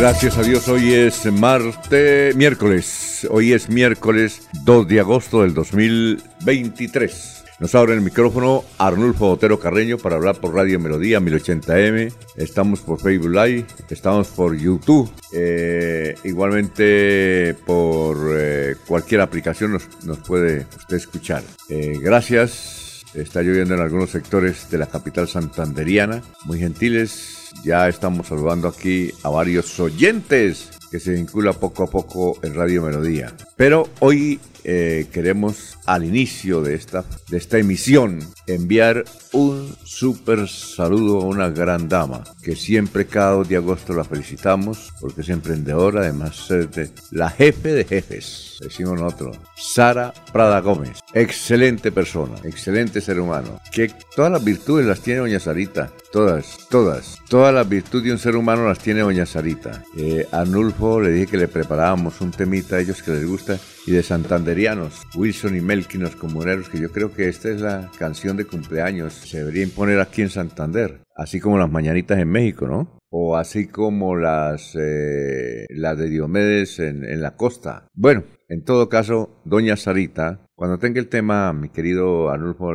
Gracias a Dios, hoy es martes, miércoles, hoy es miércoles 2 de agosto del 2023. Nos abre el micrófono Arnulfo Otero Carreño para hablar por Radio Melodía 1080M. Estamos por Facebook Live, estamos por YouTube, eh, igualmente por eh, cualquier aplicación nos, puede usted escuchar. Eh, gracias, está lloviendo en algunos sectores de la capital santanderiana, muy gentiles ya estamos saludando aquí a varios oyentes que se vincula poco a poco en Radio Melodía. Pero hoy eh, queremos al inicio de esta, de esta emisión enviar un súper saludo a una gran dama que siempre cada 2 de agosto la felicitamos porque es emprendedora, además de la jefe de jefes, decimos nosotros, Sara Prada Gómez. Excelente persona, excelente ser humano, que todas las virtudes las tiene doña Sarita, todas, todas, todas las virtudes de un ser humano las tiene doña Sarita. Eh, a Nulfo le dije que le preparábamos un temita a ellos que les gusta y de santanderianos, Wilson y Melquinos comuneros, que yo creo que esta es la canción de cumpleaños, se debería imponer aquí en Santander, así como las mañanitas en México, ¿no? O así como las, eh, las de Diomedes en, en la costa. Bueno, en todo caso, doña Sarita, cuando tenga el tema, mi querido Arnulfo,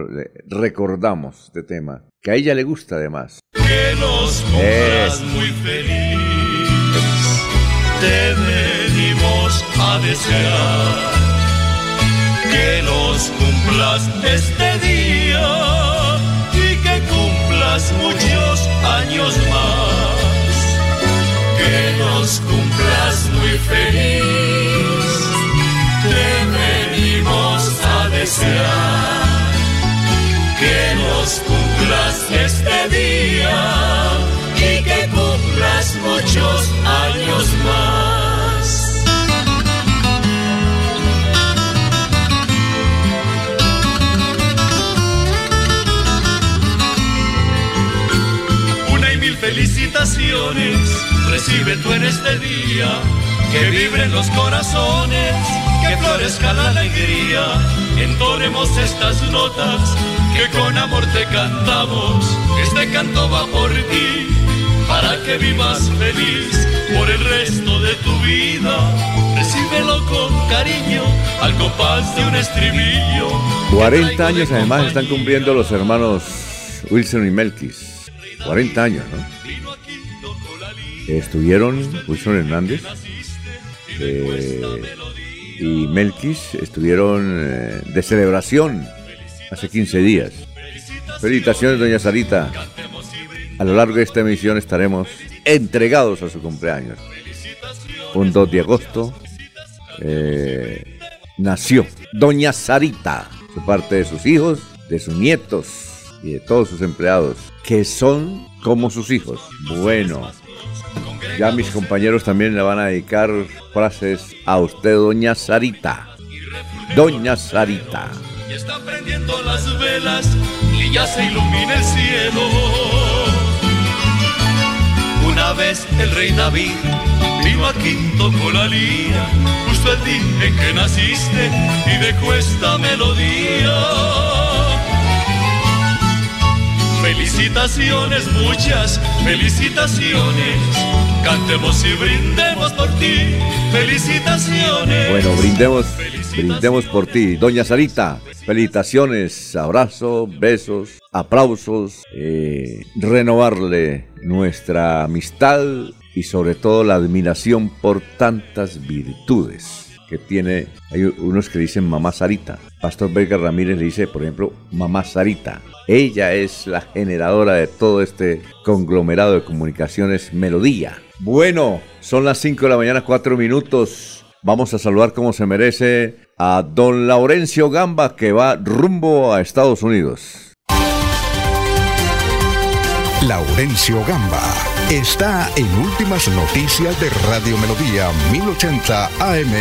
recordamos este tema, que a ella le gusta además. Que los cumplas muy feliz, te a desear que los cumplas este día y que cumplas muchos años más, que los cumplas muy feliz, te venimos a desear, que los cumplas este día y que cumplas muchos años más. Recibe tú en este día. Que vibren los corazones, que florezca la alegría. Entonemos estas notas que con amor te cantamos. Este canto va por ti, para que vivas feliz por el resto de tu vida. Recíbelo con cariño al compás de un estribillo. 40 años además están cumpliendo los hermanos Wilson y Melkis. 40 años, ¿no? Estuvieron Wilson Hernández eh, y Melquis, estuvieron eh, de celebración hace 15 días. Felicitaciones, doña Sarita. A lo largo de esta emisión estaremos entregados a su cumpleaños. Un 2 de agosto eh, nació doña Sarita, de parte de sus hijos, de sus nietos y de todos sus empleados, que son como sus hijos. Bueno, ya mis compañeros también le van a dedicar frases a usted, doña Sarita. Doña Sarita. Y están prendiendo las velas y ya se ilumina el cielo. Una vez el rey David vino aquí, tocó la lira, justo el día en que naciste y dejó esta melodía. Felicitaciones, muchas felicitaciones. Cantemos y brindemos por ti. Felicitaciones. Bueno, brindemos brindemos por ti. Doña Sarita, felicitaciones, abrazos, besos, aplausos, eh, renovarle nuestra amistad y sobre todo la admiración por tantas virtudes que tiene, hay unos que dicen mamá Sarita. Pastor Vega Ramírez le dice, por ejemplo, mamá Sarita. Ella es la generadora de todo este conglomerado de comunicaciones Melodía. Bueno, son las 5 de la mañana, 4 minutos. Vamos a saludar como se merece a don Laurencio Gamba que va rumbo a Estados Unidos. Laurencio Gamba está en Últimas Noticias de Radio Melodía 1080 AM.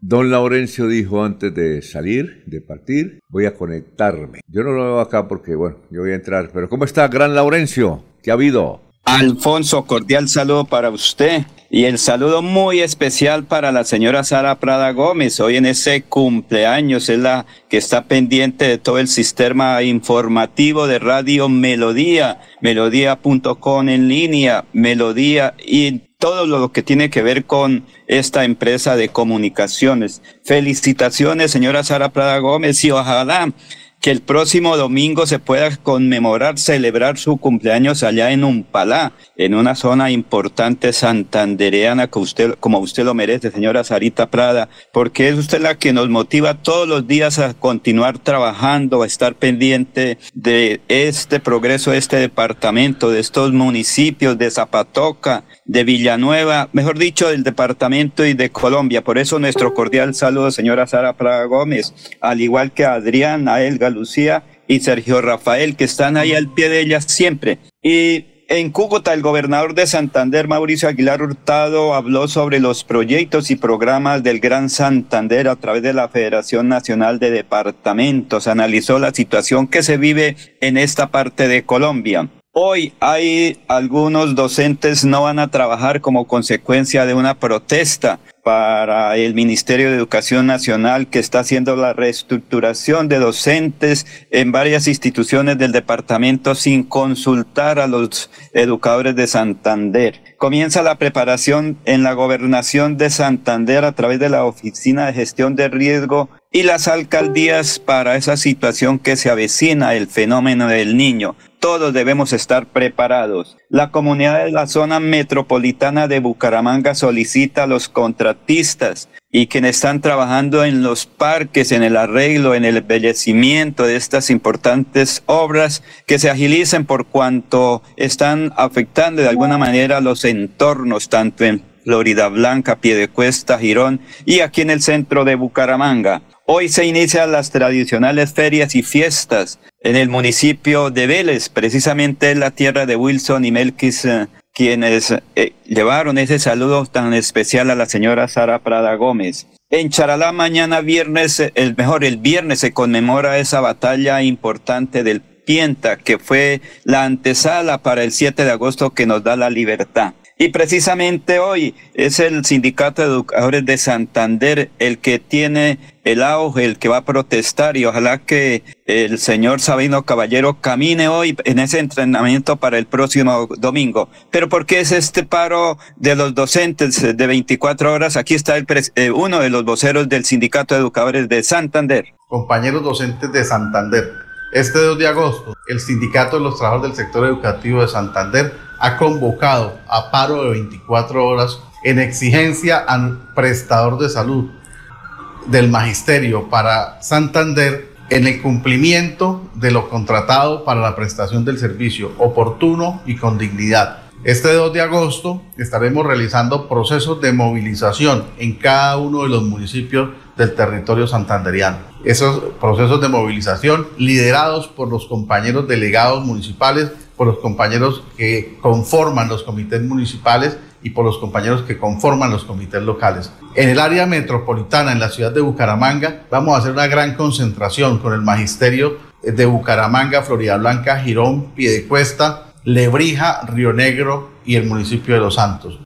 Don Laurencio dijo antes de salir, de partir, voy a conectarme. Yo no lo veo acá porque, bueno, yo voy a entrar. Pero ¿cómo está, gran Laurencio? ¿Qué ha habido? Alfonso, cordial saludo para usted y el saludo muy especial para la señora Sara Prada Gómez. Hoy en ese cumpleaños es la que está pendiente de todo el sistema informativo de Radio Melodía, melodía.com en línea, Melodía y todo lo que tiene que ver con esta empresa de comunicaciones. Felicitaciones, señora Sara Prada Gómez, y ojalá que el próximo domingo se pueda conmemorar, celebrar su cumpleaños allá en Umpalá, en una zona importante santandereana que usted, como usted lo merece, señora Sarita Prada, porque es usted la que nos motiva todos los días a continuar trabajando, a estar pendiente de este progreso de este departamento, de estos municipios de Zapatoca, de Villanueva, mejor dicho, del departamento y de Colombia. Por eso nuestro cordial saludo, señora Sara Prada Gómez, al igual que a Adrián, a Elga Lucía y Sergio Rafael, que están ahí al pie de ellas siempre. Y en Cúcuta, el gobernador de Santander, Mauricio Aguilar Hurtado, habló sobre los proyectos y programas del Gran Santander a través de la Federación Nacional de Departamentos. Analizó la situación que se vive en esta parte de Colombia. Hoy hay algunos docentes no van a trabajar como consecuencia de una protesta para el Ministerio de Educación Nacional que está haciendo la reestructuración de docentes en varias instituciones del departamento sin consultar a los educadores de Santander. Comienza la preparación en la gobernación de Santander a través de la Oficina de Gestión de Riesgo y las alcaldías para esa situación que se avecina, el fenómeno del niño todos debemos estar preparados. La comunidad de la zona metropolitana de Bucaramanga solicita a los contratistas y quienes están trabajando en los parques, en el arreglo, en el embellecimiento de estas importantes obras, que se agilicen por cuanto están afectando de alguna manera los entornos, tanto en Florida Blanca, Piedecuesta, Girón y aquí en el centro de Bucaramanga. Hoy se inician las tradicionales ferias y fiestas en el municipio de Vélez, precisamente en la tierra de Wilson y Melquis, eh, quienes eh, llevaron ese saludo tan especial a la señora Sara Prada Gómez. En Charalá mañana viernes, el mejor, el viernes se conmemora esa batalla importante del Pienta, que fue la antesala para el 7 de agosto que nos da la libertad. Y precisamente hoy es el Sindicato de Educadores de Santander el que tiene el auge, el que va a protestar y ojalá que el señor Sabino Caballero camine hoy en ese entrenamiento para el próximo domingo. Pero ¿por qué es este paro de los docentes de 24 horas? Aquí está eh, uno de los voceros del Sindicato de Educadores de Santander. Compañeros docentes de Santander, este 2 de agosto, el Sindicato de los Trabajadores del Sector Educativo de Santander ha convocado a paro de 24 horas en exigencia al prestador de salud del magisterio para Santander en el cumplimiento de lo contratado para la prestación del servicio oportuno y con dignidad. Este 2 de agosto estaremos realizando procesos de movilización en cada uno de los municipios del territorio santanderiano. Esos procesos de movilización liderados por los compañeros delegados municipales por los compañeros que conforman los comités municipales y por los compañeros que conforman los comités locales. En el área metropolitana, en la ciudad de Bucaramanga, vamos a hacer una gran concentración con el magisterio de Bucaramanga, Florida Blanca, Girón, Piedecuesta, Lebrija, Río Negro y el municipio de Los Santos.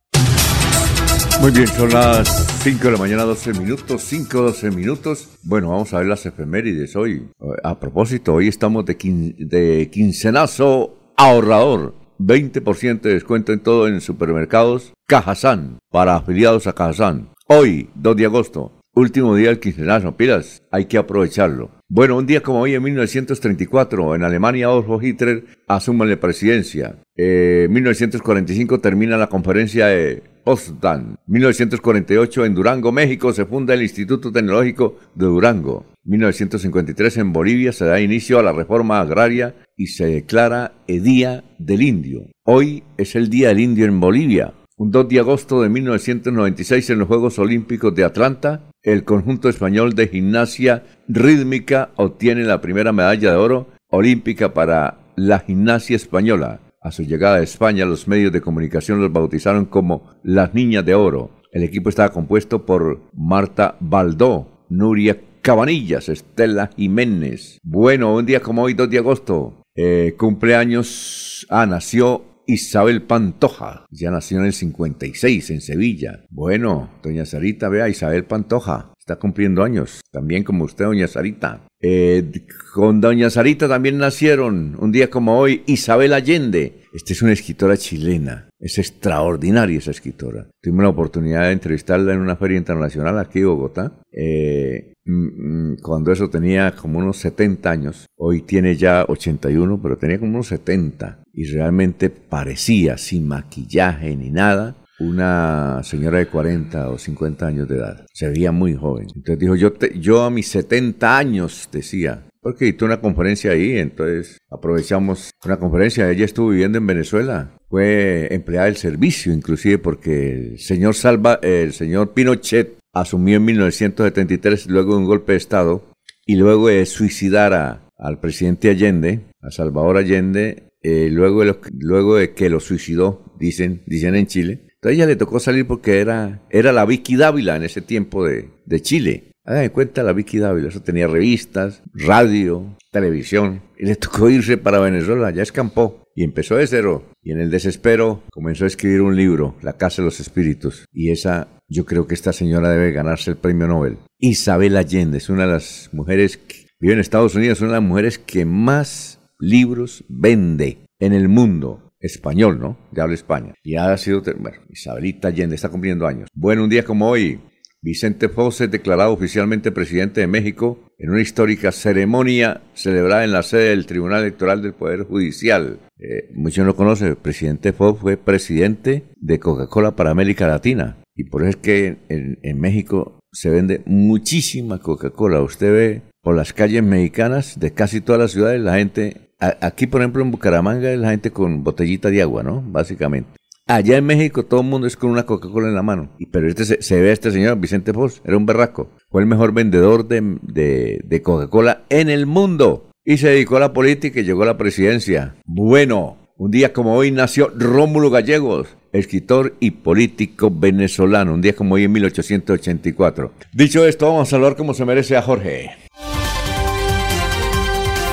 Muy bien, son las 5 de la mañana, 12 minutos, 5, 12 minutos. Bueno, vamos a ver las efemérides hoy. A propósito, hoy estamos de, de quincenazo ahorrador. 20% de descuento en todo en supermercados Cajazán para afiliados a Cajazán. Hoy, 2 de agosto, último día del quincenario, pilas, hay que aprovecharlo. Bueno, un día como hoy, en 1934, en Alemania, Adolf Hitler asume la presidencia. En 1945 termina la conferencia de Potsdam. 1948, en Durango, México, se funda el Instituto Tecnológico de Durango. 1953, en Bolivia, se da inicio a la reforma agraria y se declara el Día del Indio. Hoy es el Día del Indio en Bolivia. Un 2 de agosto de 1996 en los Juegos Olímpicos de Atlanta, el conjunto español de gimnasia rítmica obtiene la primera medalla de oro olímpica para la gimnasia española. A su llegada a España, los medios de comunicación los bautizaron como las Niñas de Oro. El equipo estaba compuesto por Marta Baldó, Nuria Cabanillas, Estela Jiménez. Bueno, un día como hoy, 2 de agosto, eh, cumpleaños. Ah, nació Isabel Pantoja. Ya nació en el 56 en Sevilla. Bueno, doña Sarita, vea, Isabel Pantoja. Está cumpliendo años, también como usted, doña Sarita. Eh, con doña Sarita también nacieron, un día como hoy, Isabel Allende. Esta es una escritora chilena. Es extraordinaria esa escritora. Tuvimos la oportunidad de entrevistarla en una feria internacional aquí en Bogotá. Eh, mm, mm, cuando eso tenía como unos 70 años. Hoy tiene ya 81, pero tenía como unos 70. Y realmente parecía, sin maquillaje ni nada, una señora de 40 o 50 años de edad. Se veía muy joven. Entonces dijo, yo, yo a mis 70 años, decía, porque hizo una conferencia ahí, entonces aprovechamos una conferencia. Ella estuvo viviendo en Venezuela, fue empleada del servicio, inclusive porque el señor Salva, el señor Pinochet asumió en 1973 luego de un golpe de Estado y luego de suicidar al presidente Allende, a Salvador Allende, eh, luego, de que lo suicidó, dicen, dicen en Chile, entonces ella le tocó salir porque era, era la Vicky Dávila en ese tiempo de, de Chile. Hagan cuenta la Vicky Dávila, eso tenía revistas, radio, televisión, y le tocó irse para Venezuela, ya escampó. Y empezó de cero. Y en el desespero comenzó a escribir un libro, La Casa de los Espíritus. Y esa, yo creo que esta señora debe ganarse el premio Nobel. Isabel Allende es una de las mujeres que vive en Estados Unidos, una de las mujeres que más libros vende en el mundo español, ¿no? Ya habla España. Y ha sido, bueno, Isabelita Allende está cumpliendo años. Bueno, un día como hoy, Vicente Fox es declarado oficialmente presidente de México en una histórica ceremonia celebrada en la sede del Tribunal Electoral del Poder Judicial. Eh, muchos no conocen, presidente Fox fue presidente de Coca-Cola para América Latina. Y por eso es que en, México se vende muchísima Coca-Cola. Usted ve por las calles mexicanas de casi todas las ciudades la gente aquí, por ejemplo, en Bucaramanga la gente con botellita de agua, ¿no? Básicamente. Allá en México todo el mundo es con una Coca-Cola en la mano. Pero este se, ve a este señor, Vicente Fox, era un berraco. Fue el mejor vendedor de, de Coca-Cola en el mundo. Y se dedicó a la política y llegó a la presidencia. Bueno, un día como hoy nació Rómulo Gallegos, escritor y político venezolano. Un día como hoy en 1884. Dicho esto, vamos a saludar como se merece a Jorge.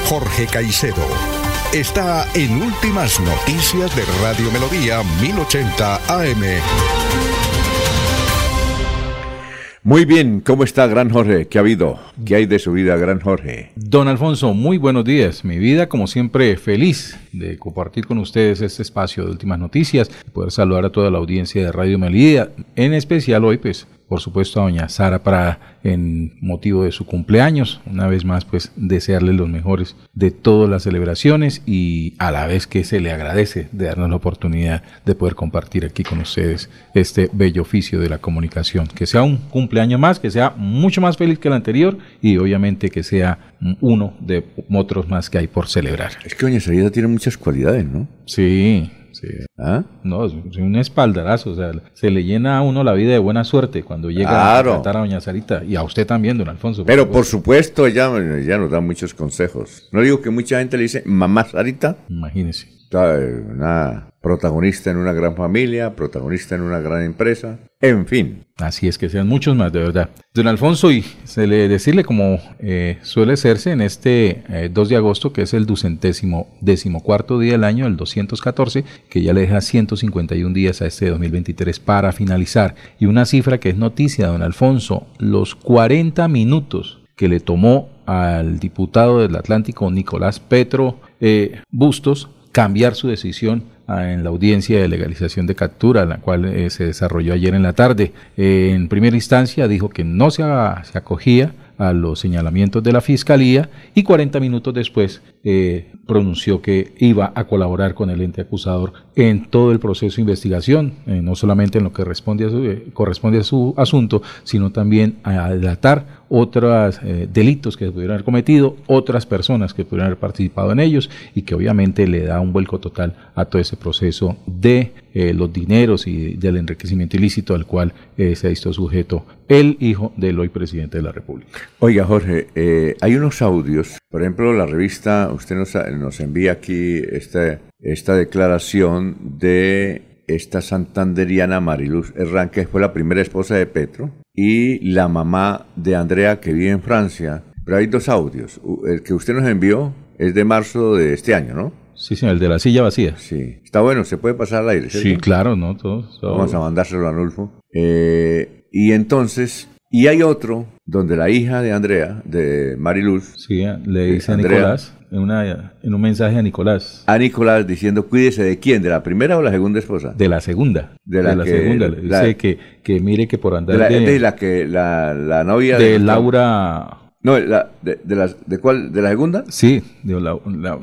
Jorge Caicedo. Está en Últimas Noticias de Radio Melodía 1080 AM. Muy bien, ¿cómo está Gran Jorge? ¿Qué ha habido? ¿Qué hay de su vida, Gran Jorge? Don Alfonso, muy buenos días. Mi vida, como siempre, feliz de compartir con ustedes este espacio de últimas noticias, poder saludar a toda la audiencia de Radio Melodía, en especial hoy, pues, por supuesto a doña Sara Prada en motivo de su cumpleaños. Una vez más, pues desearle los mejores de todas las celebraciones y a la vez que se le agradece de darnos la oportunidad de poder compartir aquí con ustedes este bello oficio de la comunicación. Que sea un cumpleaños más, que sea mucho más feliz que el anterior y obviamente que sea uno de otros más que hay por celebrar. Es que doña Sarita tiene muchas cualidades, ¿no? Sí, ¿Ah? No, es un espaldarazo, o sea, se le llena a uno la vida de buena suerte cuando llega a tratar a doña Sarita y a usted también, don Alfonso. Pero por supuesto, ella, ella nos da muchos consejos. No digo que mucha gente le dice mamá Sarita. Imagínese. Una protagonista en una gran familia, protagonista en una gran empresa, en fin. Así es que sean muchos más, de verdad. Don Alfonso, y se le decirle como eh, suele serse en este 2 eh, de agosto, que es el ducentésimo decimocuarto día del año, el 214, que ya le deja 151 días a este 2023 para finalizar. Y una cifra que es noticia, don Alfonso, los 40 minutos que le tomó al diputado del Atlántico Nicolás Petro eh, Bustos cambiar su decisión en la audiencia de legalización de captura, la cual eh, se desarrolló ayer en la tarde. en primera instancia dijo que no se, acogía a los señalamientos de la Fiscalía y 40 minutos después eh, pronunció que iba a colaborar con el ente acusador en todo el proceso de investigación, eh, no solamente en lo que responde a su, eh, corresponde a su asunto, sino también a delatar otros delitos que pudieran haber cometido, otras personas que pudieran haber participado en ellos y que obviamente le da un vuelco total a todo ese proceso de los dineros y del enriquecimiento ilícito al cual se ha visto sujeto el hijo del hoy presidente de la República. Oiga, Jorge, hay unos audios, por ejemplo, la revista usted nos, envía aquí esta, esta declaración de esta santanderiana Mariluz Herrán, que fue la primera esposa de Petro, y la mamá de Andrea, que vive en Francia. Pero hay dos audios. El que usted nos envió es de marzo de este año, ¿no? Sí, señor, el de la silla vacía. Sí. Está bueno, se puede pasar al aire. Sí, claro, ¿no? Vamos a mandárselo a Anulfo. Eh, y entonces, y hay otro donde la hija de Andrea, de Mariluz, sí, le dice a Nicolás, en, una, en un mensaje a Nicolás. A Nicolás diciendo, cuídese de quién, de la primera o la segunda esposa. De la segunda. De la, segunda. Le dice que, que, mire que por andar de... La, de, la que, la, la novia de... de Laura... No, la, de, de, la, ¿de cuál? ¿De la segunda? Sí, de la,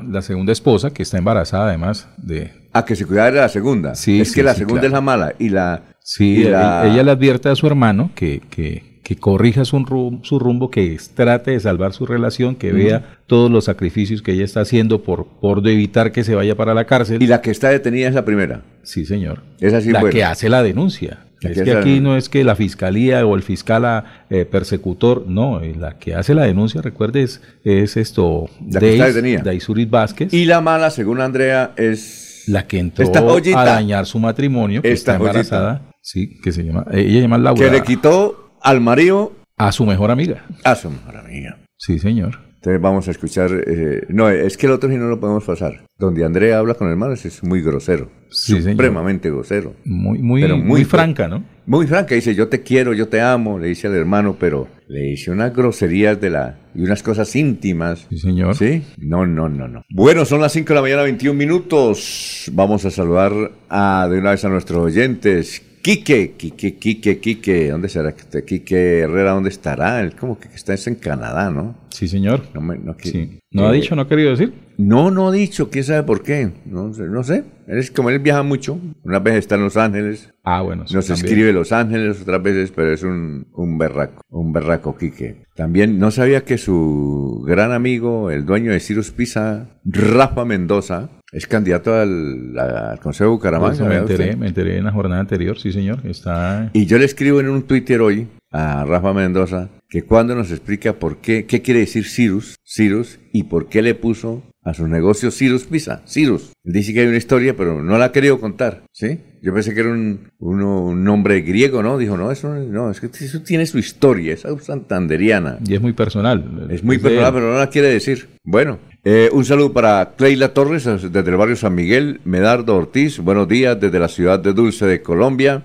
la, segunda esposa, que está embarazada además de... Ah, que se cuidara de la segunda. Sí, Es que la segunda es la mala y la... Sí, ella le advierte a su hermano que, que, que corrija su, rumbo, su rumbo, que trate de salvar su relación, que vea todos los sacrificios que ella está haciendo por, por evitar que se vaya para la cárcel. ¿Y la que está detenida es la primera? Sí, señor. Es así, La que hace la denuncia. es que aquí no es que la fiscalía o el fiscal eh, persecutor, no, eh, la que hace la denuncia, recuerde, es, esto, la que está detenida. Vázquez. Y la mala, según Andrea, es la que entró a dañar su matrimonio, que está embarazada, sí, que se llama, ella llama Laura. Que le quitó al marido. A su mejor amiga. A su mejor amiga. Sí, señor. Entonces vamos a escuchar. Eh, no, es que el otro sí no lo podemos pasar. Donde Andrea habla con el hermano es muy grosero. Sí, supremamente grosero. Muy, muy, muy, franca, ¿no? Muy franca. Dice, yo te quiero, yo te amo, le dice al hermano, pero le dice unas groserías de la. y unas cosas íntimas. Sí, señor. Sí. No, no, no, no. Bueno, son las 5 de la mañana, 21 minutos. Vamos a saludar a, de una vez a nuestros oyentes. Quique, Quique, Quique, Quique, ¿dónde será que Quique Herrera, dónde estará? Él como que está en Canadá, ¿no? Sí, señor. No, no, ha dicho, no ha querido decir? No, no ha dicho, quién sabe por qué. No, no sé. Es como él viaja mucho. Una vez está en Los Ángeles. Ah, bueno. Nos escribe Los Ángeles otras veces, pero es un, un berraco, un berraco Quique. También no sabía que su gran amigo, el dueño de Cirus Pizza, Rafa Mendoza, es candidato al, Consejo de Bucaramanga. Pues, me, enteré, me enteré en la jornada anterior, sí señor. Está... Y yo le escribo en un Twitter hoy a Rafa Mendoza que cuando nos explica por qué, qué quiere decir Cirus, Cirus, y por qué le puso a su negocio Cirus Pizza, Cirus. Él dice que hay una historia, pero no la ha querido contar, ¿sí? Yo pensé que era un, un nombre griego, ¿no? Dijo, no, eso no, es que eso tiene su historia, es santanderiana. Y es muy personal. Es muy personal, pero no la quiere decir. Bueno, eh, un saludo para Cleila Torres desde el barrio San Miguel, Medardo Ortiz, buenos días desde la ciudad de Dulce de Colombia.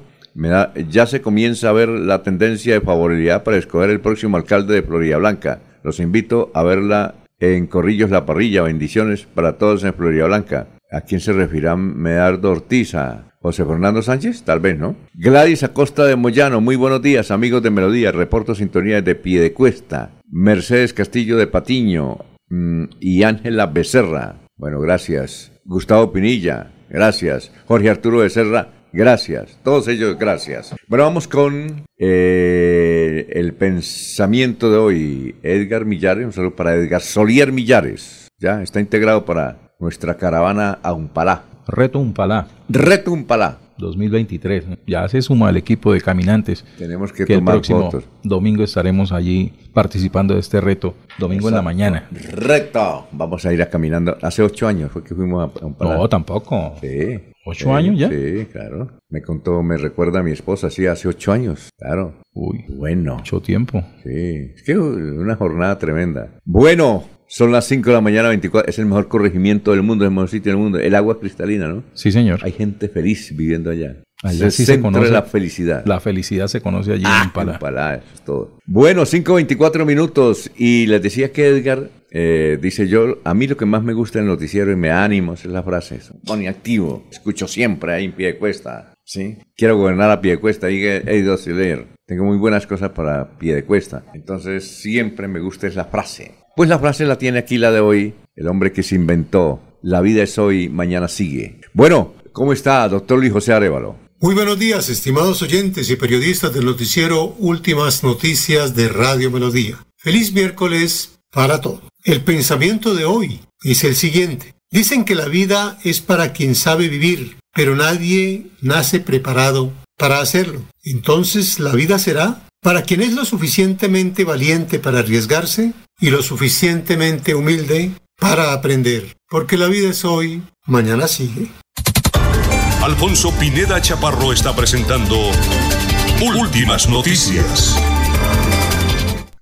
ya se comienza a ver la tendencia de favorabilidad para escoger el próximo alcalde de Florida Blanca. Los invito a verla en Corrillos La Parrilla. Bendiciones para todos en Florida Blanca. ¿A quién se referirá Medardo Ortiz? ¿A José Fernando Sánchez? Tal vez, ¿no? Gladys Acosta de Moyano. Muy buenos días, amigos de Melodía. Reporto sintonía de Piedecuesta. Mercedes Castillo de Patiño. Mm, y Ángela Becerra. Bueno, gracias. Gustavo Pinilla, gracias. Jorge Arturo Becerra, gracias. Todos ellos, gracias. Bueno, vamos con eh, el pensamiento de hoy. Edgar Millares, un saludo para Edgar Solier Millares. Ya está integrado para nuestra caravana a Umpalá. Reto Umpalá. Reto Umpalá. 2023. Ya se suma el equipo de caminantes. Tenemos que, tomar el próximo domingo estaremos allí participando de este reto, domingo en la mañana. Reto. Vamos a ir a caminando. Hace ocho años fue que fuimos a, un No, tampoco. Sí. ¿Ocho años ya? Sí, claro. Me contó, me recuerda a mi esposa, sí, hace ocho años. Claro. Uy. Bueno. Mucho tiempo. Sí. Es que una jornada tremenda. Bueno, Son las 5 de la mañana, 24. Es el mejor corregimiento del mundo, el mejor sitio del mundo. El agua cristalina, ¿no? Sí, señor. Hay gente feliz viviendo allá. Allá sí se conoce la felicidad. La felicidad se conoce allí Ah, en Palá. en Palá, eso es todo. Bueno, 5.24 minutos. Y les decía que Edgar eh, dice yo, a mí lo que más me gusta del noticiero y me da ánimos es la frase, pone activo, escucho siempre ahí en pie de cuesta, ¿sí? Quiero gobernar a pie de cuesta, y he ido a leer. Tengo muy buenas cosas para pie de cuesta. Entonces siempre me gusta es la frase. Pues la frase la tiene aquí la de hoy, el hombre que se inventó. La vida es hoy, mañana sigue. Bueno, ¿cómo está, doctor Luis José Arevalo? Muy buenos días, estimados oyentes y periodistas del noticiero Últimas Noticias de Radio Melodía. Feliz miércoles para todos. El pensamiento de hoy es el siguiente. Dicen que la vida es para quien sabe vivir, pero nadie nace preparado para hacerlo. Entonces, ¿la vida será para quien es lo suficientemente valiente para arriesgarse y lo suficientemente humilde para aprender? Porque la vida es hoy, mañana sigue. Alfonso Pineda Chaparro está presentando Últimas Noticias.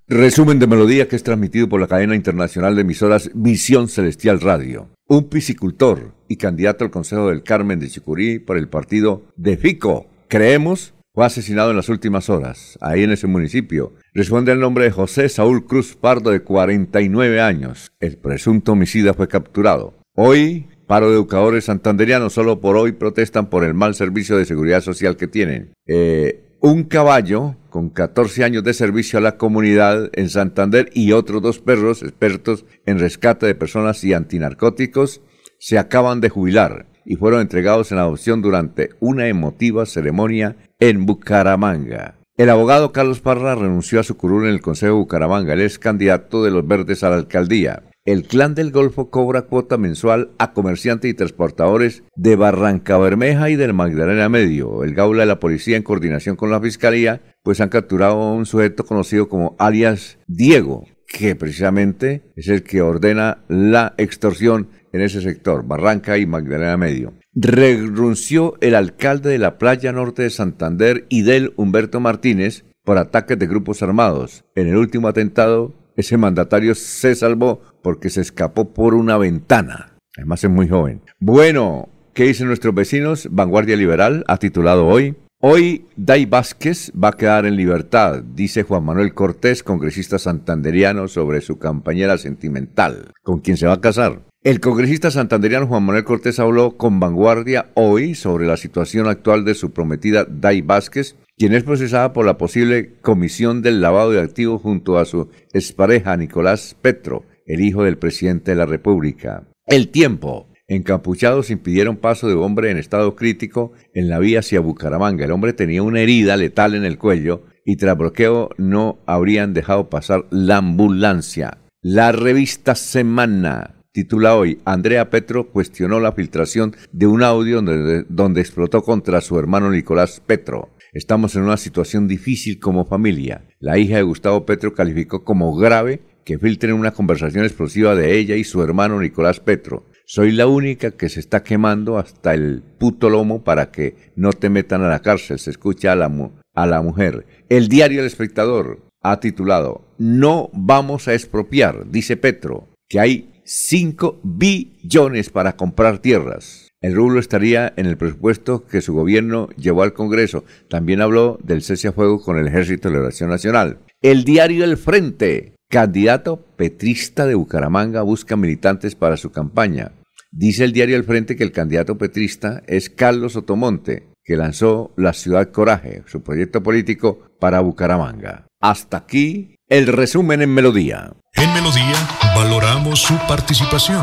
Resumen de melodía que es transmitido por la cadena internacional de emisoras Visión Celestial Radio. Un piscicultor y candidato al Consejo del Carmen de Chicurí por el partido de FICO, creemos, fue asesinado en las últimas horas, ahí en ese municipio. Responde al nombre de José Saúl Cruz Pardo, de 49 años. El presunto homicida fue capturado. Hoy, paro de educadores santanderianos, solo por hoy protestan por el mal servicio de seguridad social que tienen. Eh, un caballo con 14 años de servicio a la comunidad en Santander y otros dos perros expertos en rescate de personas y antinarcóticos se acaban de jubilar y fueron entregados en adopción durante una emotiva ceremonia en Bucaramanga. El abogado Carlos Parra renunció a su curul en el Consejo de Bucaramanga. Él es candidato de los Verdes a la alcaldía. El Clan del Golfo cobra cuota mensual a comerciantes y transportadores de Barranca Bermeja y del Magdalena Medio. El Gaula de la Policía, en coordinación con la Fiscalía, pues han capturado a un sujeto conocido como alias Diego, que precisamente es el que ordena la extorsión en ese sector, Barranca y Magdalena Medio. Renunció el alcalde de la playa norte de Santander y del Humberto Martínez por ataques de grupos armados. En el último atentado, ese mandatario se salvó porque se escapó por una ventana. Además es muy joven. Bueno, ¿qué dicen nuestros vecinos? Vanguardia Liberal ha titulado hoy. Hoy Day Vázquez va a quedar en libertad, dice Juan Manuel Cortés, congresista santanderiano, sobre su compañera sentimental, con quien se va a casar. El congresista santanderiano Juan Manuel Cortés habló con Vanguardia hoy sobre la situación actual de su prometida Day Vázquez, quien es procesada por la posible comisión del lavado de activos junto a su expareja Nicolás Petro, el hijo del presidente de la República. El tiempo. Encapuchados impidieron paso de hombre en estado crítico en la vía hacia Bucaramanga. El hombre tenía una herida letal en el cuello y tras bloqueo no habrían dejado pasar la ambulancia. La revista Semana titula hoy, Andrea Petro cuestionó la filtración de un audio donde, donde explotó contra su hermano Nicolás Petro. Estamos en una situación difícil como familia. La hija de Gustavo Petro calificó como grave que filtren una conversación explosiva de ella y su hermano Nicolás Petro. Soy la única que se está quemando hasta el puto lomo para que no te metan a la cárcel, se escucha a la, a la mujer. El diario El Espectador ha titulado No vamos a expropiar, dice Petro, que hay 5 billones para comprar tierras. El rublo estaría en el presupuesto que su gobierno llevó al Congreso. También habló del cese a fuego con el Ejército de Liberación Nacional. El diario El Frente. Candidato petrista de Bucaramanga busca militantes para su campaña. Dice el diario El Frente que el candidato petrista es Carlos Otomonte, que lanzó La Ciudad Coraje, su proyecto político para Bucaramanga. Hasta aquí el resumen en Melodía. En Melodía valoramos su participación.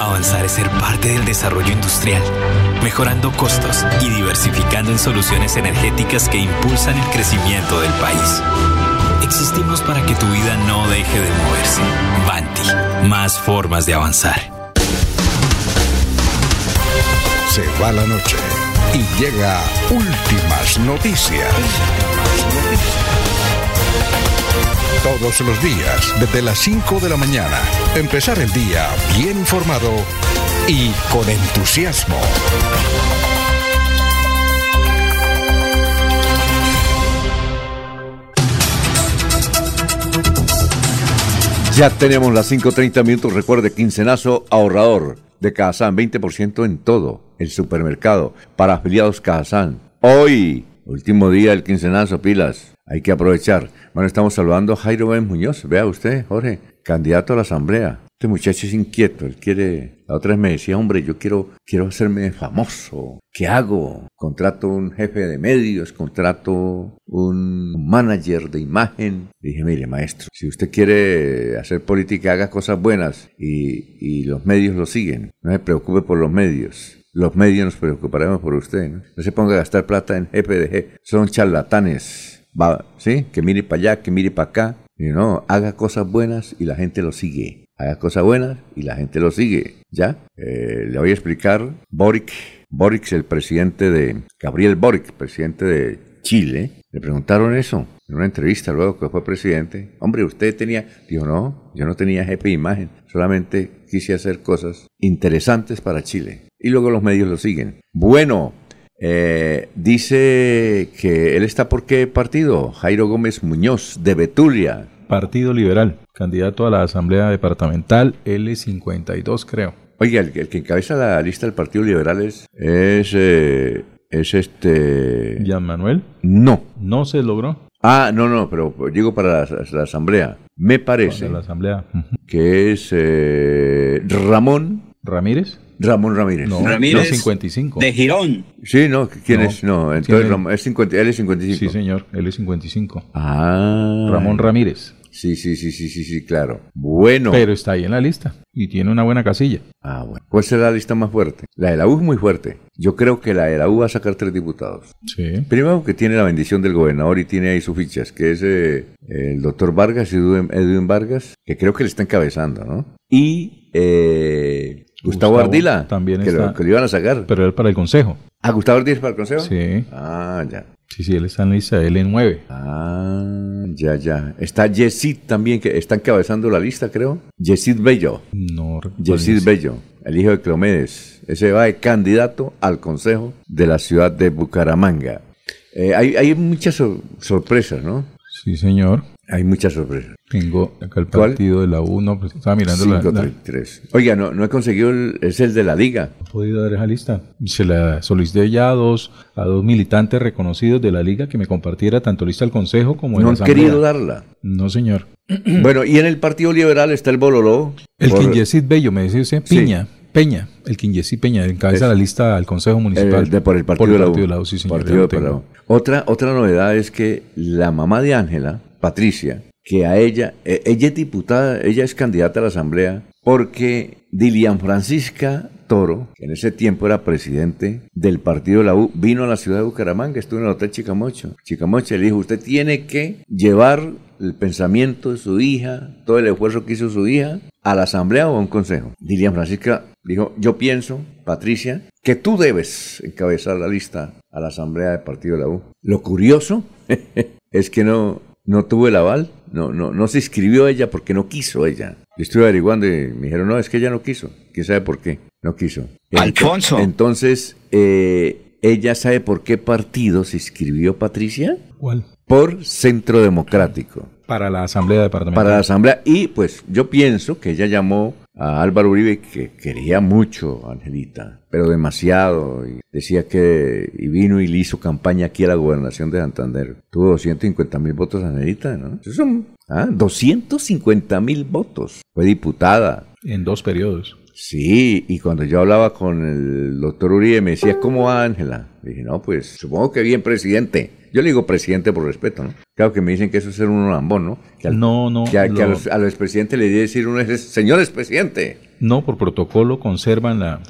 Avanzar es ser parte del desarrollo industrial, mejorando costos y diversificando en soluciones energéticas que impulsan el crecimiento del país. Existimos para que tu vida no deje de moverse. Banti más formas de avanzar. Se va la noche y llega últimas noticias. Todos los días, desde las 5 de la mañana, empezar el día bien informado y con entusiasmo. Ya tenemos las 5.30 minutos. Recuerde, quincenazo ahorrador de Cajazán, 20% en todo el supermercado para afiliados Cajazán. Hoy, último día del quincenazo, pilas. Hay que aprovechar. Bueno, estamos saludando a Jairo Ben Muñoz. Vea usted, Jorge, candidato a la asamblea. Este muchacho es inquieto, él quiere... La otra vez me decía, hombre, yo quiero, quiero hacerme famoso. ¿Qué hago? Contrato un jefe de medios, contrato un manager de imagen. dije, mire, maestro, si usted quiere hacer política, haga cosas buenas y, y los medios lo siguen. No se preocupe por los medios. Los medios nos preocuparemos por usted. ¿no? no se ponga a gastar plata en GPDG. Son charlatanes. Va, ¿Sí? Que mire para allá, que mire para acá. Y no, haga cosas buenas y la gente lo sigue haga cosas buenas y la gente lo sigue. ¿Ya? Eh, le voy a explicar. Boric, Boric, el presidente de. Gabriel Boric, presidente de Chile, le preguntaron eso en una entrevista luego que fue presidente. Hombre, usted tenía. Dijo, no, yo no tenía jefe de imagen, solamente quise hacer cosas interesantes para Chile. Y luego los medios lo siguen. Bueno, eh, dice que él está por qué partido? Jairo Gómez Muñoz, de Betulia. Partido Liberal, candidato a la Asamblea Departamental L52, creo. Oiga, el, el que encabeza la lista del Partido Liberal es, es, eh, es este... ¿Jan Manuel? No. ¿No se logró? Ah, no, no, pero digo para la, la Asamblea. Me parece Para la Asamblea. que es eh, Ramón... ¿Ramírez? Ramón Ramírez. No, Ramírez. no, 55. De Girón. Sí, no, ¿quién No. es? No, ¿Quién entonces es? Ramón- es 50, él es 55. Sí, señor, él es 55. Ah. Ramón Ramírez. Sí, sí, sí, sí, sí, sí, claro. Bueno. Pero está ahí en la lista y tiene una buena casilla. Ah, bueno. ¿Cuál será la lista más fuerte? La de la U es muy fuerte. Yo creo que la de la U va a sacar tres diputados. Sí. Primero que tiene la bendición del gobernador y tiene ahí sus fichas, que es eh, el doctor Vargas, Edwin, Edwin Vargas, que creo que le está encabezando, ¿no? Y eh, Gustavo, Gustavo Ardila, también que, lo, está. que lo iban a sacar. Pero él para el consejo. ah, Gustavo Ardila es para el consejo. Sí. Ah, ya. Sí, sí, él está en la lista, él en 9. Ah, ya, ya. Está Yesid también, que está encabezando la lista, creo. Yesid Bello. No. Yesid Bello, el hijo de Cleomedes. Ese va de candidato al consejo de la ciudad de Bucaramanga. Eh, hay, hay muchas sor- sorpresas, ¿no? Sí, señor. Hay muchas sorpresas. Tengo acá el ¿Cuál? partido de la 1, pues estaba mirando la, la- 533. Oiga, no, no he conseguido el, es el de la liga. No he podido dar esa lista. Se la solicité ya a dos, a dos militantes reconocidos de la liga que me compartiera tanto lista del consejo como en No la han asamblea. querido darla. No, señor. bueno, y en el Partido Liberal está el Bololó. El por- Quinyesit Bello, me decía usted, Sí. Piña, Peña, el Quinyesit Peña, encabeza la lista al Consejo Municipal. el de- por el Partido, Por el de, la U. Partido de la U, sí, señor. Partido de la. U. Otra, otra novedad es que la mamá de Ángela, Patricia, que a ella, eh, ella es diputada, ella es candidata a la Asamblea, porque Dilian Francisca Toro, que en ese tiempo era presidente del partido de la U, vino a la ciudad de Bucaramanga, estuvo en el Hotel Chicamocho. Chicamocho le dijo, usted tiene que llevar el pensamiento de su hija, todo el esfuerzo que hizo su hija, a la asamblea o a un consejo. Dilian Francisca dijo, yo pienso, Patricia, que tú debes encabezar la lista a la asamblea del partido de la U. Lo curioso es que no, no tuvo el aval, no, no, no se inscribió ella porque no quiso ella. Yo estuve averiguando y me dijeron, no, es que ella no quiso. ¿Quién sabe por qué? No quiso. Alfonso. Entonces, eh, ¿ella sabe por qué partido se inscribió Patricia? ¿Cuál? Por Centro Democrático Para la Asamblea Departamental. para la asamblea y pues yo pienso que ella llamó a Álvaro Uribe que quería mucho a Angelita, pero demasiado y decía que y vino y le hizo campaña aquí a la gobernación de Santander. Tuvo 250 mil votos Angelita, ¿no? Esos son ah, 250 mil votos. Fue diputada. En dos periodos. Sí, y cuando yo hablaba con el doctor Uribe me decía, ¿cómo va Ángela? Dije, no, pues supongo que bien, presidente. Yo le digo presidente por respeto, ¿no? Claro que me dicen que eso es ser un lambón, ¿no? Que al- No, no, Que, a, que a lo- los, a los expresidentes le debe decir uno es, señor expresidente. No, por protocolo conservan la,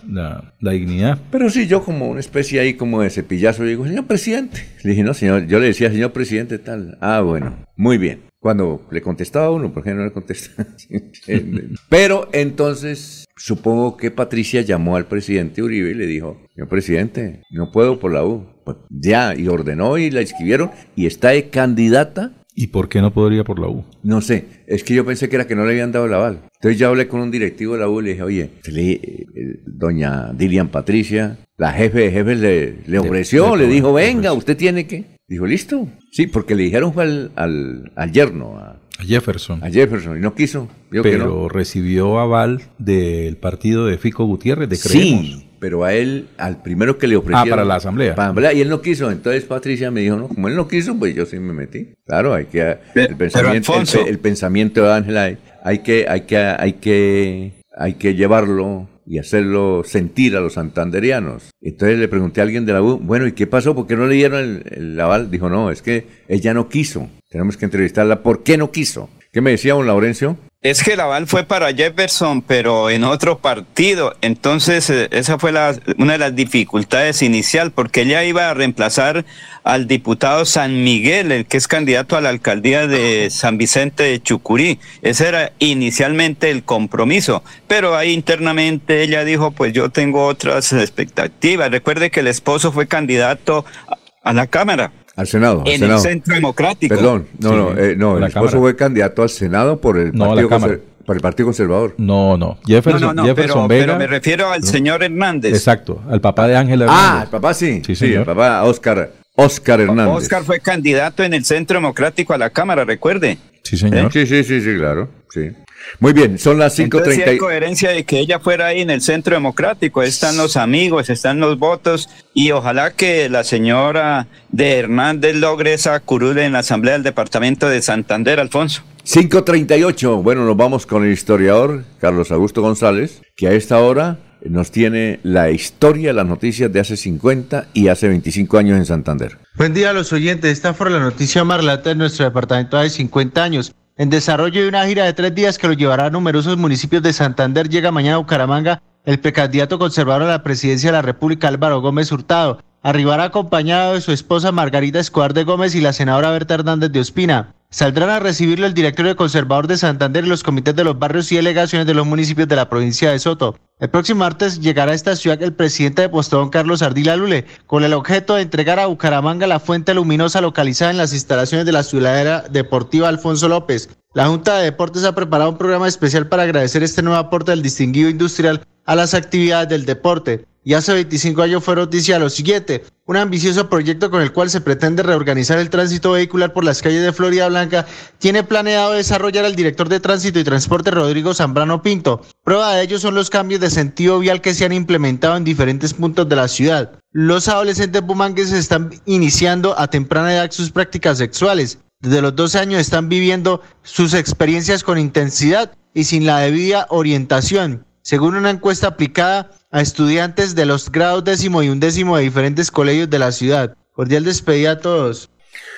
la, dignidad. Pero sí, yo como una especie ahí como de cepillazo, digo, señor presidente. Le dije, no, señor, yo le decía, señor presidente, tal. Ah, bueno, muy bien. Cuando le contestaba a uno, ¿por qué no le contestaba? Pero entonces, supongo que Patricia llamó al presidente Uribe y le dijo, señor presidente, no puedo por la U. Pues ya, y ordenó y la inscribieron y está de candidata ¿Y por qué no podría por la U? No sé, es que yo pensé que era que no le habían dado el aval. Entonces ya hablé con un directivo de la U y le dije, oye, eh, doña Dilian Patricia, la jefe de jefes le, le ofreció, le dijo, venga, usted tiene que. Dijo, listo. Sí, porque le dijeron fue al, al, al yerno, a, A Jefferson. a Jefferson, y no quiso. Que pero no. recibió aval del partido de Fico Gutiérrez, de Creemos. Sí, pero a él, al primero que le ofrecieron. Ah, para la asamblea. Para la asamblea, y él no quiso. Entonces Patricia me dijo, no, como él no quiso, pues yo sí me metí. Claro, hay que. El pensamiento, el, el pensamiento de Ángela, hay- hay que, hay que, hay que, hay que llevarlo y hacerlo sentir a los santanderianos. Entonces le pregunté a alguien de la U, bueno, ¿y qué pasó? ¿Por qué no le dieron el, el aval? Dijo, no, es que ella no quiso. Tenemos que entrevistarla. ¿Por qué no quiso? ¿Qué me decía don Laurencio? Es que el aval fue para Jefferson, pero en otro partido. Entonces, eh, esa fue la- una de las dificultades inicial, porque ella iba a reemplazar al diputado San Miguel, el que es candidato a la alcaldía de San Vicente de Chucurí. Ese era inicialmente el compromiso, pero ahí internamente ella dijo, pues yo tengo otras expectativas. Recuerde que el esposo fue candidato a- a la Cámara Al Senado. al en el. Centro Democrático. Perdón, no, Sí, no, eh, no, el esposo Cámara. fue candidato al Senado por el, No, partido, conser- por el partido Conservador. No, no. No, Jefferson, no, no, Jefferson pero, Vega. pero me refiero al señor Hernández. Exacto, al papá de Ángela Ah, Hernández. el papá sí. Sí, Sí, señor. el papá Oscar, Oscar Hernández. Oscar fue candidato en el Centro Democrático a la Cámara, recuerde. Sí, señor. Sí, sí, sí, sí, claro. Sí. Muy bien, son las Entonces sí 5.30. hay y- coherencia de que ella fuera ahí en el Centro Democrático. Ahí están los amigos, están los votos y ojalá que la señora de Hernández logre esa curul en la Asamblea del Departamento de Santander, Alfonso. 5.38. Bueno, nos vamos con el historiador Carlos Augusto González, que a esta hora nos tiene la historia, las noticias de hace 50 y hace 25 años en Santander. Buen día a los oyentes. Esta fue la noticia más relata de nuestro departamento hace 50 años. En desarrollo de una gira de tres días que lo llevará a numerosos municipios de Santander, llega mañana a Bucaramanga el precandidato conservador a la presidencia de la República Álvaro Gómez Hurtado. Arribará acompañado de su esposa Margarita Escobar de Gómez y la senadora Berta Hernández de Ospina. Saldrán a recibirlo el directorio conservador de Santander y los comités de los barrios y delegaciones de los municipios de la provincia de Soto. El próximo martes llegará a esta ciudad el presidente de Postobón, Carlos Ardila Lule, con el objeto de entregar a Bucaramanga la fuente luminosa localizada en las instalaciones de la ciudadera deportiva Alfonso López. La Junta de Deportes ha preparado un programa especial para agradecer este nuevo aporte del distinguido industrial a las actividades del deporte. Y hace 25 años fue noticia lo siguiente, un ambicioso proyecto con el cual se pretende reorganizar el tránsito vehicular por las calles de Florida Blanca, tiene planeado desarrollar el director de tránsito y transporte Rodrigo Zambrano Pinto. Prueba de ello son los cambios de sentido vial que se han implementado en diferentes puntos de la ciudad. Los adolescentes bumangueses están iniciando a temprana edad sus prácticas sexuales. Desde los 12 años están viviendo sus experiencias con intensidad y sin la debida orientación. Según una encuesta aplicada a estudiantes de los grados décimo y undécimo de diferentes colegios de la ciudad. Cordial despedida a todos.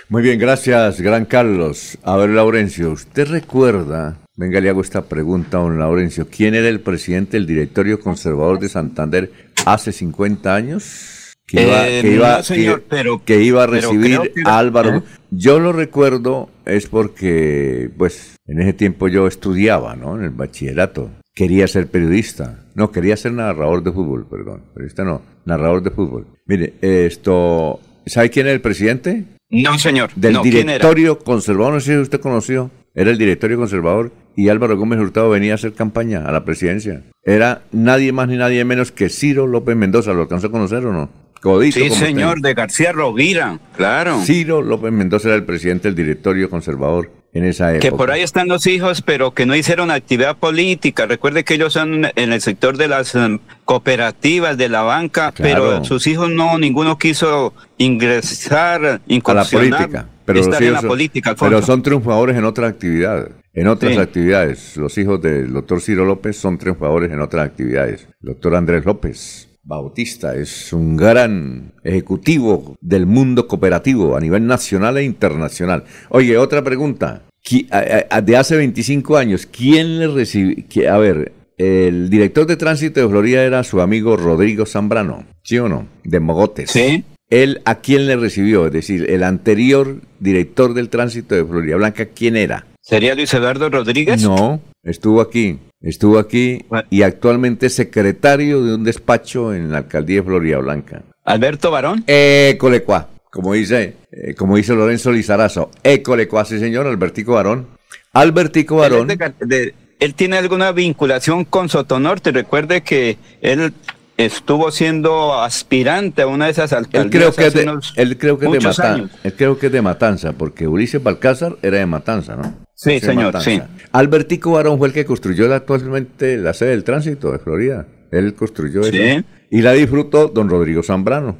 Muy bien, gracias, gran Carlos. A ver, Laurencio, ¿usted recuerda? Venga, le hago esta pregunta a don Laurencio. ¿Quién era el presidente del directorio conservador de Santander hace 50 años? Que iba, Eh, que iba- no, señor, que- pero- que iba a recibir que- a Álvaro. ¿Eh? Yo lo recuerdo es porque, pues, en ese tiempo yo estudiaba, ¿no? En el bachillerato. Quería ser periodista. No, quería ser narrador de fútbol, perdón. Periodista no, narrador de fútbol. Mire, esto, ¿sabe quién es el presidente? No, señor. del no, ¿quién era? directorio conservador, no sé si usted conoció, era el directorio conservador y Álvaro Gómez Hurtado venía a hacer campaña a la presidencia. Era nadie más ni nadie menos que Ciro López Mendoza, ¿lo alcanzó a conocer o no? Codito Sí, señor, usted. de García Rovira, claro. Ciro López Mendoza era el presidente del directorio conservador en esa época. Que por ahí están los hijos, pero que no hicieron actividad política. Recuerde que ellos son en el sector de las em, cooperativas, de la banca, Claro. pero sus hijos no, ninguno quiso ingresar, a la política. Pero, estar en la son- política, Alfonso. pero son triunfadores en otras actividades. En otras Sí. actividades. Los hijos del doctor Ciro López son triunfadores en otras actividades. El doctor Andrés López Bautista es un gran ejecutivo del mundo cooperativo a nivel nacional e internacional. Oye, otra pregunta. De hace 25 años, ¿quién le recibió? A ver, el director de tránsito de Florida era su amigo Rodrigo Zambrano, ¿sí o no? De Mogotes. Sí. ¿Él a quién le recibió? Es decir, el anterior director del tránsito de Florida Blanca, ¿quién era? ¿Sería Luis Eduardo Rodríguez? No, estuvo aquí. Estuvo aquí y actualmente es secretario de un despacho en la alcaldía de Florida Blanca. ¿Alberto Barón? Écolecua, como dice, eh, como dice Lorenzo Lizarazo. Écolecua, sí señor, Albertico Barón. Albertico Barón. Él, es de- de- él tiene alguna vinculación con Sotonorte. Recuerde que él estuvo siendo aspirante a una de esas alcaldías Él creo que hace de, unos él creo que es de Matanza. Él creo que es de Matanza, porque Ulises Balcázar era de Matanza, ¿no? Sí, de señor, sí. Albertico Barón fue el que construyó la- actualmente la sede del tránsito de Florida. Él construyó Sí. eso. Y la disfrutó don Rodrigo Zambrano.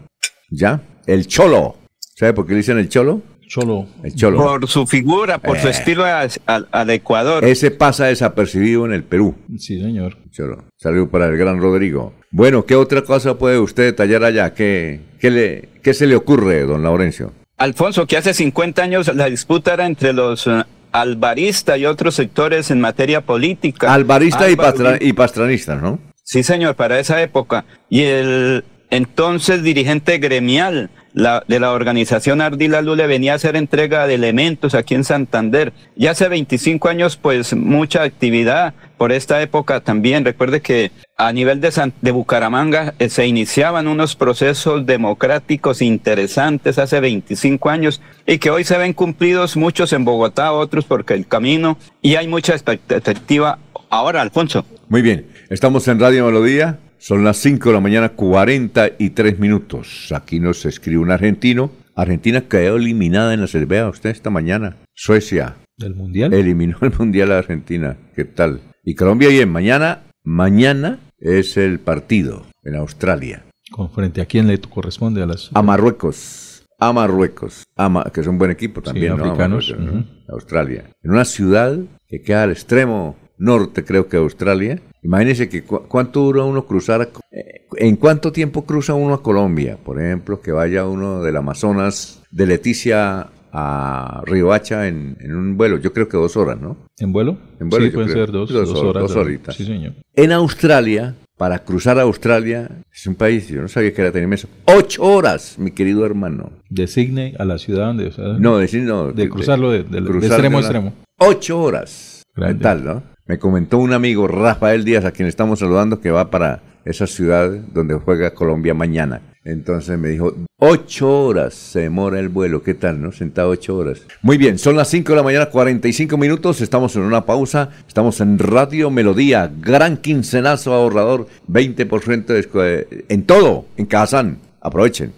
¿Ya? El Cholo. ¿Sabe por qué le dicen el Cholo? Cholo. El Cholo. Por su figura, por su Eh. estilo a- al, al Ecuador. Ese pasa desapercibido en el Perú. Sí, señor. Cholo. Salud para el gran Rodrigo. Bueno, ¿qué otra cosa puede usted detallar allá? ¿Qué, qué, le, qué se le ocurre, don Laurencio? Alfonso, que hace 50 años la disputa era entre los eh, albaristas y otros sectores en materia política. Alvarista y, pastra- y pastranista, ¿no? Sí, señor, para esa época. Y el entonces dirigente gremial la- de la organización Ardila Lule venía a hacer entrega de elementos aquí en Santander. Y hace 25 años, pues mucha actividad por esta época también. Recuerde que a nivel de, San- de Bucaramanga eh, se iniciaban unos procesos democráticos interesantes hace 25 años y que hoy se ven cumplidos muchos en Bogotá, otros porque el camino y hay mucha expectativa. Ahora, Alfonso. Muy bien, estamos en Radio Melodía, son las 5 de la mañana, 43 minutos. Aquí nos escribe un argentino. Argentina quedó eliminada en la cerveza usted esta mañana. Suecia ¿Del Mundial? eliminó el Mundial a Argentina. ¿Qué tal? Y Colombia bien, mañana, mañana es el partido en Australia. ¿Con frente a quién le corresponde a las... A Marruecos. A Marruecos. A Ma- que es un buen equipo también, ¿no? A africanos, Marruecos, ¿no? Australia. En una ciudad que queda al extremo norte, creo que de Australia. Imagínense que cu- cuánto dura uno cruzar, eh, en cuánto tiempo cruza uno a Colombia. Por ejemplo, que vaya uno del Amazonas, de Leticia a Riohacha en, en un vuelo. Yo creo que dos horas, ¿no? ¿En vuelo? En vuelo, sí, pueden creo. ser dos, Dos dos, hor- horas. dos de- horitas. Sí, señor. En Australia, para cruzar a Australia, es un país, yo no sabía que era tan inmenso. Ocho horas, mi querido hermano. De Sydney a la ciudad donde... o sea, No, decir no. De cruzarlo de- de- de extremo a extremo. Ocho horas. Grande. ¿Qué tal, no? Me comentó un amigo, Rafael Díaz, a quien estamos saludando, que va para esa ciudad donde juega Colombia mañana. Entonces me dijo, ocho horas se demora el vuelo. ¿Qué tal, no? Sentado ocho horas. Muy bien, son las cinco de la mañana, 45 minutos. Estamos en una pausa. Estamos en Radio Melodía. Gran quincenazo ahorrador. 20% de descu- en todo, en Kazán. Aprovechen.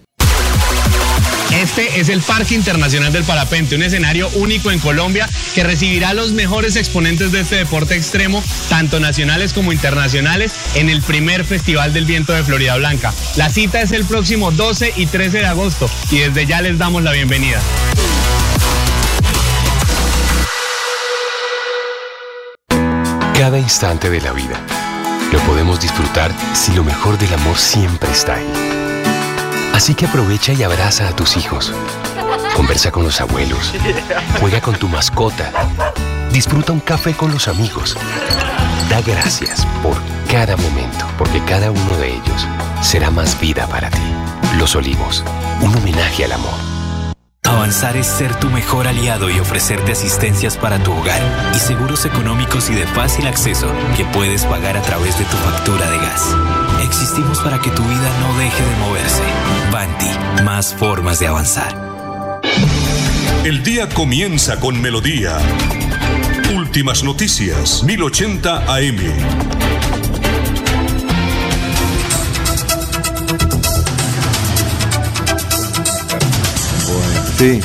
Este es el Parque Internacional del Parapente, un escenario único en Colombia que recibirá a los mejores exponentes de este deporte extremo, tanto nacionales como internacionales, en el primer Festival del Viento de Florida Blanca. La cita es el próximo 12 y 13 de agosto y desde ya les damos la bienvenida. Cada instante de la vida lo podemos disfrutar si lo mejor del amor siempre está ahí. Así que aprovecha y abraza a tus hijos. Conversa con los abuelos. Juega con tu mascota. Disfruta un café con los amigos. Da gracias por cada momento, porque cada uno de ellos será más vida para ti. Los Olivos, un homenaje al amor. Avanzar es ser tu mejor aliado y ofrecerte asistencias para tu hogar y seguros económicos y de fácil acceso que puedes pagar a través de tu factura de gas. Existimos para que tu vida no deje de moverse. Banti, más formas de avanzar. El día comienza con melodía. Últimas noticias, 1080 AM. Sí.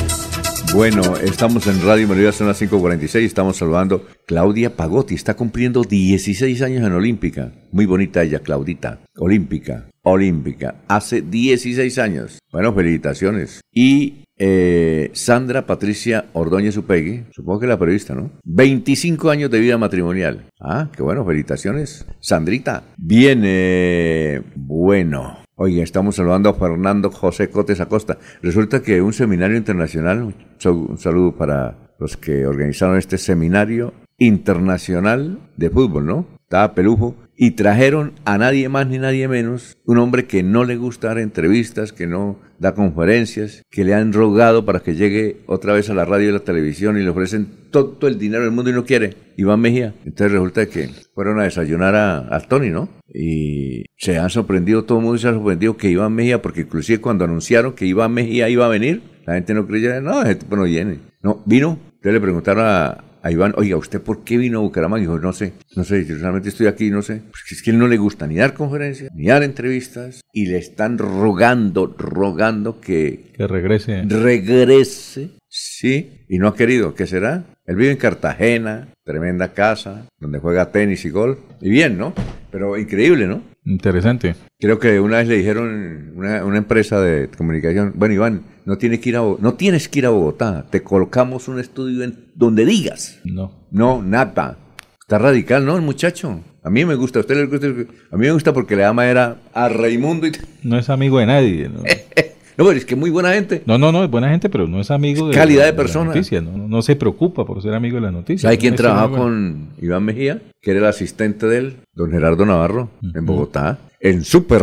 Bueno, estamos en Radio Melodía, son las 5.46, estamos saludando Claudia Pagotti, está cumpliendo 16 años en Olímpica. Muy bonita ella, Claudita. Olímpica, Olímpica, hace 16 años. Bueno, felicitaciones. Y eh, Sandra Patricia Ordóñez Upegui, supongo que la periodista, ¿no? 25 años de vida matrimonial. Ah, qué bueno, felicitaciones. Sandrita. Bien, eh, bueno. Oiga, estamos saludando a Fernando José Cotes Acosta. Resulta que un seminario internacional, un saludo para los que organizaron este seminario internacional de fútbol, ¿no? estaba pelujo, y trajeron a nadie más ni nadie menos, un hombre que no le gusta dar entrevistas, que no da conferencias, que le han rogado para que llegue otra vez a la radio y la televisión y le ofrecen todo el dinero del mundo y no quiere, Iván Mejía. Entonces resulta que fueron a desayunar a, Tony, ¿no? Y se han sorprendido, todo el mundo se ha sorprendido que Iván Mejía, porque inclusive cuando anunciaron que Iván Mejía iba a venir, la gente no creía, no, ese tipo no viene. No, vino. Entonces le preguntaron a, a Iván, oiga, ¿usted por qué vino a Bucaramanga? Y dijo, no sé, no sé, yo realmente estoy aquí, no sé. Pues es que él no le gusta ni dar conferencias, ni dar entrevistas, y le están rogando, rogando que... Que regrese. Regrese, sí, y no ha querido. ¿Qué será? Él vive en Cartagena, tremenda casa, donde juega tenis y golf. Y bien, ¿no? Pero increíble, ¿no? Interesante. Creo que una vez le dijeron una, una empresa de comunicación, bueno Iván, no tienes, que ir a, no tienes que ir a Bogotá, te colocamos un estudio en donde digas. No. No, nada. Está radical, ¿no? El muchacho. A mí me gusta, a usted le gusta. A mí me gusta porque le ama era a Raimundo y... No es amigo de nadie, ¿no? No, pero es que muy buena gente. No, no, no, es buena gente, pero no es amigo de calidad de, persona. no, no, se preocupa por ser amigo de la noticia. Hay quien trabaja con Iván Mejía, que era el asistente de él, don Gerardo Navarro, en Bogotá, en Super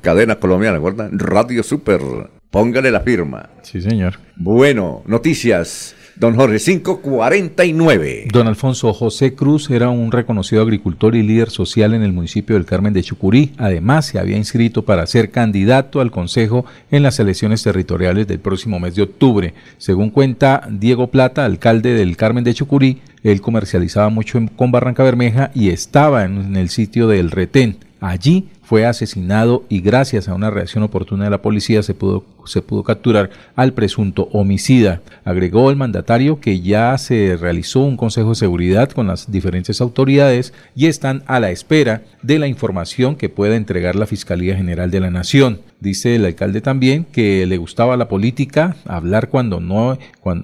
Cadena Colombiana, ¿verdad? Radio Super. Póngale la firma. Sí, señor. Bueno, noticias. Don Jorge, 549. Don Alfonso José Cruz era un reconocido agricultor y líder social en el municipio del Carmen de Chucurí. Además, se había inscrito para ser candidato al Consejo en las elecciones territoriales del próximo mes de octubre. Según cuenta Diego Plata, alcalde del Carmen de Chucurí, él comercializaba mucho con Barranca Bermeja y estaba en el sitio del Retén. Allí fue asesinado y gracias a una reacción oportuna de la policía se pudo, se pudo capturar al presunto homicida. Agregó el mandatario que ya se realizó un consejo de seguridad con las diferentes autoridades y están a la espera de la información que pueda entregar la Fiscalía General de la Nación. Dice el alcalde también que le gustaba la política, hablar cuando no,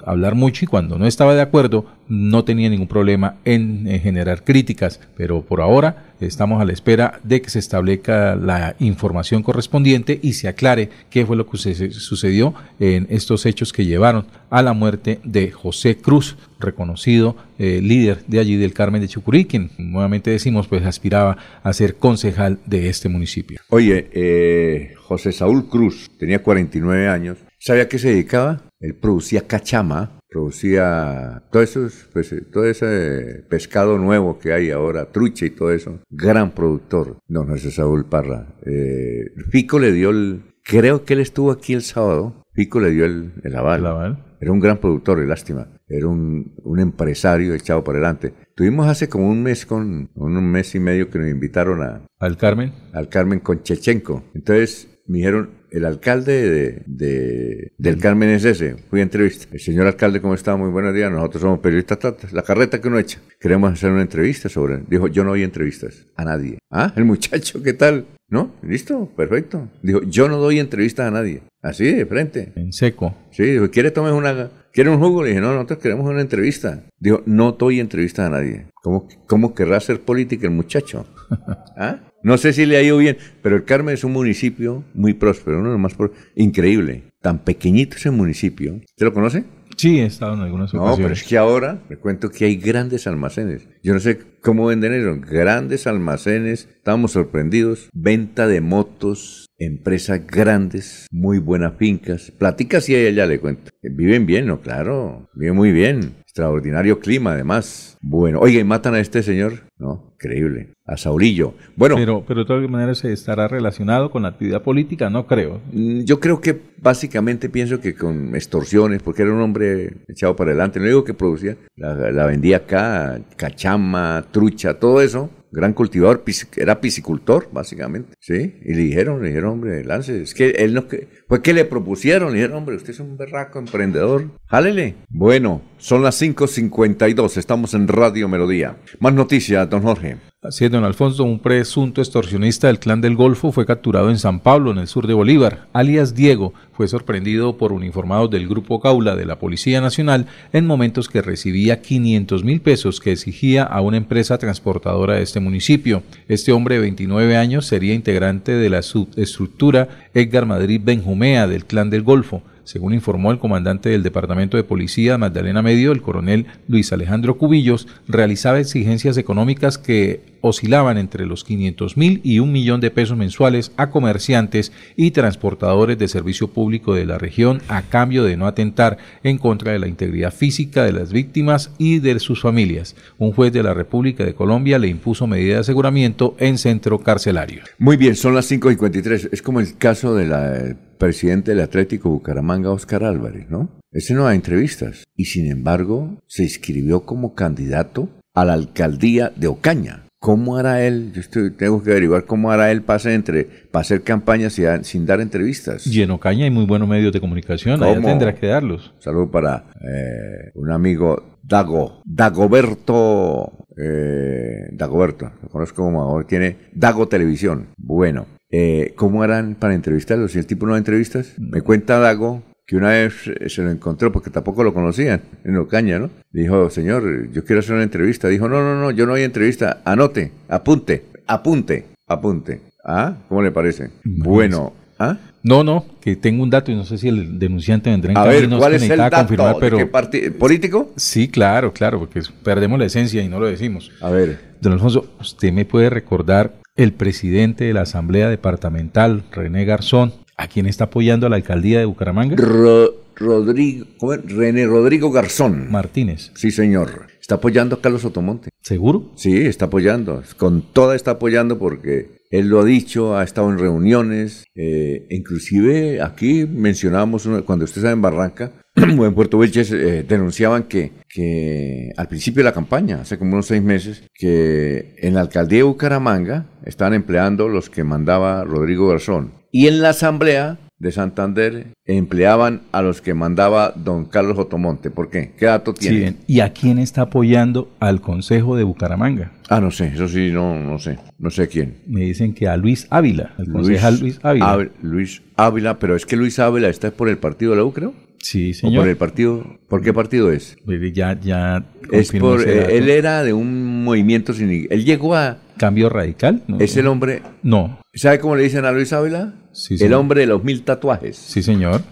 hablar mucho y cuando no estaba de acuerdo, no tenía ningún problema en, generar críticas, pero por ahora estamos a la espera de que se establezca la información correspondiente y se aclare qué fue lo que sucedió en estos hechos que llevaron a la muerte de José Cruz, reconocido eh, líder de allí del Carmen de Chucurí, quien nuevamente decimos pues aspiraba a ser concejal de este municipio. Oye, eh, José Saúl Cruz tenía 49 años. ¿Sabía qué se dedicaba? Él producía cachama, producía todo eso, pues, todo ese pescado nuevo que hay ahora, trucha y todo eso. Gran productor, don José Saúl Parra. Eh, Fico le dio el, creo que él estuvo aquí el sábado. Fico le dio el, el aval. ¿El aval? Era un gran productor, y lástima. Era un, un, empresario echado por delante. Tuvimos hace como un mes con un mes y medio que nos invitaron a... ¿Al Carmen? Al Carmen con Chechenko. Entonces me dijeron, el alcalde de, del Carmen es ese. Fui a entrevista. El señor alcalde, ¿cómo está? Muy buenos días. Nosotros somos periodistas. La carreta que uno echa. Queremos hacer una entrevista sobre él. Dijo, yo no doy entrevistas a nadie. Ah, el muchacho, ¿qué tal? ¿No? Listo, perfecto. Dijo, yo no doy entrevistas a nadie. Así, de frente. En seco. Sí, dijo, ¿quiere tomar una... ¿Quiere un jugo? Le dije, no, nosotros queremos una entrevista. Dijo, no doy entrevistas a nadie. ¿Cómo, cómo querrá hacer política el muchacho? ¿Ah? No sé si le ha ido bien, pero el Carmen es un municipio muy próspero, uno de los más increíble. Tan pequeñito ese municipio. ¿Usted lo conoce? Sí, he estado en algunas ocasiones. No, pero es que ahora le cuento que hay grandes almacenes. Yo no sé cómo venden eso. Grandes almacenes. Estábamos sorprendidos. Venta de motos, empresas grandes, muy buenas fincas. Platicas y ella le cuento. Viven bien, ¿no? Claro, viven muy bien. Extraordinario clima, además. Bueno, oye, ¿matan a este señor? No, increíble. A Saurillo. Bueno. Pero, pero de todas maneras estará relacionado con la actividad política, no creo. Mm, yo creo que básicamente pienso que con extorsiones, porque era un hombre echado para adelante. No digo que producía, la, la vendía acá, cachama, trucha, todo eso gran cultivador, era piscicultor, básicamente, ¿sí? Y le dijeron, le dijeron, hombre, lance, es que él no, fue que le propusieron, le dijeron, hombre, usted es un berraco emprendedor, jálele. Bueno, son las 5.52, estamos en Radio Melodía. Más noticias, don Jorge. Así don Alfonso, un presunto extorsionista del clan del Golfo fue capturado en San Pablo, en el sur de Bolívar. Alias Diego fue sorprendido por uniformados del Grupo Caula de la Policía Nacional en momentos que recibía 500 mil pesos que exigía a una empresa transportadora de este municipio. Este hombre de 29 años sería integrante de la subestructura Edgar Madrid Benjumea del clan del Golfo. Según informó el comandante del Departamento de Policía Magdalena Medio, el coronel Luis Alejandro Cubillos realizaba exigencias económicas que oscilaban entre los 500 mil y un millón de pesos mensuales a comerciantes y transportadores de servicio público de la región a cambio de no atentar en contra de la integridad física de las víctimas y de sus familias. Un juez de la República de Colombia le impuso medida de aseguramiento en centro carcelario. Muy bien, son las 5.53. Es como el caso del presidente del Atlético Bucaramanga, Oscar Álvarez, ¿no? Ese no da entrevistas y sin embargo se inscribió como candidato a la alcaldía de Ocaña. ¿Cómo hará él? Yo estoy, tengo que averiguar cómo hará él pase entre para hacer campañas sin, dar entrevistas. Y en Ocaña hay muy buenos medios de comunicación, allá tendrá que darlos. Saludo para eh, un amigo Dago, Dagoberto, eh, Dagoberto, lo conozco como ahora tiene Dago Televisión. Bueno, eh, ¿cómo harán para entrevistarlo? Si el tipo no da entrevistas, me cuenta Dago que una vez se lo encontró porque tampoco lo conocían en Ocaña, ¿no? Dijo, señor, yo quiero hacer una entrevista. Dijo, no, no, no, yo no hay entrevista. Anote, apunte, apunte, apunte. ¿Ah? ¿Cómo le parece? Bueno, ¿ah? No, no, que tengo un dato y no sé si el denunciante vendrá en A ver, ¿cuál es el dato? Confirmar, pero... ¿Político? Sí, claro, claro, porque perdemos la esencia y no lo decimos. A ver. Don Alfonso, ¿usted me puede recordar el presidente de la Asamblea Departamental, René Garzón, ¿A quién está apoyando a la alcaldía de Bucaramanga? Rodrigo, René Rodrigo Garzón. Martínez. Sí, señor. Está apoyando a Carlos Otomonte. ¿Seguro? Sí, está apoyando. Con toda está apoyando porque él lo ha dicho, ha estado en reuniones. Eh, inclusive aquí mencionábamos cuando usted estaba en Barranca, en Puerto Vilches eh, denunciaban que, que al principio de la campaña, hace como unos seis meses, que en la alcaldía de Bucaramanga estaban empleando los que mandaba Rodrigo Garzón y en la Asamblea de Santander empleaban a los que mandaba don Carlos Otomonte. ¿Por qué? ¿Qué dato tiene? ¿Y a quién está apoyando al Consejo de Bucaramanga? Ah, no sé, eso sí, no, no sé, no sé quién. Me dicen que a Luis Ávila, concejal Luis, Ávila. Luis Ávila, pero es que Luis Ávila está por el partido de la U, creo. Sí, señor. por el partido? ¿Por qué partido es? Ya, ya. Es por, eh, él era de un movimiento sin. Él llegó a. Cambio radical. ¿Es el hombre? No. ¿Sabe cómo le dicen a Luis Ávila? Sí, el hombre de los mil tatuajes. Sí, señor.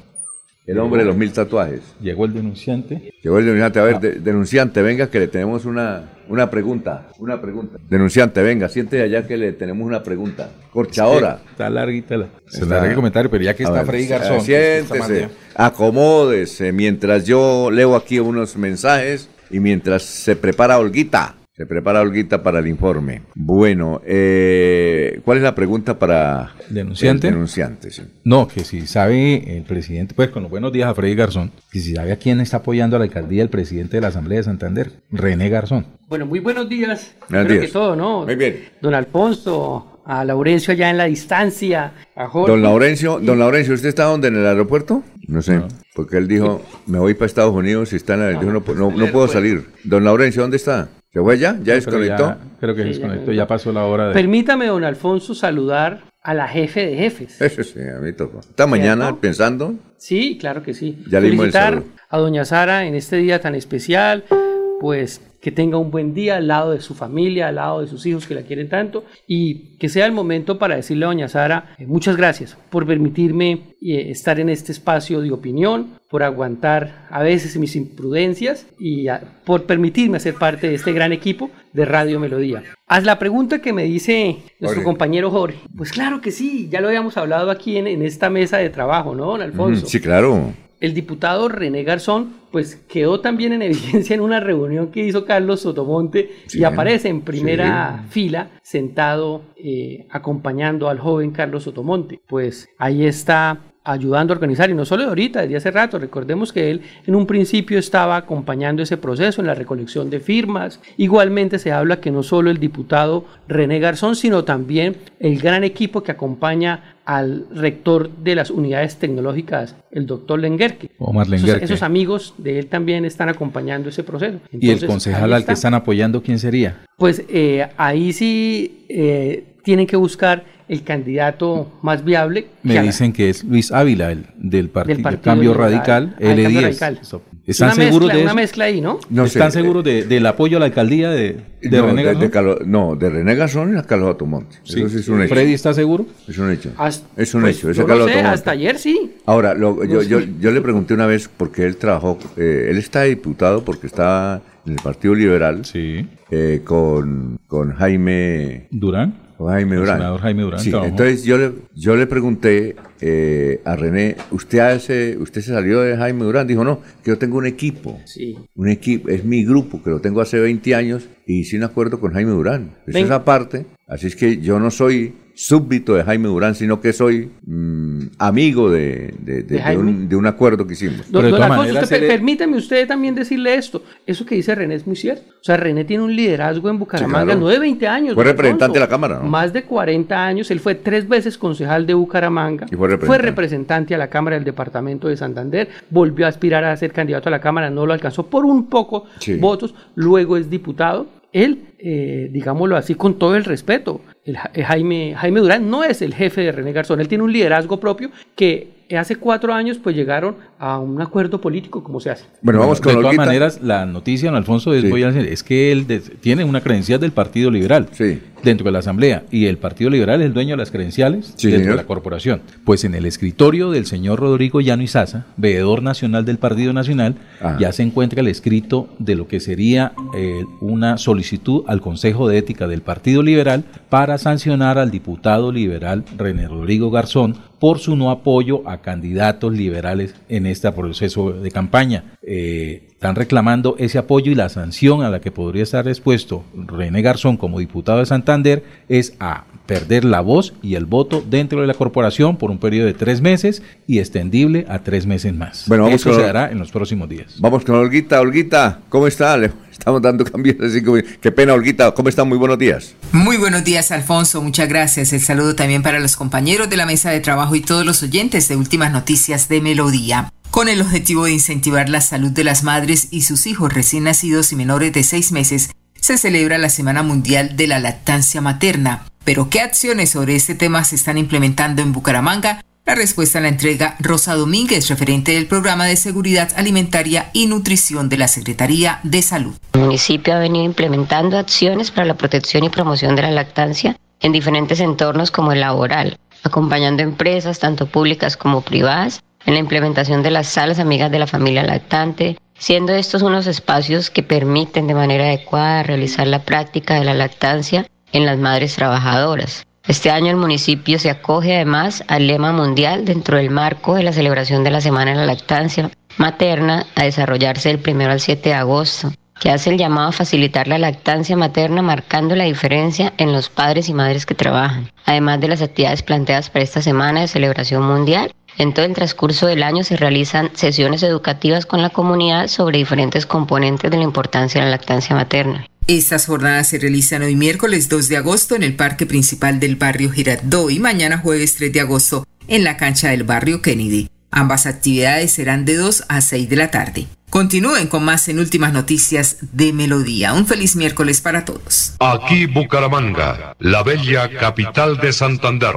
El hombre de los mil tatuajes. Llegó el denunciante. Llegó el denunciante. A ver, ah. denunciante, venga que le tenemos una, una pregunta. Una pregunta. Denunciante, venga, siente allá que le tenemos una pregunta. Corchadora. está larguita la. Se está, el comentario, pero ya que está Freddy Garzón. Siéntese, acomódese mientras yo leo aquí unos mensajes y mientras se prepara Olguita. Se prepara Olguita para el informe. Bueno, eh, ¿cuál es la pregunta para denunciante? El denunciante No, que si sabe el presidente, pues con los buenos días a Freddy Garzón, que si sabe a quién está apoyando a la alcaldía el presidente de la Asamblea de Santander, René Garzón. Bueno, muy buenos días. Buenos días. que todo, ¿no? Muy bien. Don Alfonso, a Laurencio allá en la distancia, a Jorge. Don Laurencio, don Laurencio, ¿usted está dónde? ¿En el aeropuerto? No sé, porque él dijo, me voy para Estados Unidos y está en el... no, no, no puedo salir. Don Laurencio, ¿dónde está? ¿Se fue ya? ¿Ya desconectó? creo que desconectó, ya pasó la hora de... Permítame, don Alfonso, saludar a la jefe de jefes. Eso sí, a mí tocó. ¿Está mañana pensando? Sí, claro que sí. Ya Felicitar a doña Sara en este día tan especial, pues que tenga un buen día al lado de su familia, al lado de sus hijos que la quieren tanto y que sea el momento para decirle a doña Sara eh, muchas gracias por permitirme eh, estar en este espacio de opinión, por aguantar a veces mis imprudencias y por permitirme hacer parte de este gran equipo de Radio Melodía. Haz la pregunta que me dice nuestro compañero Jorge. Pues claro que sí, ya lo habíamos hablado aquí en, en esta mesa de trabajo, ¿no, don Alfonso? sí, claro el diputado René Garzón, pues quedó también en evidencia en una reunión que hizo Carlos Sotomonte y aparece en primera fila sentado eh, acompañando al joven Carlos Sotomonte. Pues ahí está ayudando a organizar, y no solo de ahorita, desde hace rato, recordemos que él en un principio estaba acompañando ese proceso en la recolección de firmas, igualmente se habla que no solo el diputado René Garzón, sino también el gran equipo que acompaña al rector de las unidades tecnológicas, el doctor Lenguerque. Omar Lenguerque. Esos, amigos de él también están acompañando ese proceso. ¿Y el concejal al que están apoyando quién sería? Pues eh, ahí sí eh, tienen que buscar el candidato más viable. Me dicen que es Luis Ávila, el, del, partido, Cambio Radical, ah, L10. ¿Están seguros de una mezcla ahí, ¿no? ¿Están seguros del apoyo a la alcaldía de, de René Garzón? no, de René Garzón y a Carlos Atomonte. Sí. Eso es un hecho. ¿Freddy está seguro? Es un hecho. es un pues, hecho. Yo no sé, hasta ayer sí. Ahora, yo, yo, yo, le pregunté una vez porque él trabajó, eh, él está diputado porque está en el Partido Liberal sí. Eh, con, con Jaime Durán. Jaime Durán. Jaime Durán. Sí, entonces yo le, yo le pregunté eh, a René, ¿usted hace, usted se salió de Jaime Durán? Dijo, no, que yo tengo un equipo. Sí. Un equipo, es mi grupo, que lo tengo hace 20 años y hice un acuerdo con Jaime Durán. Eso es aparte. Así es que yo no soy súbdito de Jaime Durán, sino que soy mm, amigo de, un, acuerdo que hicimos. Pero Permítame usted también decirle esto. Eso que dice René es muy cierto. O sea, René tiene un liderazgo en Bucaramanga, no de 20 años. Fue representante de la Cámara, ¿no? Más de 40 años. Él fue tres veces concejal de Bucaramanga. fue, representante. a la Cámara del Departamento de Santander. Volvió a aspirar a ser candidato a la Cámara, no lo alcanzó por un poco votos. Luego es diputado. Él, eh, digámoslo así, con todo el respeto, eh, Jaime, Jaime Durán no es el jefe de René Garzón, él tiene un liderazgo propio que hace cuatro años pues llegaron a un acuerdo político como se hace. Bueno, vamos con De todas maneras, la noticia, en Alfonso, es, es que él tiene una credencial del Partido Liberal dentro de la Asamblea y el Partido Liberal es el dueño de las credenciales dentro de la corporación. Pues en el escritorio del señor Rodrigo Llano Izaza, veedor nacional del Partido Nacional, ah. ya se encuentra el escrito de lo que sería eh, una solicitud al Consejo de Ética del Partido Liberal para sancionar al diputado liberal René Rodrigo Garzón por su no apoyo a candidatos liberales en este proceso de campaña. Eh, están reclamando ese apoyo y la sanción a la que podría estar expuesto René Garzón como diputado de Santander es a perder la voz y el voto dentro de la corporación por un periodo de tres meses y extendible a tres meses más. Bueno, vamos Eso se hará en los próximos días. Vamos con Olguita. Olguita, ¿cómo está? estamos dando cambios así qué pena, Olguita. ¿Cómo está? Muy buenos días. Muy buenos días, Alfonso. Muchas gracias. El saludo también para los compañeros de la mesa de trabajo y todos los oyentes de Últimas Noticias de Melodía. Con el objetivo de incentivar la salud de las madres y sus hijos recién nacidos y menores de seis meses, se celebra la Semana Mundial de la Lactancia Materna. Pero, ¿qué acciones sobre este tema se están implementando en Bucaramanga? La respuesta la entrega Rosa Domínguez, referente del Programa de Seguridad Alimentaria y Nutrición de la Secretaría de Salud. El municipio ha venido implementando acciones para la protección y promoción de la lactancia en diferentes entornos como el laboral, acompañando empresas tanto públicas como privadas en la implementación de las salas amigas de la familia lactante, siendo estos unos espacios que permiten de manera adecuada realizar la práctica de la lactancia en las madres trabajadoras. Este año el municipio se acoge además al lema mundial dentro del marco de la celebración de la Semana de la Lactancia Materna a desarrollarse del 1 al 7 de agosto, que hace el llamado a facilitar la lactancia materna marcando la diferencia en los padres y madres que trabajan, además de las actividades planteadas para esta semana de celebración mundial en todo el transcurso del año se realizan sesiones educativas con la comunidad sobre diferentes componentes de la importancia de la lactancia materna. Estas jornadas se realizan hoy miércoles 2 de agosto en el parque principal del barrio Girardot y mañana jueves 3 de agosto en la cancha del barrio Kennedy. Ambas actividades serán de 2 a 6 de la tarde. Continúen con más en Últimas Noticias de Melodía. Un feliz miércoles para todos. Aquí Bucaramanga, la bella capital de Santander.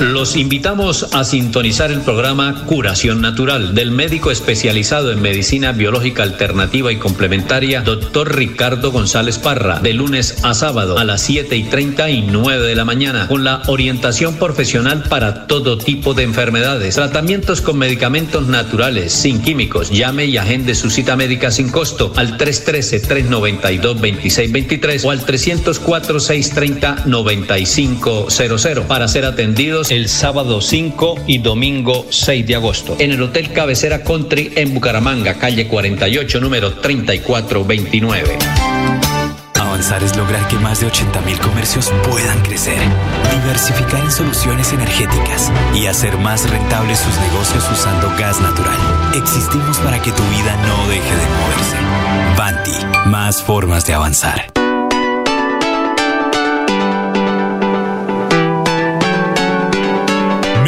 Los invitamos a sintonizar el programa Curación Natural del médico especializado en medicina biológica alternativa y complementaria, doctor Ricardo González Parra, de lunes a sábado a las 7 y 30 y 9 de la mañana, con la orientación profesional para todo tipo de enfermedades, tratamientos con medicamentos naturales, sin químicos. Llame y agende su cita médica sin costo al 313-392-2623 o al 304-630-9500 para ser atendidos el sábado 5 y domingo 6 de agosto en el Hotel Cabecera Country en Bucaramanga, calle 48, número 3429. Avanzar es lograr que más de 80.000 comercios puedan crecer, diversificar en soluciones energéticas y hacer más rentables sus negocios usando gas natural. Existimos para que tu vida no deje de moverse. Banti, más formas de avanzar.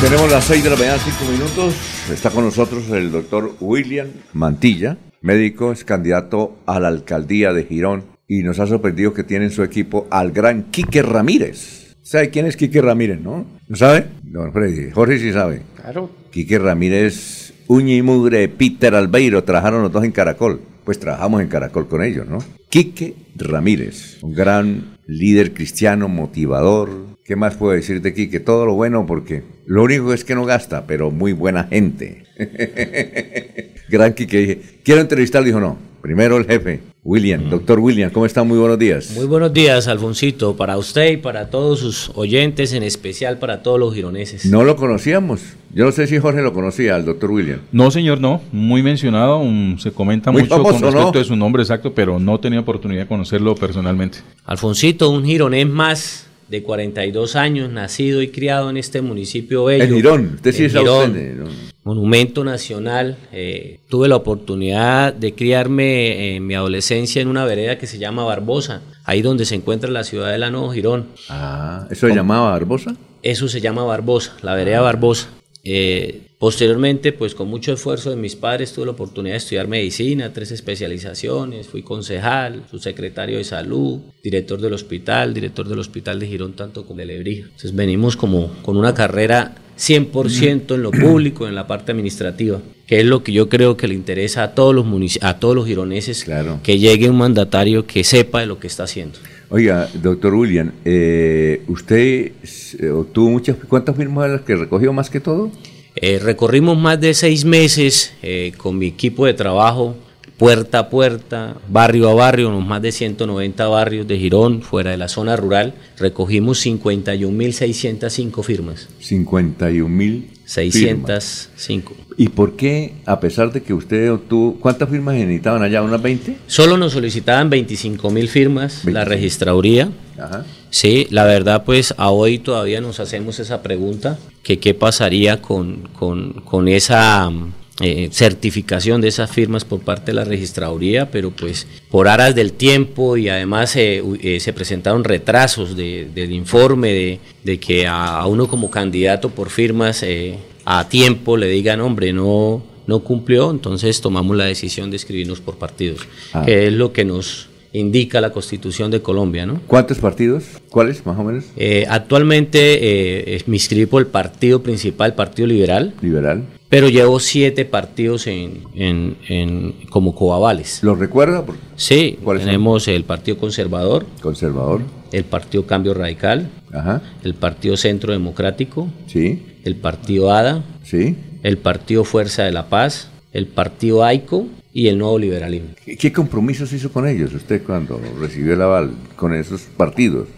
Tenemos las 6 de la mañana, 5 minutos. Está con nosotros el doctor William Mantilla, médico, es candidato a la alcaldía de Girón y nos ha sorprendido que tiene en su equipo al gran Quique Ramírez. ¿Sabe quién es Quique Ramírez, no? ¿No sabe? Don Freddy, Jorge sí sabe. Claro. Quique Ramírez, Uña y Mugre, Peter Albeiro, trabajaron los dos en Caracol. Pues trabajamos en Caracol con ellos, ¿no? Quique Ramírez, un gran líder cristiano, motivador. ¿Qué más puedo decir de Quique? Todo lo bueno porque lo único es que no gasta, pero muy buena gente. gran Quique. Dije, quiero entrevistarlo, dijo no. Primero el jefe, William, doctor William, ¿cómo está? Muy buenos días. Muy buenos días, Alfonsito, para usted y para todos sus oyentes, en especial para todos los gironeses. No lo conocíamos. Yo no sé si Jorge lo conocía, al doctor William. No, señor, no. Muy mencionado. um, se comenta Muy mucho famoso, con respecto ¿no? de su nombre exacto, pero no tenía oportunidad de conocerlo personalmente. Alfonsito, un gironés más de 42 años, nacido y criado en este municipio bello. En Girón, usted sí es Girón. Monumento nacional. eh, tuve la oportunidad de criarme en mi adolescencia en una vereda que se llama Barbosa, ahí donde se encuentra la ciudad de la Nuevo Girón. Ah, ¿eso se llamaba Barbosa? Eso se llama Barbosa, la vereda Barbosa. Eh, posteriormente, pues con mucho esfuerzo de mis padres tuve la oportunidad de estudiar medicina, tres especializaciones, fui concejal, subsecretario de salud, director del hospital, director del hospital de Girón, tanto como de Lebrija. Entonces venimos como con una carrera 100% en lo público, en la parte administrativa, que es lo que yo creo que le interesa a todos los a todos los gironeses, que llegue un mandatario que sepa de lo que está haciendo. Oiga, doctor William, eh, ¿usted eh, obtuvo muchas, cuántas firmas las que recogió más que todo? Eh, recorrimos más de seis meses eh, con mi equipo de trabajo, puerta a puerta, barrio a barrio, en los más de 190 barrios de Girón, fuera de la zona rural. Recogimos 51.605 firmas. 51 mil 605. ¿Y por qué, a pesar de que usted obtuvo, cuántas firmas necesitaban allá? ¿Unas 20? Solo nos solicitaban 25.000 firmas, la registraduría. Ajá. Sí, la verdad pues a hoy todavía nos hacemos esa pregunta, que qué pasaría con, con, con esa eh, certificación de esas firmas por parte de la registraduría, pero pues por aras del tiempo y además eh, eh, se presentaron retrasos de- del informe de, de que a, a uno como candidato por firmas eh, a tiempo le digan, hombre, no, no cumplió, entonces tomamos la decisión de escribirnos por partidos, Ah. que es lo que nos indica la constitución de Colombia, ¿no? ¿Cuántos partidos? ¿Cuáles, más o menos? Eh, actualmente eh, me inscribí por el partido principal, Partido Liberal. Liberal. Pero llevo siete partidos en, en- en- como coavales. ¿Los recuerda? Sí, ¿Cuáles son? tenemos el Partido Conservador. Conservador. El Partido Cambio Radical. Ajá. El Partido Centro Democrático. Sí. El Partido ADA. Sí. El Partido Fuerza de la Paz. El Partido AICO y el Nuevo Liberalismo. ¿Qué, compromisos hizo con ellos usted cuando recibió el aval con esos partidos?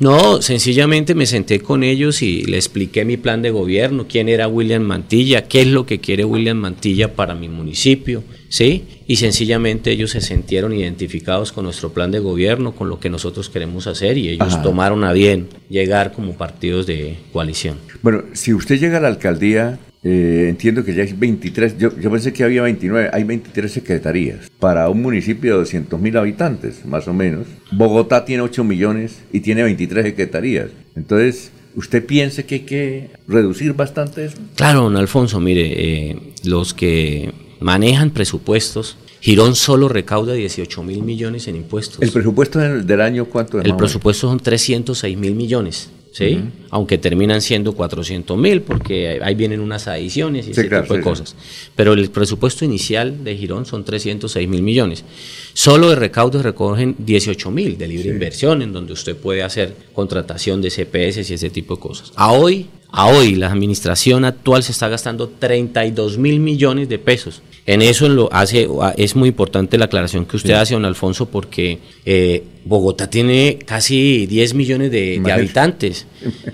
No, sencillamente me senté con ellos y le expliqué mi plan de gobierno, quién era William Mantilla, qué es lo que quiere William Mantilla para mi municipio, ¿sí? Y sencillamente ellos se sintieron identificados con nuestro plan de gobierno, con lo que nosotros queremos hacer y ellos Ajá. tomaron a bien llegar como partidos de coalición. Bueno, si usted llega a la alcaldía, eh, entiendo que ya hay 23, yo, yo pensé que había 29, hay 23 secretarías para un municipio de 200 mil habitantes, más o menos. Bogotá tiene 8 millones y tiene 23 secretarías. Entonces, ¿usted piensa que hay que reducir bastante eso? Claro, don Alfonso, mire, eh, los que manejan presupuestos, Girón solo recauda 18 mil millones en impuestos. ¿El presupuesto del, año cuánto es? El presupuesto son 306 mil millones. ¿Sí? Aunque terminan siendo 400 mil porque ahí vienen unas adiciones y Sí, ese claro, tipo de sí, sí. cosas. Pero el presupuesto inicial de Girón son 306 mil millones. Solo de recaudos recogen 18 mil de libre inversión, en donde usted puede hacer contratación de CPS y ese tipo de cosas. A hoy, a hoy, la administración actual se está gastando 32 mil millones de pesos. En eso lo hace, es muy importante la aclaración que usted hace, don Alfonso, porque eh, Bogotá tiene casi 10 millones de, habitantes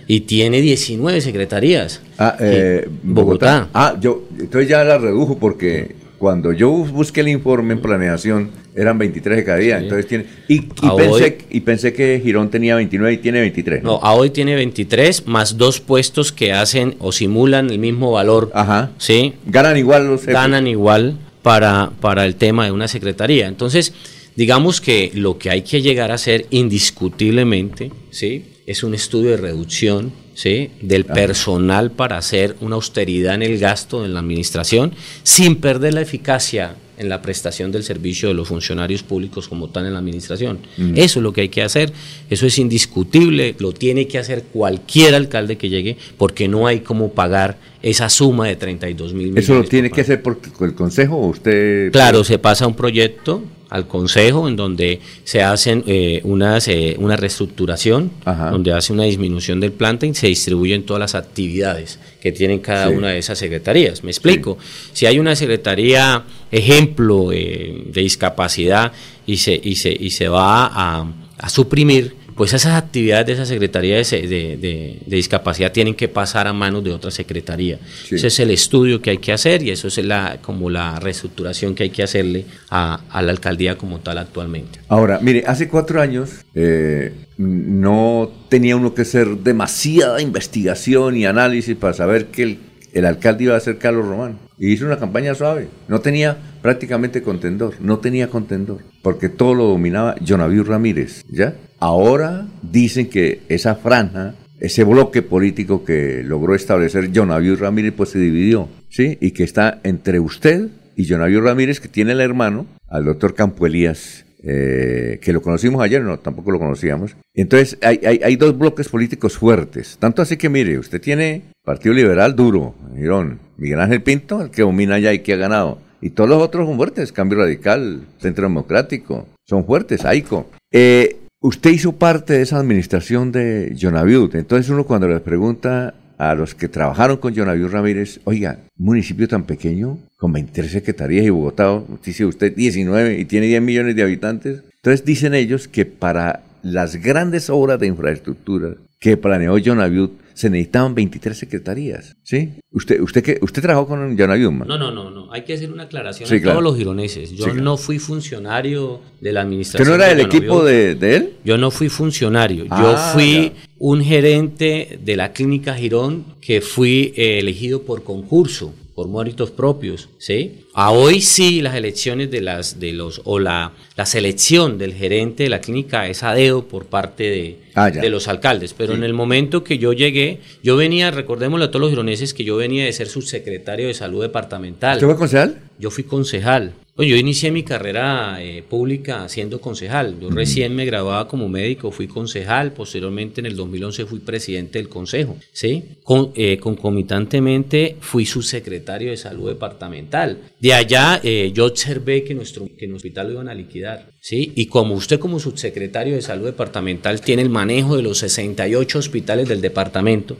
y tiene 19 secretarías. Ah, eh, Bogotá. Ah, yo, entonces ya la redujo porque cuando yo busqué el informe en planeación eran 23 de cada día. Entonces tiene. Y, pensé, hoy- y pensé que Girón tenía 29 y tiene 23. No, a hoy tiene 23 más dos puestos que hacen o simulan el mismo valor. Ajá. ¿Sí? Ganan igual los. Ganan igual para, para el tema de una secretaría. Entonces, digamos que lo que hay que llegar a hacer indiscutiblemente, ¿sí? Es un estudio de reducción, ¿sí? Del personal para hacer una austeridad en el gasto en la administración sin perder la eficacia en la prestación del servicio de los funcionarios públicos como tal en la administración. Mm. Eso es lo que hay que hacer, eso es indiscutible, lo tiene que hacer cualquier alcalde que llegue porque no hay cómo pagar esa suma de 32 mil millones. ¿Eso lo tiene que hacer por el consejo o usted? Claro, se pasa un proyecto al consejo en donde se hacen eh, unas, eh, una reestructuración, donde hace una disminución del planta y se distribuyen todas las actividades que tienen cada Sí. una de esas secretarías. Me explico. Si hay una secretaría, ejemplo, eh, de discapacidad y se, y se, y se va a, a suprimir, pues esas actividades de esa secretaría de, de- de- de discapacidad tienen que pasar a manos de otra secretaría. Sí. Ese es el estudio que hay que hacer y eso es la, como la reestructuración que hay que hacerle a, a la alcaldía como tal actualmente. Ahora, mire, hace cuatro años eh, no tenía uno que hacer demasiada investigación y análisis para saber que el, el alcalde iba a ser Carlos Román. Y hizo una campaña suave. No tenía prácticamente contendor. No tenía contendor. Porque todo lo dominaba Jonaviu Ramírez. ¿Ya? Ahora dicen que esa franja, ese bloque político que logró establecer Jonaviu Ramírez, pues se dividió. ¿Sí? Y que está entre usted y Jonaviu Ramírez, que tiene el hermano, al doctor Campo Elías, eh, que lo conocimos ayer, no, tampoco lo conocíamos. Entonces, hay, hay, dos bloques políticos fuertes. Tanto así que, mire, usted tiene Partido Liberal duro, Girón, Miguel Ángel Pinto, el que domina ya y que ha ganado. Y todos los otros son fuertes, Cambio Radical, Centro Democrático, son fuertes, AICO. Eh, usted hizo parte de esa administración de Jonaviud. Entonces, uno cuando les pregunta a los que trabajaron con Jonaviud Ramírez, oiga, un municipio tan pequeño, con 23 secretarías y Bogotá, dice usted 19 y tiene 10 millones de habitantes. Entonces dicen ellos que para las grandes obras de infraestructura que planeó Jonaviud se necesitaban 23 secretarías, ¿sí? ¿Usted, usted, qué, usted trabajó con Jonaviud, man? No, no, no, no. Hay que hacer una aclaración Sí, a claro. todos los gironeses. Yo Sí, claro. no fui funcionario de la ¿Usted administración. no era de del equipo de, de él? Yo no fui funcionario, yo Ah, fui un gerente de la clínica Girón que fui eh, elegido por concurso, por méritos propios, ¿sí? A hoy sí las elecciones de las de los o la, la selección del gerente de la clínica es a dedo por parte de, Ah, de los alcaldes, pero en el momento que yo llegué, yo venía, recordémosle a todos los gironeses que yo venía de ser subsecretario de salud departamental. ¿Usted fue concejal? Yo fui concejal. Bueno, yo inicié mi carrera eh, pública siendo concejal. Yo recién me graduaba como médico, fui concejal. Posteriormente, en el 2011, fui presidente del consejo. ¿sí? Con, eh, concomitantemente, fui subsecretario de salud departamental. De allá, eh, yo observé que nuestro, que nuestro hospital lo iban a liquidar. ¿Sí? Y como usted, como subsecretario de salud departamental, tiene el manejo de los 68 hospitales del departamento,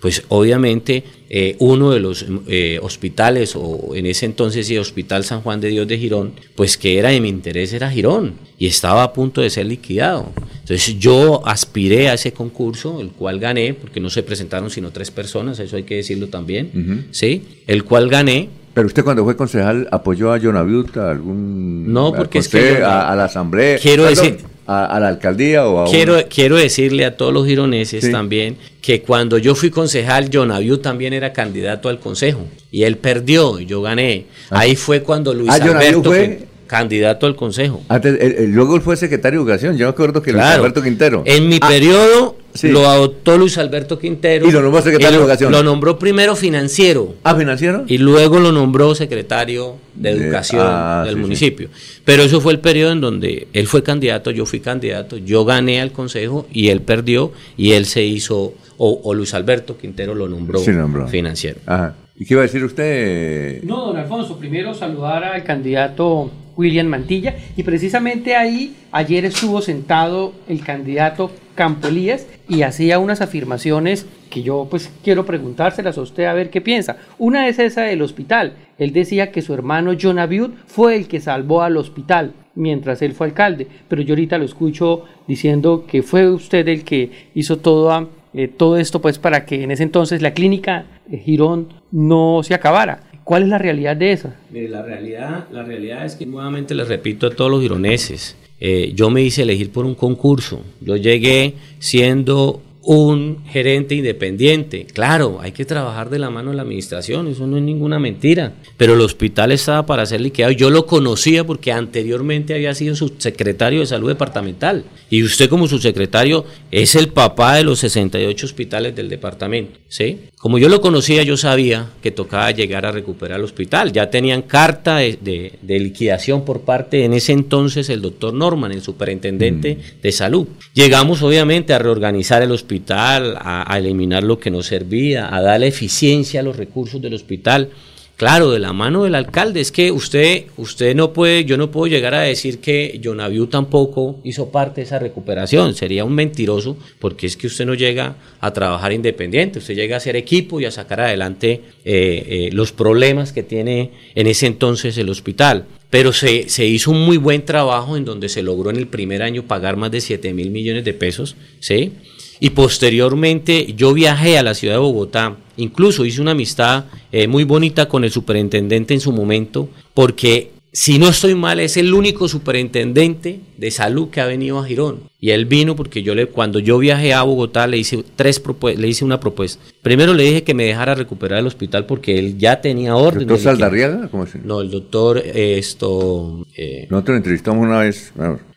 pues obviamente eh, uno de los eh, hospitales, o en ese entonces sí, Hospital San Juan de Dios de Girón, pues que era de mi interés era Girón y estaba a punto de ser liquidado. Entonces yo aspiré a ese concurso, el cual gané, porque no se presentaron sino tres personas, eso hay que decirlo también. ¿sí? El cual gané, Pero usted cuando fue concejal apoyó a Jonaviud a algún No, al porque es que consejo, yo- a, a la asamblea, Quiero perdón, decir- a, a la alcaldía o a un- Quiero, quiero decirle a todos los gironeses Sí. también que cuando yo fui concejal, John Abiu también era candidato al consejo y él perdió y yo gané. Ahí fue cuando Luis Ah, Alberto fue- candidato al consejo. Antes, luego él fue secretario de educación, yo me acuerdo que Luis Claro. Alberto Quintero. En mi Ah, periodo, Sí. Lo adoptó Luis Alberto Quintero. Y lo nombró secretario de Educación. Lo nombró primero financiero. Ah, financiero. Y luego lo nombró secretario de Educación ah, del sí, sí. municipio. Pero eso fue el periodo en donde él fue candidato, yo fui candidato, yo gané al consejo y él perdió y él se hizo, o, o Luis Alberto Quintero lo nombró, Sí, nombró. financiero. Ajá. ¿Y qué iba a decir usted? No, don Alfonso, primero saludar al candidato William Mantilla y precisamente ahí ayer estuvo sentado el candidato Campo Elías y hacía unas afirmaciones que yo pues quiero preguntárselas a usted a ver qué piensa. Una es esa del hospital. Él decía que su hermano John fue el que salvó al hospital mientras él fue alcalde, pero yo ahorita lo escucho diciendo que fue usted el que hizo todo, a- eh, esto pues para que en ese entonces la clínica Girón no se acabara. ¿Cuál es la realidad de eso? Mire, la realidad, la realidad es que nuevamente les repito a todos los gironeses, eh, yo me hice elegir por un concurso. Yo llegué siendo un gerente independiente. Claro, hay que trabajar de la mano en la administración, eso no es ninguna mentira. Pero el hospital estaba para ser liquidado. Yo lo conocía porque anteriormente había sido subsecretario de salud departamental. Y usted como subsecretario es el papá de los 68 hospitales del departamento. ¿sí? Como yo lo conocía, yo sabía que tocaba llegar a recuperar el hospital. Ya tenían carta de, de- de liquidación por parte en ese entonces el doctor Norman, el superintendente de salud. Llegamos obviamente a reorganizar el hospital, a, eliminar lo que no servía, a darle eficiencia a los recursos del hospital. Claro, de la mano del alcalde, es que usted, usted no puede, yo no puedo llegar a decir que Jonaviu tampoco hizo parte de esa recuperación, sería un mentiroso, porque es que usted no llega a trabajar independiente, usted llega a hacer equipo y a sacar adelante eh, eh, los problemas que tiene en ese entonces el hospital. Pero se, se hizo un muy buen trabajo en donde se logró en el primer año pagar más de 7 mil millones de pesos, ¿sí? Y posteriormente yo viajé a la ciudad de Bogotá, incluso hice una amistad eh, muy bonita con el superintendente en su momento, porque si no estoy mal es el único superintendente de salud que ha venido a Girón. Y él vino porque yo le, cuando yo viajé a Bogotá le hice, tres le hice una propuesta. Primero le dije que me dejara recuperar el hospital porque él ya tenía orden. ¿Doctor de liquidar. Saldarriaga? No, el doctor eh, esto... eh, Nosotros lo entrevistamos una vez.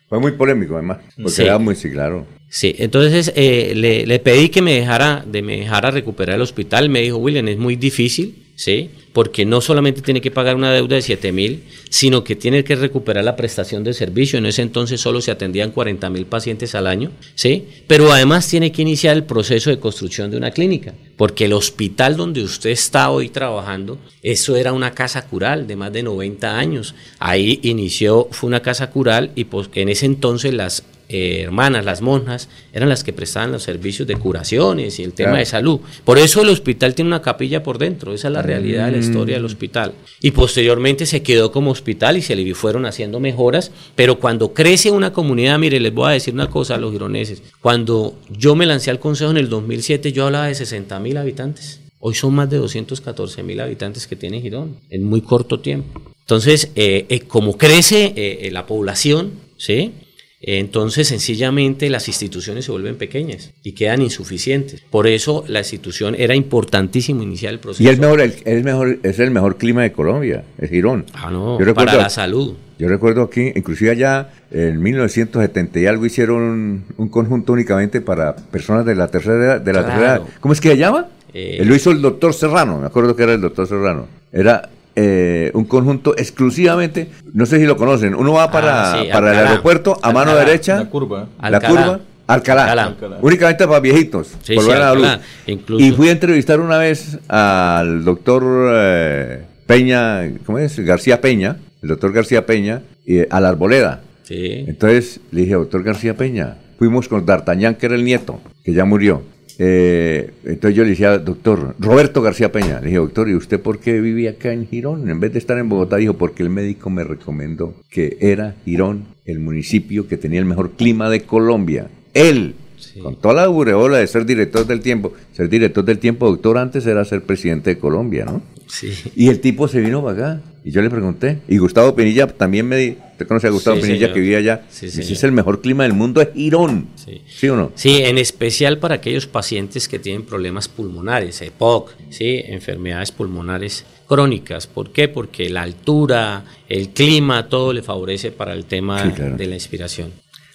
fue muy polémico, además. Porque Sí. era muy, sí, claro. Sí, entonces eh, le, le pedí que me dejara, de me dejara recuperar el hospital. Me dijo, William, es muy difícil, ¿sí? Porque no solamente tiene que pagar una deuda de 7 mil, sino que tiene que recuperar la prestación de servicio. En ese entonces solo se atendían 40 mil pacientes al año, ¿sí? Pero además tiene que iniciar el proceso de construcción de una clínica, porque el hospital donde usted está hoy trabajando, eso era una casa cural de más de 90 años. Ahí inició, fue una casa cural y pues, en ese entonces las eh, hermanas, las monjas, eran las que prestaban los servicios de curaciones y el tema Claro. de salud. Por eso el hospital tiene una capilla por dentro, esa es la realidad de la historia del hospital. Y posteriormente se quedó como hospital y se le fueron haciendo mejoras, pero cuando crece una comunidad, mire, les voy a decir una cosa a los gironeses, cuando yo me lancé al consejo en el 2007, yo hablaba de 60 mil habitantes. Hoy son más de 214 mil habitantes que tiene Girón en muy corto tiempo. Entonces, eh, eh, como crece eh, la población, ¿sí? Entonces, sencillamente las instituciones se vuelven pequeñas y quedan insuficientes. Por eso la institución era importantísimo iniciar el proceso. Y el mejor, el, el mejor, es el mejor clima de Colombia, es Girón. Ah, no, Yo recuerdo- para la salud. Yo recuerdo aquí, inclusive allá en 1970 y algo hicieron un, un conjunto únicamente para personas de la tercera edad. De la Claro. tercera. ¿Cómo es que se llama? Eh, Eh, lo hizo el doctor Serrano, me acuerdo que era el doctor Serrano. Era eh, un conjunto exclusivamente, no sé si lo conocen, uno va para, Ah, sí, para el aeropuerto a mano Alcalá. derecha. La curva. La Alcalá. curva. Alcalá. Alcalá. Únicamente para viejitos. Sí, por sí, buena Alcalá. luz. Y fui a entrevistar una vez al doctor eh, Peña, ¿cómo es? García Peña, el doctor García Peña, y, a la arboleda. Sí. Entonces le dije, doctor García Peña, fuimos con D'Artagnan, que era el nieto, que ya murió. Eh, entonces yo le decía, doctor, Roberto García Peña, le dije, doctor, ¿y usted por qué vivía acá en Girón? En vez de estar en Bogotá, dijo, porque el médico me recomendó que era Girón el municipio que tenía el mejor clima de Colombia. Él, con toda la aureola de ser director del tiempo, ser director del tiempo, doctor, antes era ser presidente de Colombia, ¿no? Sí. Y el tipo se vino para acá. Y yo le pregunté. Y Gustavo Pinilla también me di. ¿Usted conoce a Gustavo Sí, Pinilla señor. que vivía allá? Sí, Dice, es el mejor clima del mundo, es Girón. Sí. o no? Sí, en especial para aquellos pacientes que tienen problemas pulmonares, EPOC, ¿sí? enfermedades pulmonares crónicas. ¿Por qué? Porque la altura, el clima, todo le favorece para el tema Sí, claro. de la inspiración.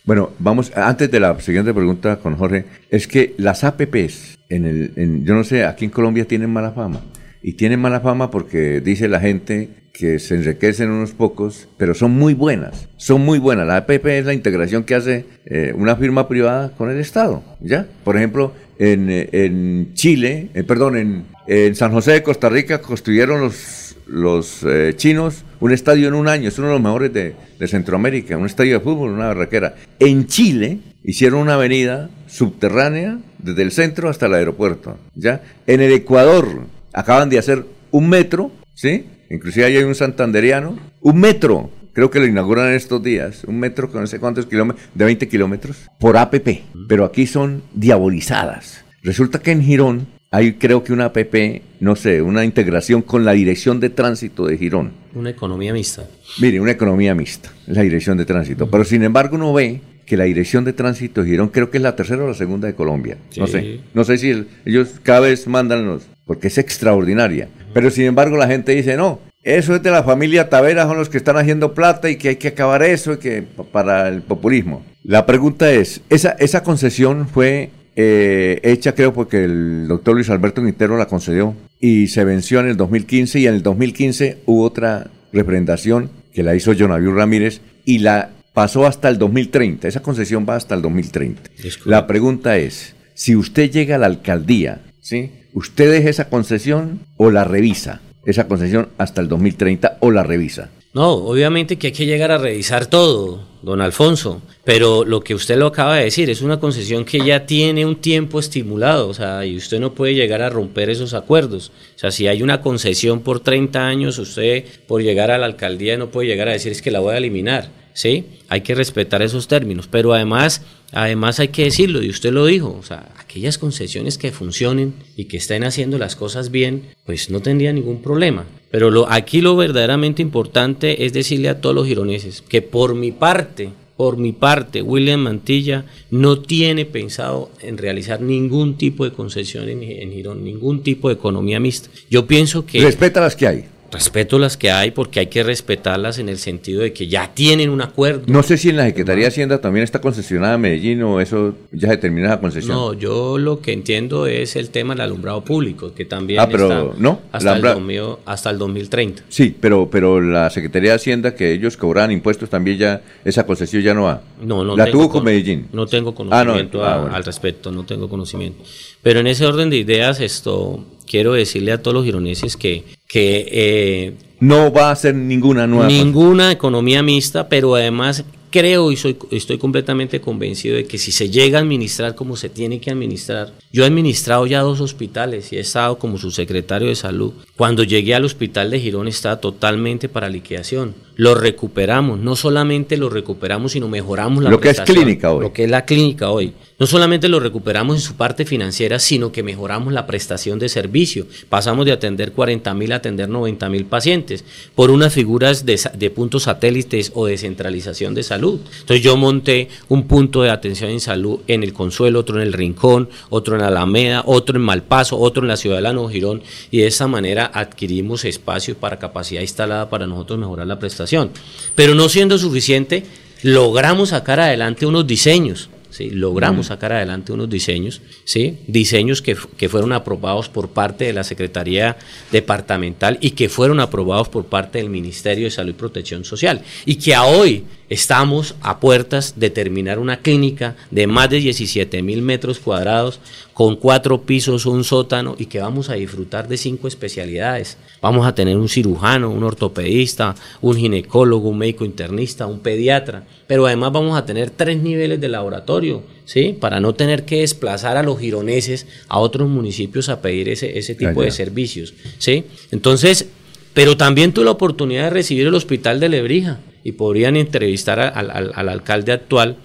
Bueno, vamos, antes de la siguiente pregunta con Jorge, es que las APPs, en el, en, yo no sé, aquí en Colombia tienen mala fama. Y tienen mala fama porque dice la gente que se enriquecen unos pocos, pero son muy buenas, son muy buenas. La APP es la integración que hace eh, una firma privada con el Estado, ¿ya? Por ejemplo, en, eh, en Chile, eh, perdón, en, en San José de Costa Rica construyeron los, los chinos un estadio en un año, es uno de los mejores de, de Centroamérica, un estadio de fútbol, una barraquera. En Chile hicieron una avenida subterránea desde el centro hasta el aeropuerto, ¿ya? En el Ecuador acaban de hacer un metro, ¿sí? Inclusive ahí hay un santanderiano, un metro, creo que lo inauguran en estos días, un metro con no sé cuántos kilómetros, de 20 kilómetros, por APP, pero aquí son diabolizadas. Resulta que en Girón hay creo que una APP, no sé, una integración con la Dirección de Tránsito de Girón. Una economía mixta. Mire, una economía mixta, la Dirección de Tránsito. Pero sin embargo uno ve que la Dirección de Tránsito de Girón creo que es la tercera o la segunda de Colombia. No sé. No sé si el- ellos cada vez mandan los, porque es extraordinaria. Pero sin embargo la gente dice, no, eso es de la familia Tavera, son los que están haciendo plata y que hay que acabar eso y que pa- para el populismo. La pregunta es, esa, esa concesión fue eh, hecha creo porque el doctor Luis Alberto Quintero la concedió y se venció en el 2015 y en el 2015 hubo otra representación que la hizo Jonaviu Ramírez y la pasó hasta el 2030. Esa concesión va hasta el 2030. La pregunta es, si usted llega a la alcaldía, ¿sí? ¿Usted deja esa concesión o la revisa? Esa concesión hasta el 2030 o la revisa. No, obviamente que hay que llegar a revisar todo, don Alfonso, pero lo que usted lo acaba de decir es una concesión que ya tiene un tiempo estimulado, o sea, y usted no puede llegar a romper esos acuerdos. O sea, si hay una concesión por 30 años, usted por llegar a la alcaldía no puede llegar a decir es que la voy a eliminar, ¿sí? Hay que respetar esos términos, pero además, además hay que decirlo, y usted lo dijo, o sea, aquellas concesiones que funcionen y que estén haciendo las cosas bien, pues no tendría ningún problema. Pero lo, aquí lo verdaderamente importante es decirle a todos los gironeses que por mi parte, por mi parte, William Mantilla no tiene pensado en realizar ningún tipo de concesión en, en Girón, ningún tipo de economía mixta. Yo pienso que... Respeta las que hay. Respeto las que hay porque hay que respetarlas en el sentido de que ya tienen un acuerdo. No sé si en la Secretaría de Hacienda también está concesionada Medellín o eso ya se termina la concesión. No, yo lo que entiendo es el tema del alumbrado público, que también Ah, pero está no, hasta, el alambra- 2000 hasta el 2030. Sí, pero, pero la Secretaría de Hacienda, que ellos cobran impuestos también ya, esa concesión ya no va. No, no La tuvo con con- Medellín. No tengo Ah, no, conocimiento ah, bueno. al respecto, no tengo conocimiento. Pero en ese orden de ideas, esto quiero decirle a todos los gironeses que, que eh, No va a ser ninguna nueva. ninguna economía mixta, pero además creo y soy, estoy completamente convencido de que si se llega a administrar como se tiene que administrar, yo he administrado ya dos hospitales y he estado como subsecretario de salud. Cuando llegué al hospital de Girón estaba totalmente para liquidación. Lo recuperamos, no solamente lo recuperamos, sino mejoramos la Lo que es clínica hoy. Lo que es la clínica hoy. No solamente lo recuperamos en su parte financiera, sino que mejoramos la prestación de servicio. Pasamos de atender 40 mil a atender 90 mil pacientes por unas figuras de, puntos satélites o de centralización de salud. Entonces yo monté un punto de atención en salud en el Consuelo, otro en el Rincón, otro en Alameda, otro en Malpaso, otro en la ciudad de Lano Girón y de esa manera adquirimos espacio para capacidad instalada para nosotros mejorar la prestación. Pero no siendo suficiente, logramos sacar adelante unos diseños. ¿Sí? Logramos sacar adelante unos diseños, ¿sí? diseños que, que fueron aprobados por parte de la Secretaría Departamental y que fueron aprobados por parte del Ministerio de Salud y Protección Social. Y que a hoy estamos a puertas de terminar una clínica de más de 17 mil metros cuadrados con cuatro pisos, un sótano y que vamos a disfrutar de cinco especialidades. Vamos a tener un cirujano, un ortopedista, un ginecólogo, un médico internista, un pediatra, pero además vamos a tener tres niveles de laboratorio, ¿sí? Para no tener que desplazar a los gironeses a otros municipios a pedir ese, ese tipo de servicios, ¿sí? Entonces, pero también tuve la oportunidad de recibir el hospital de Lebrija y podrían entrevistar a- al, al- al alcalde actual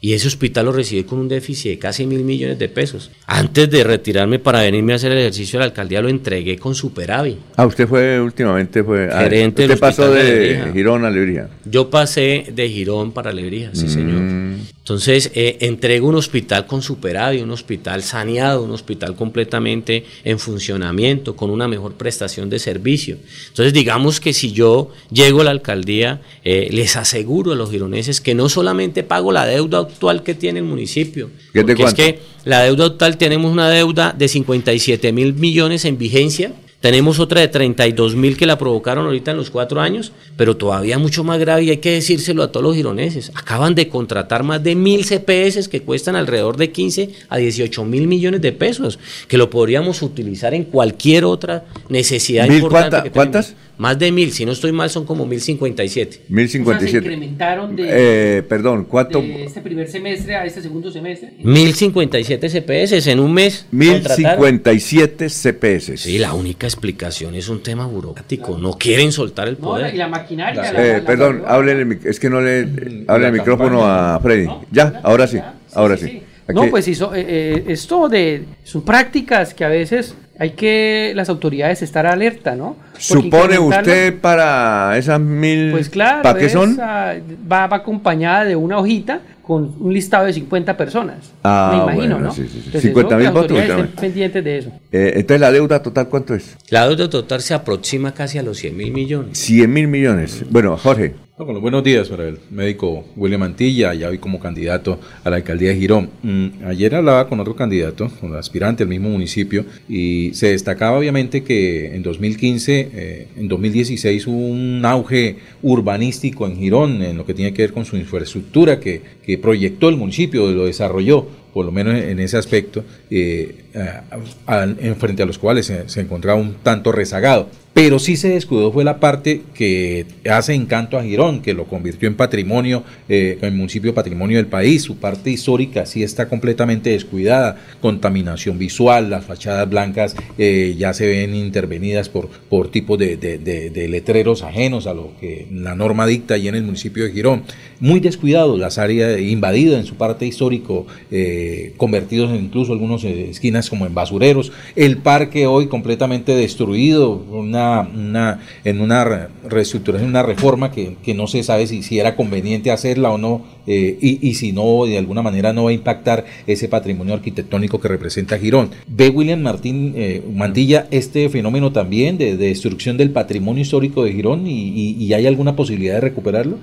y ese hospital lo recibí con un déficit de casi mil millones de pesos. Antes de retirarme para venirme a hacer el ejercicio de la alcaldía lo entregué con superávit. Ah, usted fue últimamente, fue. ah, Gerente del usted pasó hospital de de Lebrija. Girón a Lebrija. Yo pasé de Girón para Lebrija, sí señor. Entonces, eh, entrego un hospital con superávit, un hospital saneado, un hospital completamente en funcionamiento, con una mejor prestación de servicio. Entonces, digamos que si yo llego a la alcaldía, eh, les aseguro a los gironeses que no solamente pago la deuda actual que tiene el municipio, porque es que la deuda actual tenemos una deuda de 57 mil millones en vigencia tenemos otra de 32 mil que la provocaron ahorita en los cuatro años, pero todavía mucho más grave y hay que decírselo a todos los gironeses. Acaban de contratar más de mil CPS que cuestan alrededor de 15 a 18 mil millones de pesos, que lo podríamos utilizar en cualquier otra necesidad importante. ¿Cuántas? Más de mil, si no estoy mal, son como mil cincuenta y siete. Mil cincuenta y siete. incrementaron de, eh, perdón, ¿cuánto? de este primer semestre a este segundo semestre. Mil cincuenta y siete CPS en un mes. Mil cincuenta y siete CPS. Sí, la única explicación es un tema burocrático. No quieren soltar el poder. No, y la maquinaria. eh, perdón, hable es que no le mm, hable el micrófono a Freddy. ya, ahora sí, ahora sí. No, pues hizo, eh, eh, esto de son prácticas que a veces hay que las autoridades estar alerta, ¿no? ¿Supone usted para esas mil? Pues claro, ¿para qué son? Va, va, acompañada de una hojita con un listado de 50 personas. Ah, me imagino, bueno, ¿no? Sí, sí, sí. 50 mil votos. Pendientes de eso. Eh, entonces, ¿la deuda total cuánto es? La deuda total se aproxima casi a los 100 mil millones. 100 mil millones. Bueno, Jorge. Buenos días para el médico William Mantilla, ya hoy como candidato a la alcaldía de Girón. Mm, ayer hablaba con otro candidato, con aspirante al mismo municipio, y se destacaba obviamente que en 2015, eh, en 2016 hubo un auge urbanístico en Girón, en lo que tiene que ver con su infraestructura que, que proyectó el municipio, lo desarrolló por lo menos en ese aspecto, eh, en frente a los cuales se, encontraba un tanto rezagado. Pero sí se descuidó fue la parte que hace encanto a Girón, que lo convirtió en patrimonio, eh, en municipio patrimonio del país. Su parte histórica sí está completamente descuidada. Contaminación visual, las fachadas blancas eh, ya se ven intervenidas por, por tipos de, de, letreros ajenos a lo que la norma dicta allí en el municipio de Girón. Muy descuidado, las áreas invadidas en su parte histórico, convertidos en incluso algunas esquinas como en basureros. El parque hoy completamente destruido, una una, en una reestructuración, una reforma que, que no se sabe si, si, era conveniente hacerla o no, eh, y, y, si no, de alguna manera no va a impactar ese patrimonio arquitectónico que representa Girón. ¿Ve William Martín eh, Mantilla este fenómeno también de, de, destrucción del patrimonio histórico de Girón y, y hay alguna posibilidad de recuperarlo?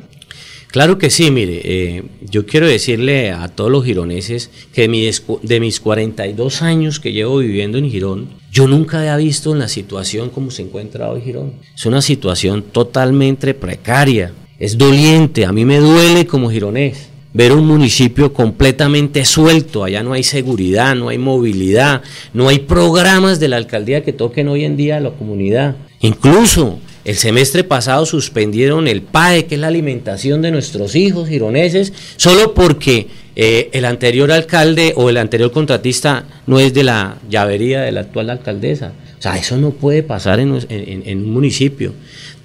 Claro que sí, mire, eh, yo quiero decirle a todos los gironeses que de mis, de mis 42 años que llevo viviendo en Girón, yo nunca había visto la situación como se encuentra hoy Girón. Es una situación totalmente precaria, es doliente, a mí me duele como gironés ver un municipio completamente suelto, allá no hay seguridad, no hay movilidad, no hay programas de la alcaldía que toquen hoy en día a la comunidad. Incluso el semestre pasado suspendieron el PAE, que es la alimentación de nuestros hijos gironeses, solo porque eh, el anterior alcalde o el anterior contratista no es de la llavería de la actual alcaldesa. O sea, eso no puede pasar en, en, en un municipio.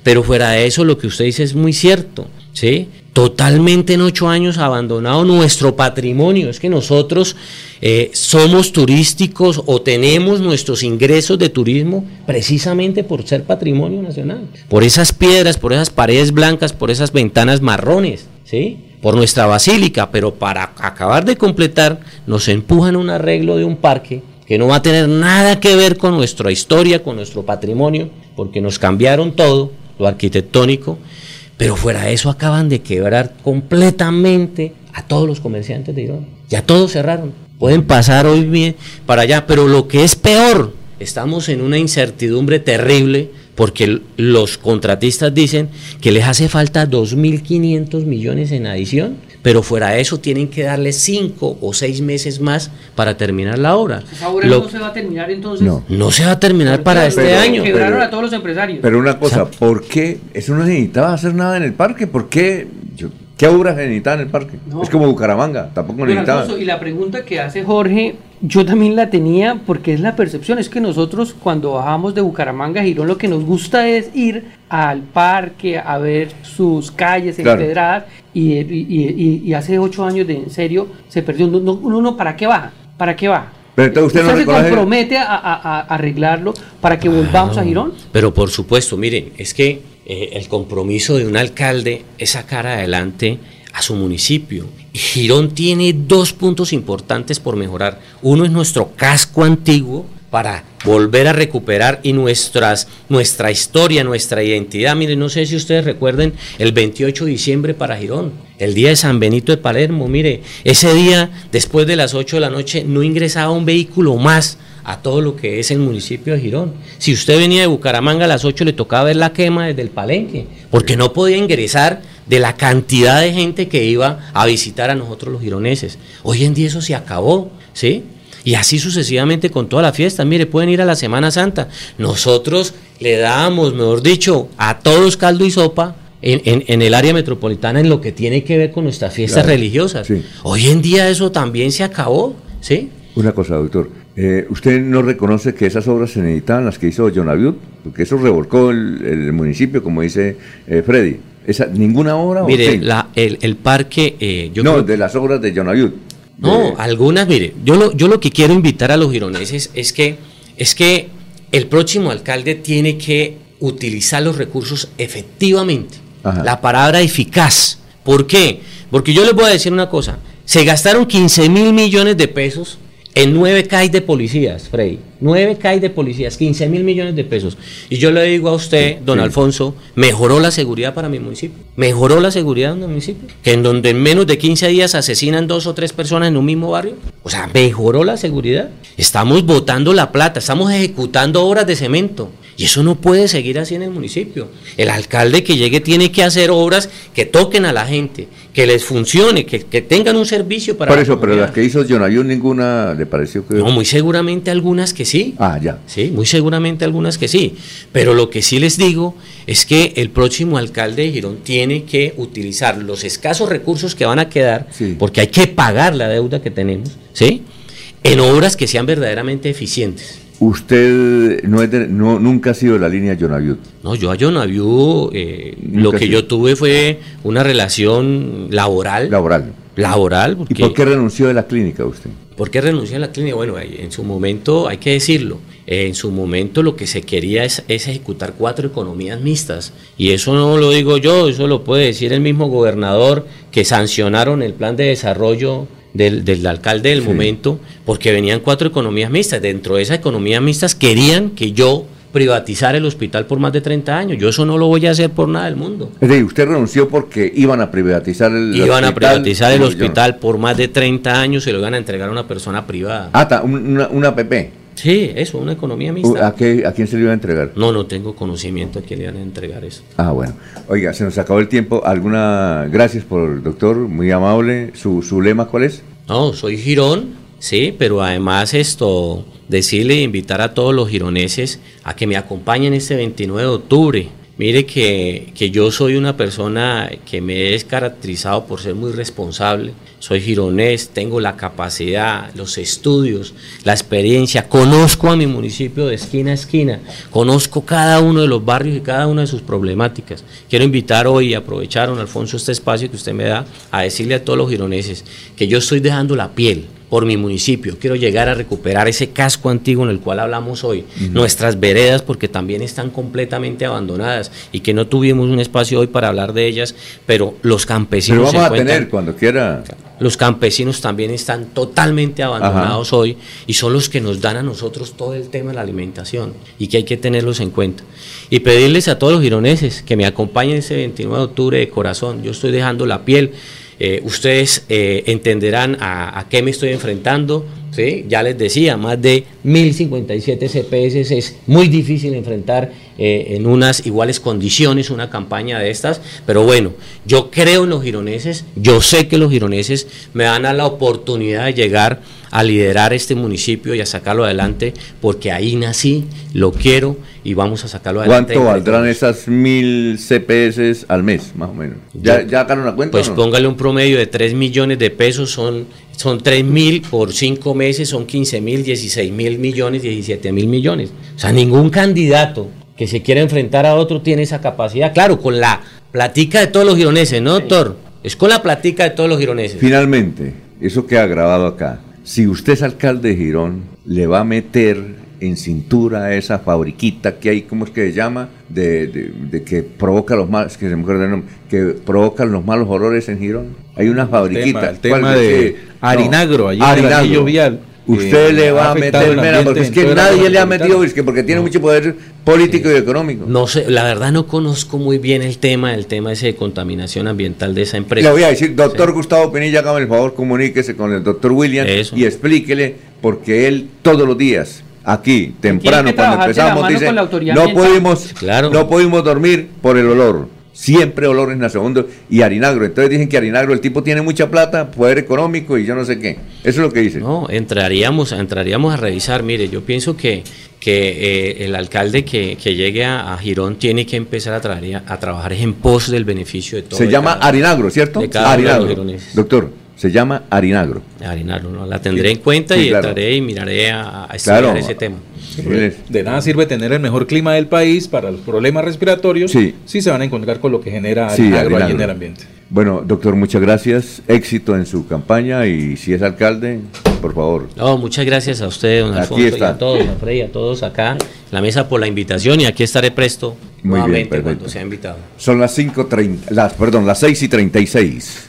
Pero fuera de eso, lo que usted dice es muy cierto. ¿sí? Totalmente en ocho años abandonado nuestro patrimonio. Es que nosotros eh, somos turísticos o tenemos nuestros ingresos de turismo precisamente por ser patrimonio nacional. Por esas piedras, por esas paredes blancas, por esas ventanas marrones, ¿sí? Por nuestra basílica. Pero para acabar de completar, nos empujan un arreglo de un parque que no va a tener nada que ver con nuestra historia, con nuestro patrimonio, porque nos cambiaron todo, lo arquitectónico pero fuera de eso acaban de quebrar completamente a todos los comerciantes de Irán. Ya todos cerraron. Pueden pasar hoy bien para allá, pero lo que es peor, estamos en una incertidumbre terrible porque los contratistas dicen que les hace falta 2.500 millones en adición, pero fuera de eso tienen que darle 5 o 6 meses más para terminar la obra. ¿Esa obra Lo, no se va a terminar entonces? No, no se va a terminar para pero, este pero, año. Quebraron pero, a todos los empresarios. Pero una cosa, ¿por qué? Eso no necesitaba hacer nada en el parque, ¿por qué? Yo, ¿Qué obras se necesitaban en el parque? No. Es como Bucaramanga, tampoco necesitaban. Y la pregunta que hace Jorge, yo también la tenía porque es la percepción, es que nosotros cuando bajamos de Bucaramanga a Girón lo que nos gusta es ir al parque a ver sus calles Claro. empedradas y, y, y, y hace ocho años de en serio se perdió. No, no, uno, no, ¿para qué baja? ¿Para qué baja? Pero entonces usted, no se reconoce- compromete a, a- a arreglarlo para que volvamos a Girón? Pero por supuesto, miren, es que eh, el compromiso de un alcalde es sacar adelante a su municipio. Girón tiene dos puntos importantes por mejorar. Uno es nuestro casco antiguo, para volver a recuperar y nuestras, nuestra historia, nuestra identidad. Miren, no sé si ustedes recuerden el 28 de diciembre para Girón, el día de San Benito de Palermo. Mire, ese día, después de las 8 de la noche, no ingresaba un vehículo más a todo lo que es el municipio de Girón. Si usted venía de Bucaramanga a las 8 le tocaba ver la quema desde el palenque, porque no podía ingresar de la cantidad de gente que iba a visitar a nosotros los gironeses. Hoy en día eso se acabó, ¿sí? Y así sucesivamente con toda la fiesta. Mire, pueden ir a la Semana Santa. Nosotros le damos, mejor dicho, a todos caldo y sopa en, el área metropolitana en lo que tiene que ver con nuestras fiestas religiosas. Hoy en día eso también se acabó, ¿sí? Una cosa, doctor. Eh, ¿Usted no reconoce que esas obras se necesitaban, las que hizo Jonaviud? Porque eso revolcó el, municipio, como dice eh, Freddy. Esa, ¿Ninguna obra? Mire, la, el, parque... Eh, no, de las obras de Jonaviud. No, algunas, mire, yo lo, yo lo que quiero invitar a los gironeses es que, es que el próximo alcalde tiene que utilizar los recursos efectivamente. La palabra eficaz. ¿Por qué? Porque yo les voy a decir una cosa. Se gastaron 15 mil millones de pesos en nueve CAI de policías, Frey. Nueve CAI de policías, 15 mil millones de pesos. Y yo le digo a usted, don Alfonso, mejoró la seguridad para mi municipio. Mejoró la seguridad en mi municipio. Que en donde en menos de 15 días asesinan dos o tres personas en un mismo barrio. O sea, mejoró la seguridad. Estamos botando la plata, estamos ejecutando obras de cemento. Y eso no puede seguir así en el municipio. El alcalde que llegue tiene que hacer obras que toquen a la gente, que les funcione, que, tengan un servicio para... Por eso, pero las que hizo John ninguna le pareció que... No, muy seguramente algunas que sí. Ah, ya. Sí, muy seguramente algunas que sí. Pero lo que sí les digo es que el próximo alcalde de Girón tiene que utilizar los escasos recursos que van a quedar, porque hay que pagar la deuda que tenemos, ¿sí? En obras que sean verdaderamente eficientes. Usted no, es no nunca ha sido de la línea Jonaviud. No, yo a Jonaviud eh, lo que yo tuve fue una relación laboral. Laboral. Laboral. ¿Y por qué renunció de la clínica usted? ¿Por qué renunció a la clínica? Bueno, en su momento, hay que decirlo, en su momento lo que se quería es, es, ejecutar cuatro economías mixtas. Y eso no lo digo yo, eso lo puede decir el mismo gobernador que sancionaron el plan de desarrollo del, alcalde del momento, porque venían cuatro economías mixtas. Dentro de esas economías mixtas querían que yo privatizara el hospital por más de 30 años. Yo eso no lo voy a hacer por nada del mundo. usted renunció porque iban a privatizar el hospital. Iban a privatizar el hospital por más de 30 años y lo iban a entregar a una persona privada. Ah, una, una PP. Sí, eso, una economía mixta. ¿A, qué, ¿A quién se le iba a entregar? No, no tengo conocimiento a quién le iban a entregar eso. Ah, bueno. Oiga, se nos acabó el tiempo. ¿Alguna. Gracias por, doctor, muy amable. ¿Su, su lema cuál es? No, soy Girón, sí, pero además esto, decirle e invitar a todos los gironeses a que me acompañen este 29 de octubre. Mire que, que, yo soy una persona que me he caracterizado por ser muy responsable. Soy gironés, tengo la capacidad, los estudios, la experiencia. Conozco a mi municipio de esquina a esquina. Conozco cada uno de los barrios y cada una de sus problemáticas. Quiero invitar hoy aprovechar, don Alfonso, este espacio que usted me da a decirle a todos los gironeses que yo estoy dejando la piel por mi municipio. Quiero llegar a recuperar ese casco antiguo en el cual hablamos hoy, nuestras veredas porque también están completamente abandonadas y que no tuvimos un espacio hoy para hablar de ellas, pero los campesinos... Pero vamos a tener cuando quiera. Los campesinos también están totalmente abandonados hoy y son los que nos dan a nosotros todo el tema de la alimentación y que hay que tenerlos en cuenta. Y pedirles a todos los gironeses que me acompañen ese 29 de octubre de corazón. Yo estoy dejando la piel eh, ustedes eh, entenderán a, qué me estoy enfrentando. ¿sí? Ya les decía, más de 1057 CPS es muy difícil enfrentar eh, en unas iguales condiciones una campaña de estas, pero bueno, yo creo en los gironeses, yo sé que los gironeses me dan a la oportunidad de llegar a liderar este municipio y a sacarlo adelante, porque ahí nací, lo quiero y vamos a sacarlo adelante. ¿Cuánto valdrán esas mil CPS al mes, más o menos? ¿Ya, ya la cuenta? Pues póngale un promedio de 3 millones de pesos, son, son 3 mil por 5 meses, son 15 mil, 16 mil millones, 17 mil millones. O sea, ningún candidato que se quiera enfrentar a otro tiene esa capacidad. Claro, con la platica de todos los gironeses, ¿no, doctor? Es con la platica de todos los gironeses. Finalmente, eso que ha grabado acá, si usted es alcalde de Girón, le va a meter en cintura esa fabriquita que hay, ¿cómo es que se llama? De, de- de que provoca los malos, que se me el nombre, que provocan los malos olores en Girón. Hay una fabriquita. el tema de Sí, Harinagro, allí en el Harinagro. vial, Usted que le va a meter mera, porque es que nadie le ha metido, es que porque tiene mucho poder político y económico. No sé, la verdad no conozco muy bien el tema, el tema ese de contaminación ambiental de esa empresa. Le voy a decir, doctor Gustavo Pinilla, hágame el favor, comuníquese con el doctor William y explíquele, porque él todos los días, aquí, temprano, cuando empezamos, dice, no ambiental". pudimos, no pudimos dormir por el olor. Siempre olores nauseabundos y harinagro. Entonces dicen que harinagro, el tipo tiene mucha plata, poder económico y yo no sé qué. Eso es lo que dice. No, entraríamos, entraríamos a revisar. Mire, yo pienso que, que eh, el alcalde que, que llegue a, a Girón tiene que empezar a, traer- a trabajar en pos del beneficio de todo. Se llama cada- harinagro, ¿cierto? de cada. Doctor, se llama harinagro. Harinagro, ¿no? La tendré en cuenta Sí, y claro. entraré y miraré a, a estudiar Claro. ese tema. De nada sirve tener el mejor clima del país para los problemas respiratorios Sí. si se van a encontrar con lo que genera harinagro. en el ambiente. Bueno, doctor, muchas gracias. Éxito en su campaña y si es alcalde, por favor. No, muchas gracias a usted, don Aquí Alfonso, y a todos, a Freddy, a todos acá en la mesa por la invitación y aquí estaré presto Muy bien, nuevamente perfecto. cuando sea invitado. Son las 5.30, las, perdón, las 6 y 36.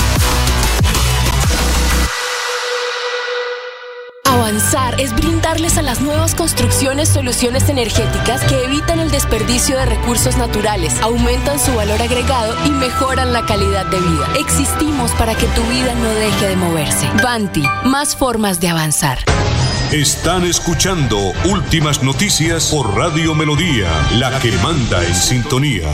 Avanzar es brindarles a las nuevas construcciones soluciones energéticas que evitan el desperdicio de recursos naturales, aumentan su valor agregado y mejoran la calidad de vida. Existimos para que tu vida no deje de moverse. Banti, más formas de avanzar. Están escuchando Últimas Noticias por Radio Melodía, la que manda en sintonía.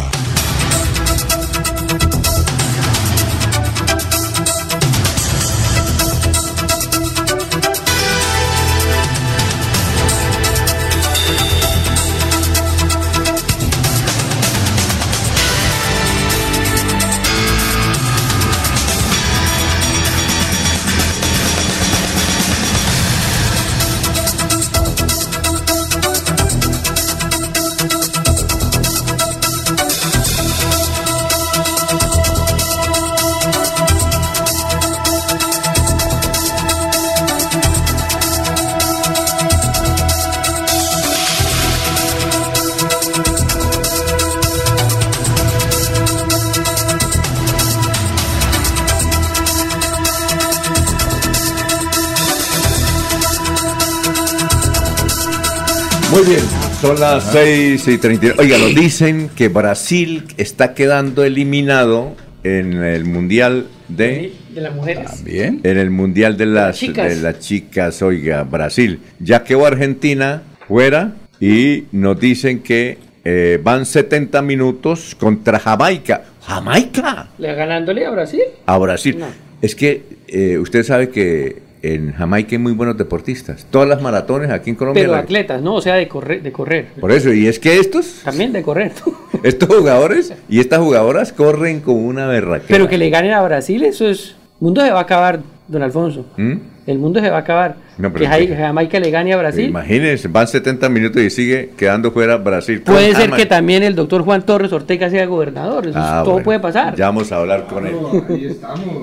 Son las 6 y 30. Oiga, nos dicen que Brasil está quedando eliminado en el Mundial de... De las mujeres. Bien. En el Mundial de las, chicas. de las chicas, oiga, Brasil. Ya quedó Argentina fuera y nos dicen que eh, van 70 minutos contra Jamaica. ¡Jamaica! ¿Le ganándole a Brasil? A Brasil. No. Es que eh, usted sabe que en Jamaica hay muy buenos deportistas. Todas las maratones aquí en Colombia. Pero la- atletas, ¿no? O sea, de correr. De correr. Por eso, y es que estos, También de correr. estos jugadores y estas jugadoras corren como una berraquera. Pero que le ganen a Brasil, eso es... El mundo se va a acabar, don Alfonso. ¿Mm? El mundo se va a acabar. No, que es Jai- que- Jamaica le gane a Brasil. Imagínense, van 70 minutos y sigue quedando fuera Brasil. Puede Con ser que también el doctor Juan Torres Ortega sea gobernador. Eso es- Ah, todo bueno, puede pasar. Ya vamos a hablar con él.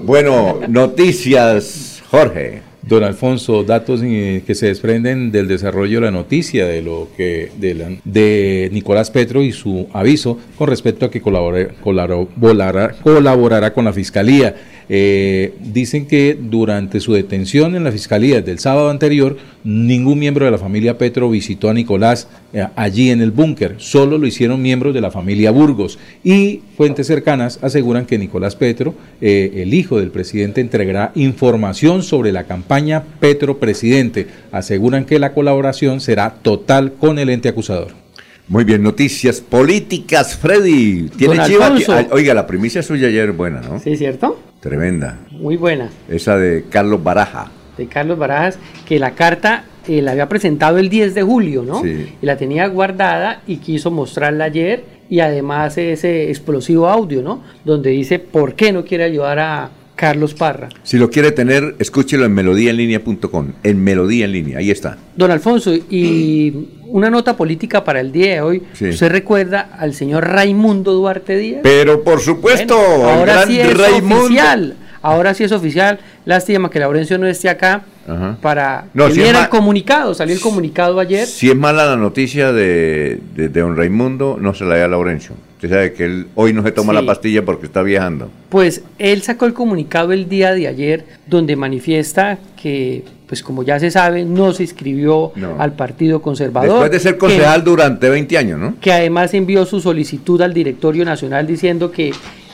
Bueno, noticias, Jorge. Don Alfonso, datos eh, que se desprenden del desarrollo de la noticia de lo que de, la- de Nicolás Petro y su aviso con respecto a que colabore- colaborará, colaborará con la fiscalía. Eh, dicen que durante su detención en la fiscalía del sábado anterior, ningún miembro de la familia Petro visitó a Nicolás eh, allí en el búnker, solo lo hicieron miembros de la familia Burgos. Y fuentes cercanas aseguran que Nicolás Petro, eh, el hijo del presidente, entregará información sobre la campaña Petro Presidente. Aseguran que la colaboración será total con el ente acusador. Muy bien, noticias políticas, Freddy. Tiene Don chiva. Alfonso. Oiga, la primicia suya ayer es buena, ¿no? Sí, ¿cierto? Tremenda. Muy buena. Esa de Carlos Baraja. de Carlos Barajas, que la carta eh, la había presentado el 10 de julio, ¿no? Sí. Y la tenía guardada y quiso mostrarla ayer y además ese explosivo audio, ¿no? Donde dice por qué no quiere ayudar a Carlos Parra. Si lo quiere tener, escúchelo en melodíaenlínea.com. En Melodía en línea, ahí está. Don Alfonso, y una nota política para el día de hoy. Sí. ¿Usted recuerda al señor Raimundo Duarte Díaz? Pero por supuesto, Bueno, ahora gran sí es Raimundo. oficial. Ahora sí es oficial. Lástima que Laurencio no esté acá Ajá. para No, que si viera el comunicado. Salió el comunicado ayer. Si es mala la noticia de, de, de don Raimundo, no se la dé a Laurencio. Usted sabe que él hoy no se toma Sí. la pastilla porque está viajando. Pues él sacó el comunicado el día de ayer donde manifiesta que, pues como ya se sabe, no se inscribió No. al Partido Conservador. Después de ser que- concejal durante 20 años, ¿no? que además envió su solicitud al directorio nacional diciendo que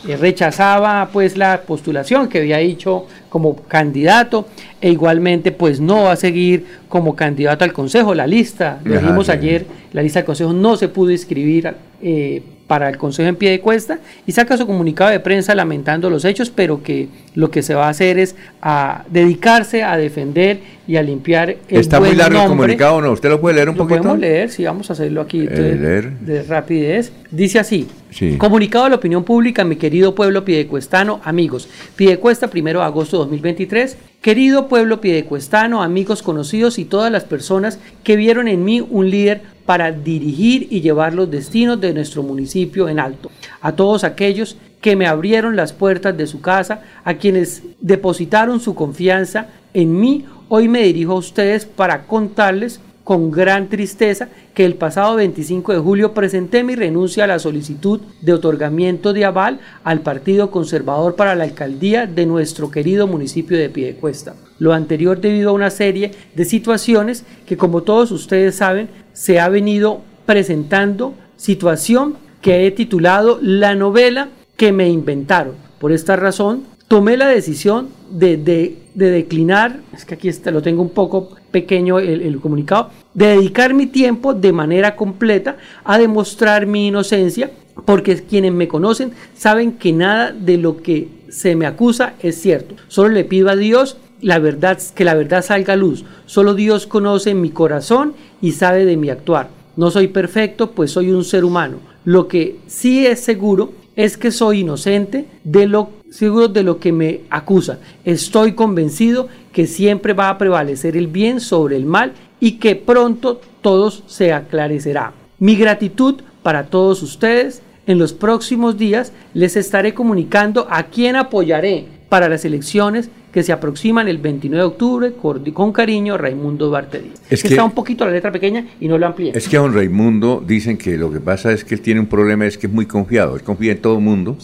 eh, rechazaba pues la postulación que había hecho como candidato e igualmente pues no va a seguir como candidato al consejo la lista lo Ajá, dijimos sí. ayer la lista del consejo no se pudo inscribir eh, para el consejo en pie de cuesta y saca su comunicado de prensa lamentando los hechos pero que lo que se va a hacer es a dedicarse a defender y a limpiar el Está muy buen largo el nombre comunicado, ¿o ¿no? ¿Usted lo puede leer un lo poquito? podemos leer, sí, vamos a hacerlo aquí Eh, de, leer. de rapidez. Dice así. Sí. Comunicado a la opinión pública, mi querido pueblo piedecuestano, amigos. Piedecuesta, primero de agosto de 2023. Querido pueblo piedecuestano, amigos conocidos y todas las personas que vieron en mí un líder para dirigir y llevar los destinos de nuestro municipio en alto. A todos aquellos que me abrieron las puertas de su casa, a quienes depositaron su confianza en mí, hoy me dirijo a ustedes para contarles con gran tristeza que el pasado 25 de julio presenté mi renuncia a la solicitud de otorgamiento de aval al Partido Conservador para la alcaldía de nuestro querido municipio de Piedecuesta. Lo anterior debido a una serie de situaciones que como todos ustedes saben se ha venido presentando situación que he titulado La novela que me inventaron. Por esta razón tomé la decisión de, de- de declinar, es que aquí está, lo tengo un poco pequeño el, el comunicado, de dedicar mi tiempo de manera completa a demostrar mi inocencia, porque quienes me conocen saben que nada de lo que se me acusa es cierto. Solo le pido a Dios la verdad, que la verdad salga a luz. Solo Dios conoce mi corazón y sabe de mi actuar. No soy perfecto, pues soy un ser humano. Lo que sí es seguro es que soy inocente de lo seguro de lo que me acusa. Estoy convencido que siempre va a prevalecer el bien sobre el mal y que pronto todo se aclarecerá. Mi gratitud para todos ustedes. En los próximos días les estaré comunicando a quién apoyaré para las elecciones que se aproximan el 29 de octubre. Con, cariño, Raimundo Duarte Díaz. Es que está un poquito la letra pequeña y no lo amplié. Es que a don Raimundo dicen que lo que pasa es que él tiene un problema, es que es muy confiado. Él confía en todo el mundo.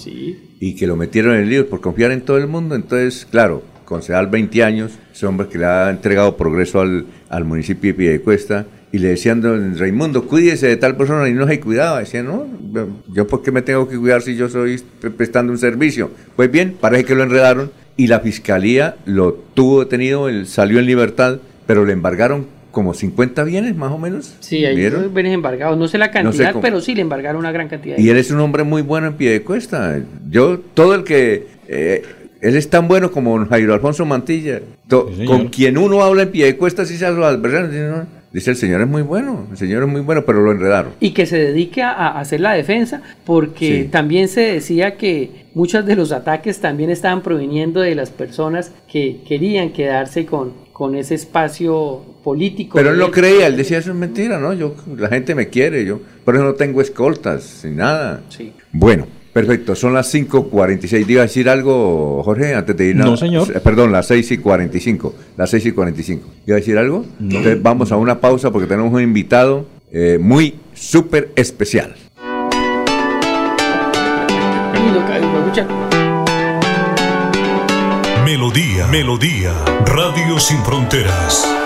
Y que lo metieron en el lío por confiar en todo el mundo. Entonces, claro, concejal 20 años, ese hombre que le ha entregado progreso al, al municipio de Piedecuesta. Y le decían, don Raimundo, cuídese de tal persona y no se cuidaba. Decía, no, yo por qué me tengo que cuidar si yo soy pre- prestando un servicio. Pues bien, parece que lo enredaron y la fiscalía lo tuvo detenido, él salió en libertad, pero le embargaron como 50 bienes más o menos. Sí, hay ¿Vieron? bienes embargados. No sé la sé cantidad, cómo. pero sí le embargaron una gran cantidad. Y él es un hombre muy bueno en pie de cuesta. Yo, todo el que... eh, él es tan bueno como Jairo Alfonso Mantilla. To- con quien uno habla en pie de cuesta, si se habla adversario, dice, el señor es muy bueno, el señor es muy bueno, pero lo enredaron. y que se dedique a, hacer la defensa, porque Sí. también se decía que muchos de los ataques también estaban proviniendo de las personas que querían quedarse con, con ese espacio político. Pero él no creía, él decía, eso es mentira, ¿no? Yo, la gente me quiere, yo por eso no tengo escoltas, sin nada. Sí. Bueno, Perfecto, son las 5.46. ¿Iba a decir algo, Jorge, antes de ir? No, señor. Eh, Perdón, las 6 y 45. Las 6 y 45. ¿Iba a decir algo? Entonces vamos a una pausa porque tenemos un invitado eh, muy súper especial. Melodía, Melodía, Radio Sin Fronteras.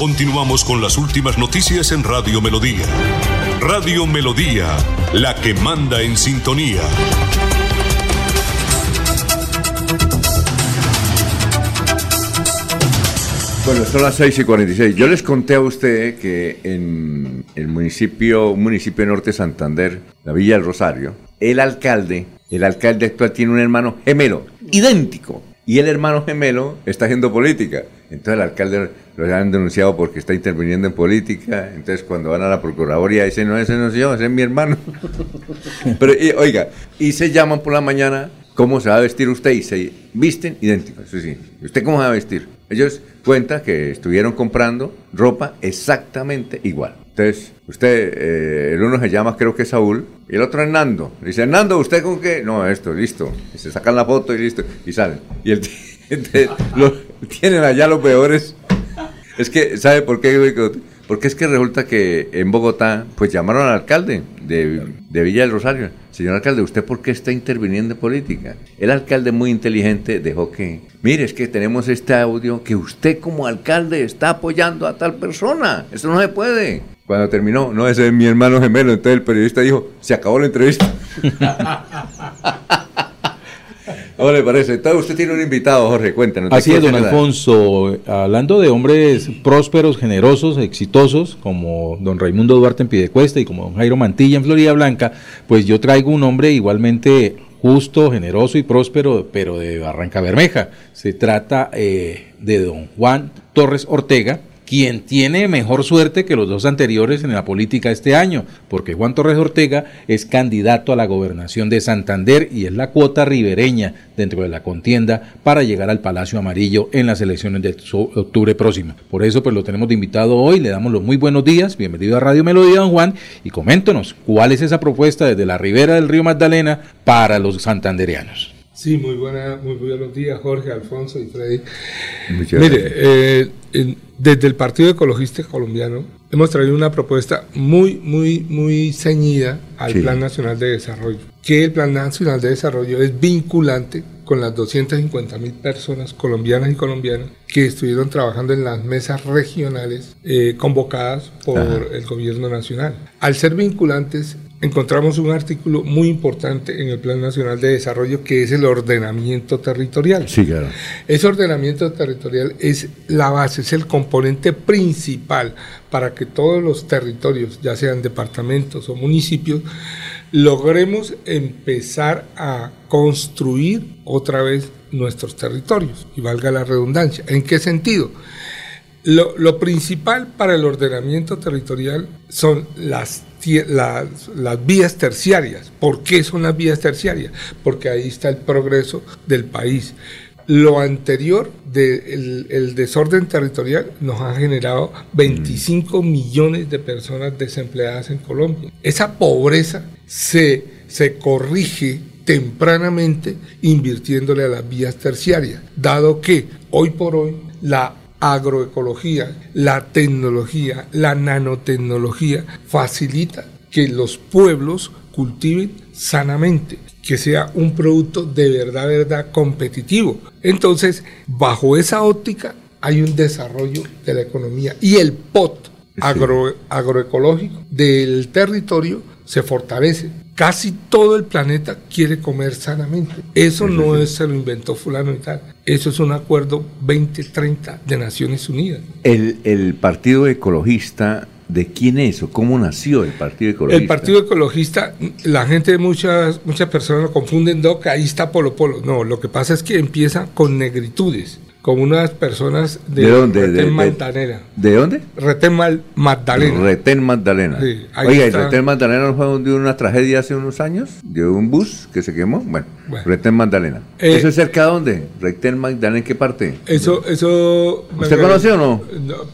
Continuamos con las últimas noticias en Radio Melodía. Radio Melodía, la que manda en sintonía. Bueno, son las 6 y 46. Yo les conté a usted que en el municipio, un municipio de Norte Santander, la Villa del Rosario, el alcalde, el alcalde actual tiene un hermano gemelo, idéntico. Y el hermano gemelo está haciendo política. Entonces el alcalde lo han denunciado porque está interviniendo en política. Entonces cuando van a la procuraduría dicen, no, ese no es yo, ese es mi hermano. Pero y, oiga, y se llaman por la mañana, ¿cómo se va a vestir usted? Y se visten idénticos. Sí, sí. ¿Usted cómo se va a vestir? Ellos cuentan que estuvieron comprando ropa exactamente igual. Entonces, usted, eh, el uno se llama, creo que Saúl, y el otro es Nando. Dice, Nando, ¿usted con qué? No, esto, listo. Y se sacan la foto y listo, y salen. Y el, lo, tienen allá los peores. Es que, ¿sabe por qué? Porque es que resulta que en Bogotá, pues llamaron al alcalde de, de Villa del Rosario. Señor alcalde, ¿usted por qué está interviniendo en política? El alcalde muy inteligente dejó que, mire, es que tenemos este audio que usted como alcalde está apoyando a tal persona. Eso no se puede. Cuando terminó, no, ese es mi hermano gemelo. Entonces el periodista dijo, se acabó la entrevista. ¿Cómo le parece? Entonces usted tiene un invitado, Jorge, cuéntanos. Así es, don Alfonso. Hablando de hombres prósperos, generosos, exitosos, como don Raimundo Duarte en Pidecuesta y como don Jairo Mantilla en Florida Blanca, pues yo traigo un hombre igualmente justo, generoso y próspero, pero de Barranca Bermeja. Se trata eh, de don Juan Torres Ortega, quien tiene mejor suerte que los dos anteriores en la política este año, porque Juan Torres Ortega es candidato a la gobernación de Santander y es la cuota ribereña dentro de la contienda para llegar al Palacio Amarillo en las elecciones de octubre próximo. Por eso pues lo tenemos de invitado hoy, le damos los muy buenos días, bienvenido a Radio Melodía, don Juan, y coméntenos cuál es esa propuesta desde la ribera del río Magdalena para los santandereanos. Sí, muy, buena, muy buenos días, Jorge, Alfonso y Freddy. Mire, eh, desde el Partido Ecologista Colombiano hemos traído una propuesta muy, muy, muy ceñida al sí. Plan Nacional de Desarrollo. Que el Plan Nacional de Desarrollo es vinculante con las 250 mil personas colombianas y colombianas que estuvieron trabajando en las mesas regionales eh, convocadas por Ajá. el gobierno nacional. Al ser vinculantes, encontramos un artículo muy importante en el Plan Nacional de Desarrollo que es el ordenamiento territorial. Sí, claro. Ese ordenamiento territorial es la base, es el componente principal para que todos los territorios, ya sean departamentos o municipios, logremos empezar a construir otra vez nuestros territorios, y valga la redundancia. ¿En qué sentido? Lo, lo principal para el ordenamiento territorial son las las, las, vías terciarias. ¿Por qué son las vías terciarias? Porque ahí está el progreso del país. Lo anterior del de el desorden territorial nos ha generado 25 mm. millones de personas desempleadas en Colombia. Esa pobreza se, se corrige tempranamente invirtiéndole a las vías terciarias, dado que hoy por hoy la agroecología, la tecnología, la nanotecnología facilita que los pueblos cultiven sanamente, que sea un producto de verdad, verdad competitivo. Entonces, bajo esa óptica hay un desarrollo de la economía y el POT agro, agroecológico del territorio se fortalece. Casi todo el planeta quiere comer sanamente. Eso no es, se lo inventó fulano y tal. Eso es un acuerdo 2030 de Naciones Unidas. El, el Partido Ecologista ¿De quién es o cómo nació el Partido Ecologista? El Partido Ecologista, la gente, muchas, muchas personas lo confunden, Doc, ahí está Polo Polo. No, lo que pasa es que empieza con negritudes con unas personas de, ¿De dónde? Retén De- de- Magdalena. ¿De dónde? Retén Mal- Magdalena. Retén Magdalena. Sí, Oiga, ¿el está. Retén Magdalena no fue de una tragedia hace unos años? ¿De un bus que se quemó? Bueno, Bueno. Retén Magdalena. Eh, ¿Eso es cerca de dónde? ¿Retén Magdalena en qué parte? Eso, eso. ¿Usted conoce o no?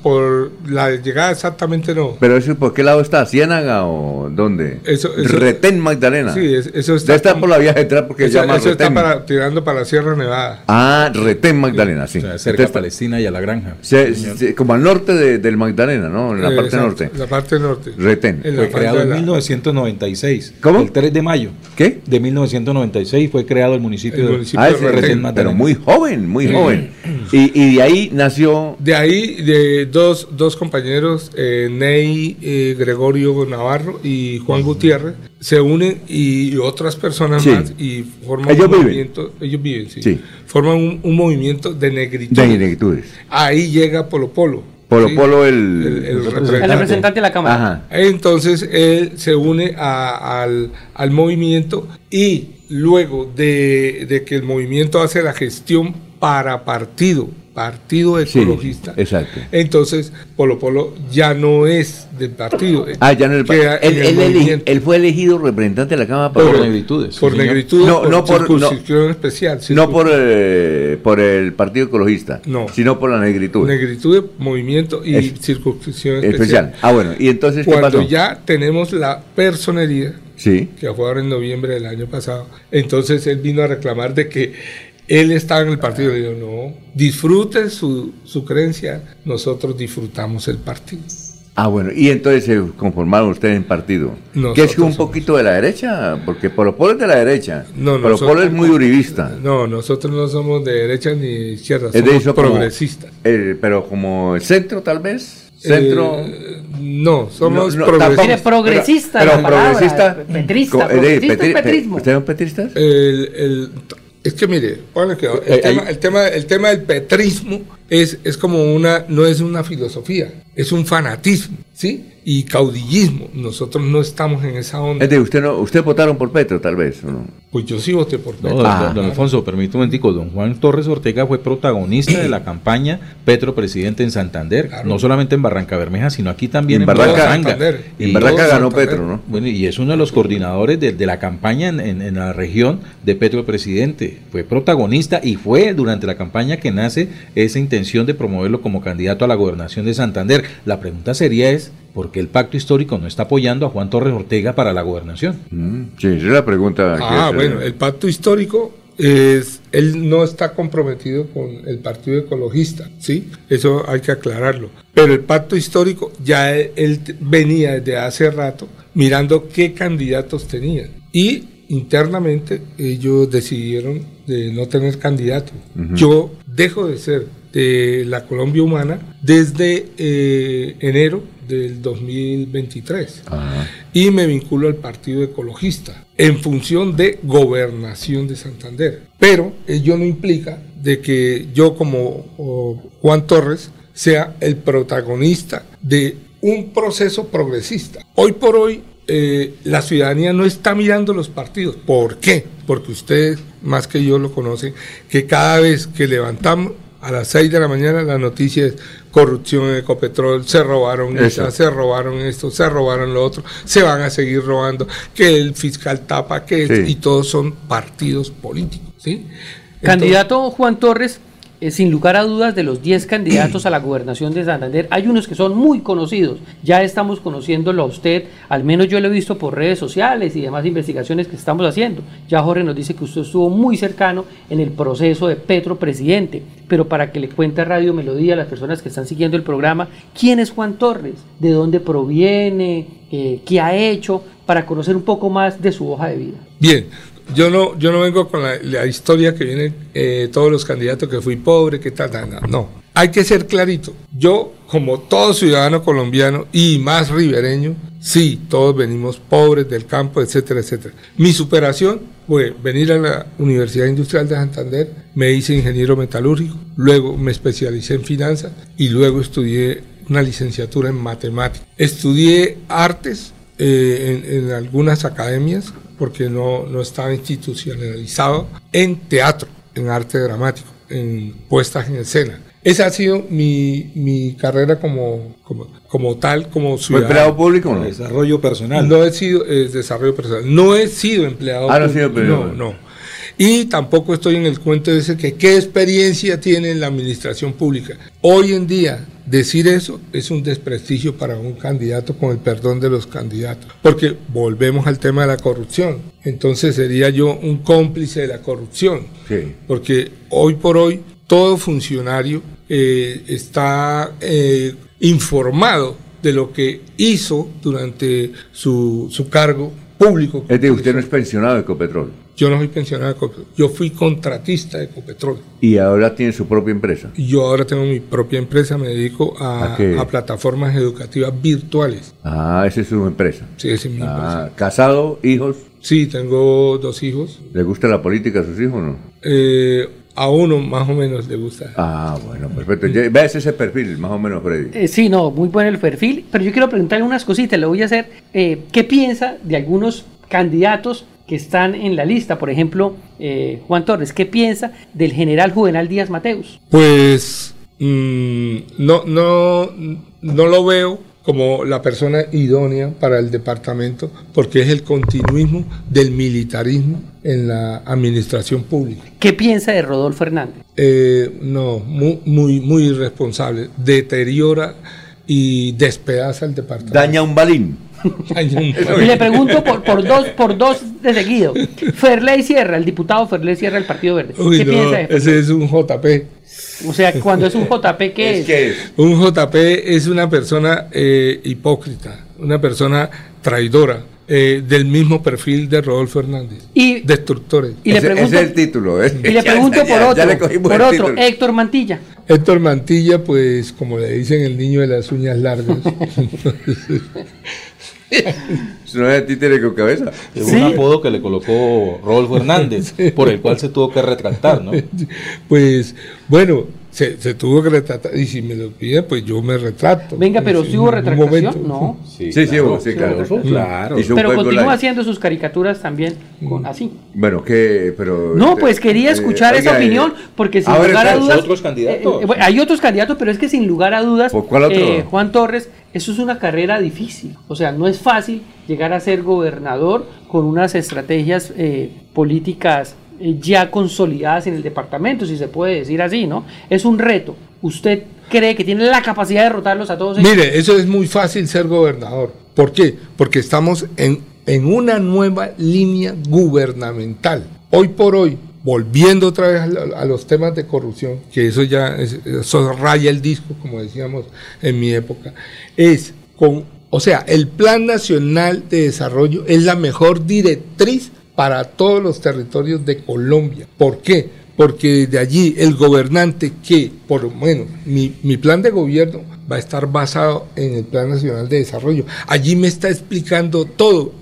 Por la llegada exactamente no. ¿Pero eso por qué lado está? ¿Ciénaga o dónde? Eso- eso- Retén Magdalena. Sí, es- eso está. Debe estar por la vía central porque eso, llama eso está Retén. para, tirando para la Sierra Nevada. Ah, Retén Magdalena, sí. Cerca Entonces, a Palestina y a la granja. se- se- como al norte de- del Magdalena, ¿no? En la Eh, parte exacto, norte. La parte norte. Retén. En Fue creado en parte de la- 1996. ¿Cómo? El 3 de mayo. ¿Qué? De 1996 fue creado el municipio El de municipio Ah, de Retén, Magdalena. pero muy joven, muy joven. Y, y de ahí nació De ahí, de dos, dos compañeros, eh, Ney eh, Gregorio Navarro y Juan Gutiérrez, se unen y otras personas Sí. más y forman Ellos un viven. movimiento. Ellos viven, sí. Sí. Forman un, un movimiento de negritud. de negritudes. Ahí llega Polo Polo. Polo ¿sí? Polo El- el, el El representante. representante de la Cámara. Ajá. Entonces él se une a- al, al movimiento y luego de, de que el movimiento hace la gestión para partido, partido Sí, ecologista, exacto. entonces Polo Polo ya no es del partido. Ah, ya no el, queda él, en el él él fue elegido representante de la Cámara Por por, negritudes. por sí, señor. negritud, No, por, no por- no. circunscripción especial. no por, eh, por el Partido Ecologista, No. sino por la negritud negritud de movimiento y Es- circunscripción especial. especial. Ah, bueno, y entonces, ¿qué Cuando pasó? ya tenemos la personería, Sí. que fue ahora en noviembre del año pasado. Entonces él vino a reclamar de que él estaba en el partido. Le digo, no, disfrute su, su creencia, nosotros disfrutamos el partido. Ah, bueno, y entonces se conformaron ustedes en partido. Nosotros que es un somos. poquito de la derecha, porque Polo Polo es de la derecha. No, Polo nosotros- Polo es muy uribista. No, nosotros no somos de derecha ni de izquierda, Es de como- progresistas. eh, pero como el centro, tal vez. Centro. Eh, no, somos No, no, progresistas. progresista, Pero, la pero palabra, progresista. petrista, co- eh, progresista es petri- pe- petrismo. ¿Ustedes son petristas? El- el- es que mire, póngale cuidado, el, Eh, tema, ahí- el, tema, el tema del petrismo es, es como una, no es una filosofía, es un fanatismo, ¿sí? Y caudillismo. Nosotros no estamos en esa onda. Es de usted no, usted votaron por Petro, tal vez, ¿o no? Pues yo sí voté por No, Petro. don, Ah. don Alfonso, permítame un momentico. Don Juan Torres Ortega fue protagonista de la campaña Petro Presidente en Santander. Claro. No solamente en Barranca Bermeja, sino aquí también En en, Barranca-. En Barranca ganó Santander. Petro, ¿no? Bueno, y es uno de los coordinadores de, de la campaña en, en- en la región de Petro Presidente. Fue protagonista y fue durante la campaña que nace esa intención de promoverlo como candidato a la gobernación de Santander. La pregunta sería es, ¿por qué el pacto histórico no está apoyando a Juan Torres Ortega para la gobernación? Mm, sí, esa es la pregunta. que Ah, es, bueno, el pacto histórico es, él no está comprometido con el Partido Ecologista, ¿sí? Eso hay que aclararlo. Pero el pacto histórico ya él, él t- venía desde hace rato mirando qué candidatos tenían. Y internamente ellos decidieron de no tener candidato. Yo dejo de ser de la Colombia Humana desde eh, enero del 2023 ah, y me vinculo al Partido Ecologista en función de gobernación de Santander. Pero ello no implica de que yo como Juan Torres sea el protagonista de un proceso progresista. Hoy por hoy eh, la ciudadanía no está mirando los partidos. ¿Por qué? Porque ustedes, más que yo, lo conocen, que cada vez que levantamos a las 6 de la mañana la noticia es corrupción en Ecopetrol, se robaron esta, se robaron esto, se robaron lo otro, se van a seguir robando, que el fiscal tapa, que Sí. y todos son partidos políticos, ¿sí? Candidato Juan Torres, eh, sin lugar a dudas, de los 10 candidatos a la gobernación de Santander, hay unos que son muy conocidos. Ya estamos conociéndolo a usted, al menos yo lo he visto por redes sociales y demás investigaciones que estamos haciendo. Ya Jorge nos dice que usted estuvo muy cercano en el proceso de Petro presidente, pero para que le cuente a Radio Melodía a las personas que están siguiendo el programa, ¿quién es Juan Torres? ¿De dónde proviene? Eh, ¿Qué ha hecho? Para conocer un poco más de su hoja de vida. Bien, yo no, yo no vengo con la, la historia que vienen eh, todos los candidatos que fui pobre, que tal, tal, no. Hay que ser clarito. Yo, como todo ciudadano colombiano y más ribereño, sí, todos venimos pobres del campo, etcétera, etcétera. Mi superación fue venir a la Universidad Industrial de Santander, me hice ingeniero metalúrgico, luego me especialicé en finanzas y luego estudié una licenciatura en matemáticas. Estudié artes eh, en, en, algunas academias porque no, no estaba institucionalizado en teatro, en arte dramático, en puestas en escena. Esa ha sido mi, mi carrera como, como, como, tal, como ciudadano. empleado público o no? Desarrollo personal. No he sido eh, desarrollo personal. No he sido empleado ah, público. No, no, no. Y tampoco estoy en el cuento de ese que qué experiencia tiene en la administración pública. Hoy en día, decir eso es un desprestigio para un candidato con el perdón de los candidatos. Porque volvemos al tema de la corrupción. Entonces sería yo un cómplice de la corrupción. Sí. Porque hoy por hoy todo funcionario eh, está eh, informado de lo que hizo durante su, su cargo público. Es decir, usted no es pensionado de Ecopetrol. Yo no soy pensionado de Ecopetrol. Yo fui contratista de Ecopetrol. ¿Y ahora tiene su propia empresa? Yo ahora tengo mi propia empresa, me dedico a, ¿A, plataformas educativas virtuales. Ah, esa es su empresa. Sí, esa es mi ah, empresa. ¿Casado? ¿Hijos? Sí, tengo dos hijos. ¿Le gusta la política a sus hijos o no? Eh, a uno más o menos le gusta. Ah, bueno, perfecto. ¿Ves ese perfil, más o menos, Freddy? Eh, sí, no, muy bueno el perfil, pero yo quiero preguntarle unas cositas, le voy a hacer, eh, ¿qué piensa de algunos candidatos que están en la lista? Por ejemplo, eh, Juan Torres, ¿qué piensa del general Juvenal Díaz Mateus? Pues mm, no, no, no lo veo como la persona idónea para el departamento porque es el continuismo del militarismo en la administración pública. ¿Qué piensa de Rodolfo Hernández? Eh, no, muy, muy, muy irresponsable. Deteriora y despedaza el departamento. Daña un balín. y le pregunto por, dos por dos de seguido. Ferley Sierra, el diputado Ferley Sierra del Partido Verde. ¿Qué piensa de Ese es un JP. O sea, cuando es un JP, ¿qué es? Un JP es una persona eh, hipócrita, una persona traidora. Eh, del mismo perfil de Rodolfo Hernández. Y, Destructores. Y le pregunto, ese, es el título. ¿eh? Y le pregunto por otro, por otro Héctor Mantilla. Héctor Mantilla, pues como le dicen el niño de las uñas largas. No es títere con cabeza. Es un apodo que le colocó Rodolfo Hernández, por el cual se tuvo que retractar, ¿no? Pues, bueno, se, se, tuvo que retratar. Y si me lo pide, pues yo me retrato. Venga, pero si hubo retractación, ¿no? Sí, sí, claro, sí, claro. claro. Pero continúa haciendo sus caricaturas también con, así. Bueno, que, pero. No, pues quería eh, escuchar esa opinión, porque sin lugar a dudas. otros candidatos? Eh, eh, hay otros candidatos, pero es que sin lugar a dudas. ¿Por cuál otro? Juan Torres, eso es una carrera difícil. O sea, no es fácil llegar a ser gobernador con unas estrategias políticas eh, ya consolidadas en el departamento, si se puede decir así, ¿no? Es un reto. ¿Usted cree que tiene la capacidad de derrotarlos a todos ellos? Mire, eso es muy fácil ser gobernador. ¿Por qué? Porque estamos en, en una nueva línea gubernamental. Hoy por hoy, volviendo otra vez a, los temas de corrupción, que eso ya eso raya el disco, como decíamos en mi época, es con, o sea, el Plan Nacional de Desarrollo es la mejor directriz para todos los territorios de Colombia. ¿Por qué? Porque de allí el gobernante que, por lo menos, mi, mi plan de gobierno va a estar basado en el Plan Nacional de Desarrollo. Allí me está explicando todo,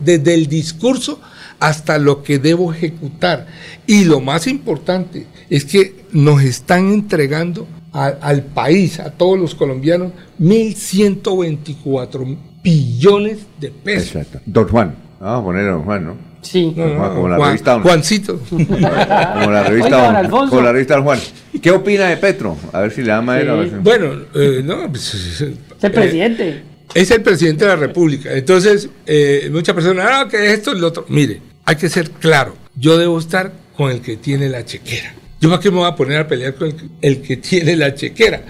desde el discurso hasta lo que debo ejecutar. Y lo más importante es que nos están entregando al país, a todos los colombianos, 1.124 billones de pesos. Exacto. Don Juan, vamos a poner a Don Juan, ¿no? Sí. como la revista Juancito. Como la revista, como la revista Juan. ¿Qué opina de Petro? A ver si le ama a él. Bueno, eh, no, pues, es el presidente. es el presidente de la República. Entonces, eh, muchas personas, ah, que esto y lo otro. Mire, hay que ser claro. Yo debo estar con el que tiene la chequera. ¿Yo para qué me voy a poner a pelear con el, que tiene la chequera?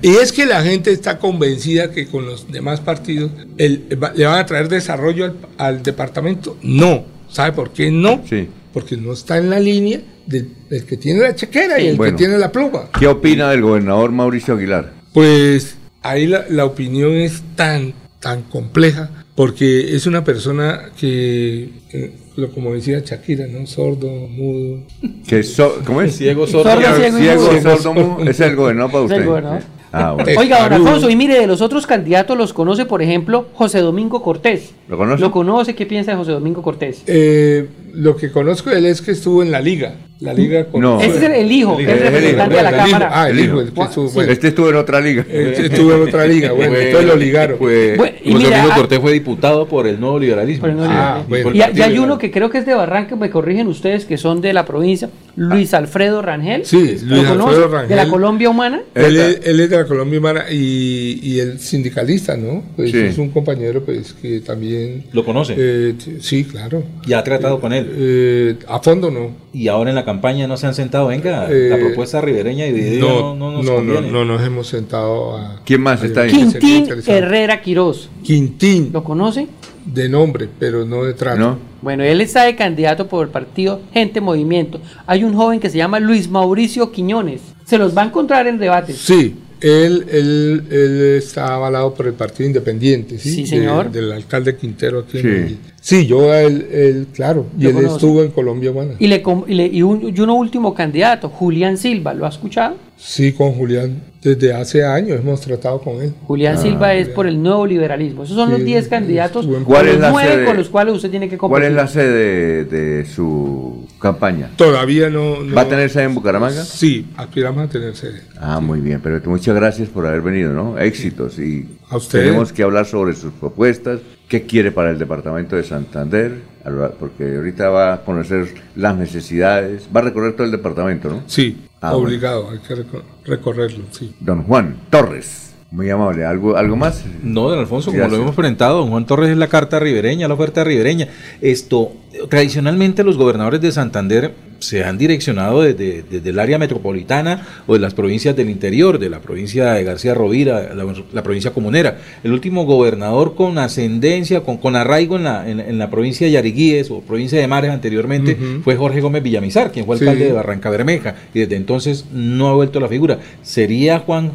Y es que la gente está convencida que con los demás partidos le van a traer desarrollo al, al departamento. No ¿Sabe por qué no? Sí. Porque no está en la línea del, que tiene la chequera y el que tiene la pluma. ¿Qué opina del gobernador Mauricio Aguilar? Pues ahí la, opinión es tan, tan compleja porque es una persona que, eh, como decía Shakira, ¿no? Sordo, mudo. Que ¿Cómo es? Ciego, sordo. ciego, sordo, mudo. Es el gobernador para usted. Ah, Oiga, don Alfonso, y mire, de los otros candidatos los conoce, por ejemplo, José Domingo Cortés. ¿Lo conoce? ¿Lo conoce? ¿Qué piensa de José Domingo Cortés? Eh, lo que conozco de él es que estuvo en la liga La liga con No. Ese es el, el hijo, que es el Es el representante de la el hijo. Cámara. Ah, el El hijo. que estuvo- bueno, Este estuvo en otra liga. este estuvo en otra liga, bueno, entonces lo ligaron. Fue, Bueno, y José mira, ah- Cortés fue diputado por el nuevo liberalismo. Por el nuevo Ah, liberalismo. Y, y hay uno que creo que es de Barranca, me corrigen ustedes, que son de la provincia, Luis Alfredo Rangel. Sí, ¿Lo Luis conoce? Alfredo Rangel. De la Colombia Humana. Él es, él es de la Colombia Humana y, y el sindicalista, ¿no? Pues Sí. es un compañero pues que también... ¿Lo conoce? Eh, sí, claro. ¿Ya ha tratado con él? Eh, a fondo no. Y ahora en la campaña no se han sentado. Venga, Eh, la propuesta ribereña y dividida no, No, no nos no, no, conviene. no nos hemos sentado a... ¿Quién más está ahí? Quintín interesante. Herrera Quirós. Quintín, ¿Lo conoce? de nombre, pero no de trato. ¿No? Bueno, él está de candidato por el partido Gente Movimiento. Hay un joven que se llama Luis Mauricio Quiñones. Se los va a encontrar en debates. Sí, él, él, él está avalado por el Partido Independiente, ¿sí? Sí, De- señor. del alcalde Quintero aquí en Sí. Medellín. Sí, yo a él, él, claro, y él conoce. estuvo en Colombia Humana. Y, le, y, le- y un, y uno último candidato, Julián Silva. ¿Lo ha escuchado? Sí, con Julián, desde hace años hemos tratado con él. Julián Ah, Silva es por el nuevo liberalismo. Esos son los Sí, 10 candidatos, ¿Cuál los es la nueve sede? con los cuales usted tiene que ¿Cuál competir. es la sede de su campaña? Todavía no, no- ¿Va a tener sede en Bucaramanga? Sí, aspiramos a tener sede. Ah, muy bien, pero muchas gracias por haber venido, ¿no? Éxitos y A usted. tenemos que hablar sobre sus propuestas, qué quiere para el departamento de Santander, porque ahorita va a conocer las necesidades, va a recorrer todo el departamento, ¿no? Sí, Ah, bueno. obligado, hay que reco- recorrerlo, sí. Don Juan Torres, muy amable, ¿algo, algo más? No, don Alfonso, como Gracias. lo hemos presentado, don Juan Torres es la carta ribereña, la oferta ribereña. Esto, tradicionalmente los gobernadores de Santander se han direccionado desde, desde el área metropolitana o de las provincias del interior, de la provincia de García Rovira, la, la provincia comunera. El último gobernador con ascendencia, con, con arraigo en la, en, en la provincia de Yariguíes o provincia de Mares anteriormente fue Jorge Gómez Villamizar, quien fue Sí. alcalde de Barranca Bermeja, y desde entonces no ha vuelto la figura. ¿Sería Juan,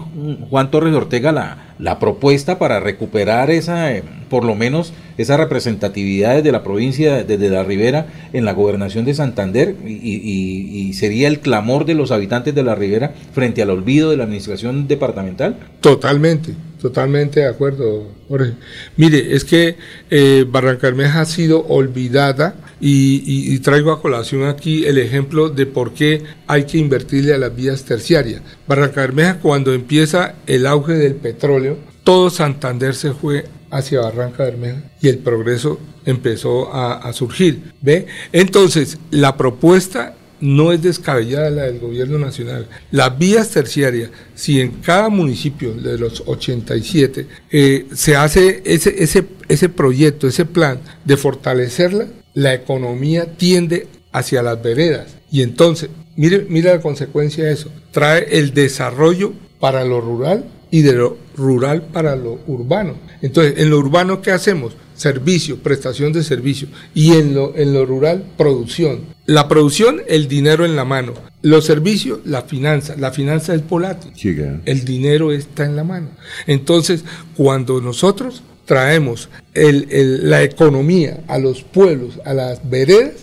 Juan Torres Ortega la, la propuesta para recuperar esa, eh, por lo menos, esa representatividad de la provincia, desde la Ribera, en la gobernación de Santander? Y, sería el clamor de los habitantes de la Ribera frente al olvido de la administración departamental? Totalmente, totalmente de acuerdo, Jorge. Mire, es que eh, Barranca Bermeja ha sido olvidada y, traigo a colación aquí el ejemplo de por qué hay que invertirle a las vías terciarias. Barranca Bermeja cuando empieza el auge del petróleo, todo Santander se fue hacia Barranca Bermeja y el progreso empezó a, a surgir. ¿Ve? Entonces, la propuesta no es descabellada la del gobierno nacional. Las vías terciarias, si en cada municipio de los 87 eh, se hace ese, ese, ese proyecto, ese plan de fortalecerla, la economía tiende hacia las veredas. Y entonces, mire, mire la consecuencia de eso. Trae el desarrollo para lo rural y de lo rural para lo urbano. Entonces, en lo urbano, ¿qué hacemos? Servicio, prestación de servicio. Y en lo, en lo rural, producción. La producción, el dinero en la mano. Los servicios, la finanza. La finanza es volátil. Sí. El dinero está en la mano. Entonces, cuando nosotros traemos el- el- la economía a los pueblos, a las veredas,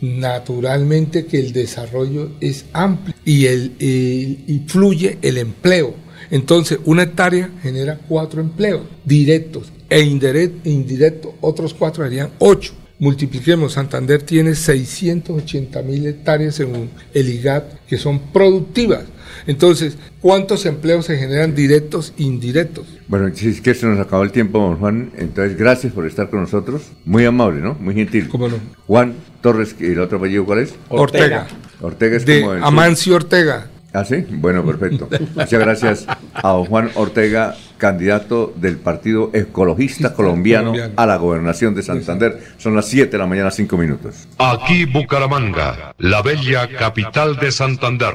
naturalmente que el desarrollo es amplio y, el, el- y fluye el empleo. Entonces, una hectárea genera cuatro empleos directos e indirectos, otros cuatro serían ocho. Multipliquemos, Santander tiene 680 mil hectáreas según el IGAT que son productivas. Entonces, ¿cuántos empleos se generan directos e indirectos? Bueno, si es que se nos acabó el tiempo, don Juan, entonces gracias por estar con nosotros. Muy amable, ¿no? Muy gentil. ¿Cómo no? Juan Torres, ¿y el otro apellido cuál es? Ortega. Ortega es De como el. Amancio Ortega. Ah, sí, bueno, perfecto. Muchas gracias a don Juan Ortega, candidato del Partido Ecologista Colombiano, Colombiano. a la gobernación de Santander. Son las 7 de la mañana, 5 minutos. Aquí Bucaramanga, la bella capital de Santander.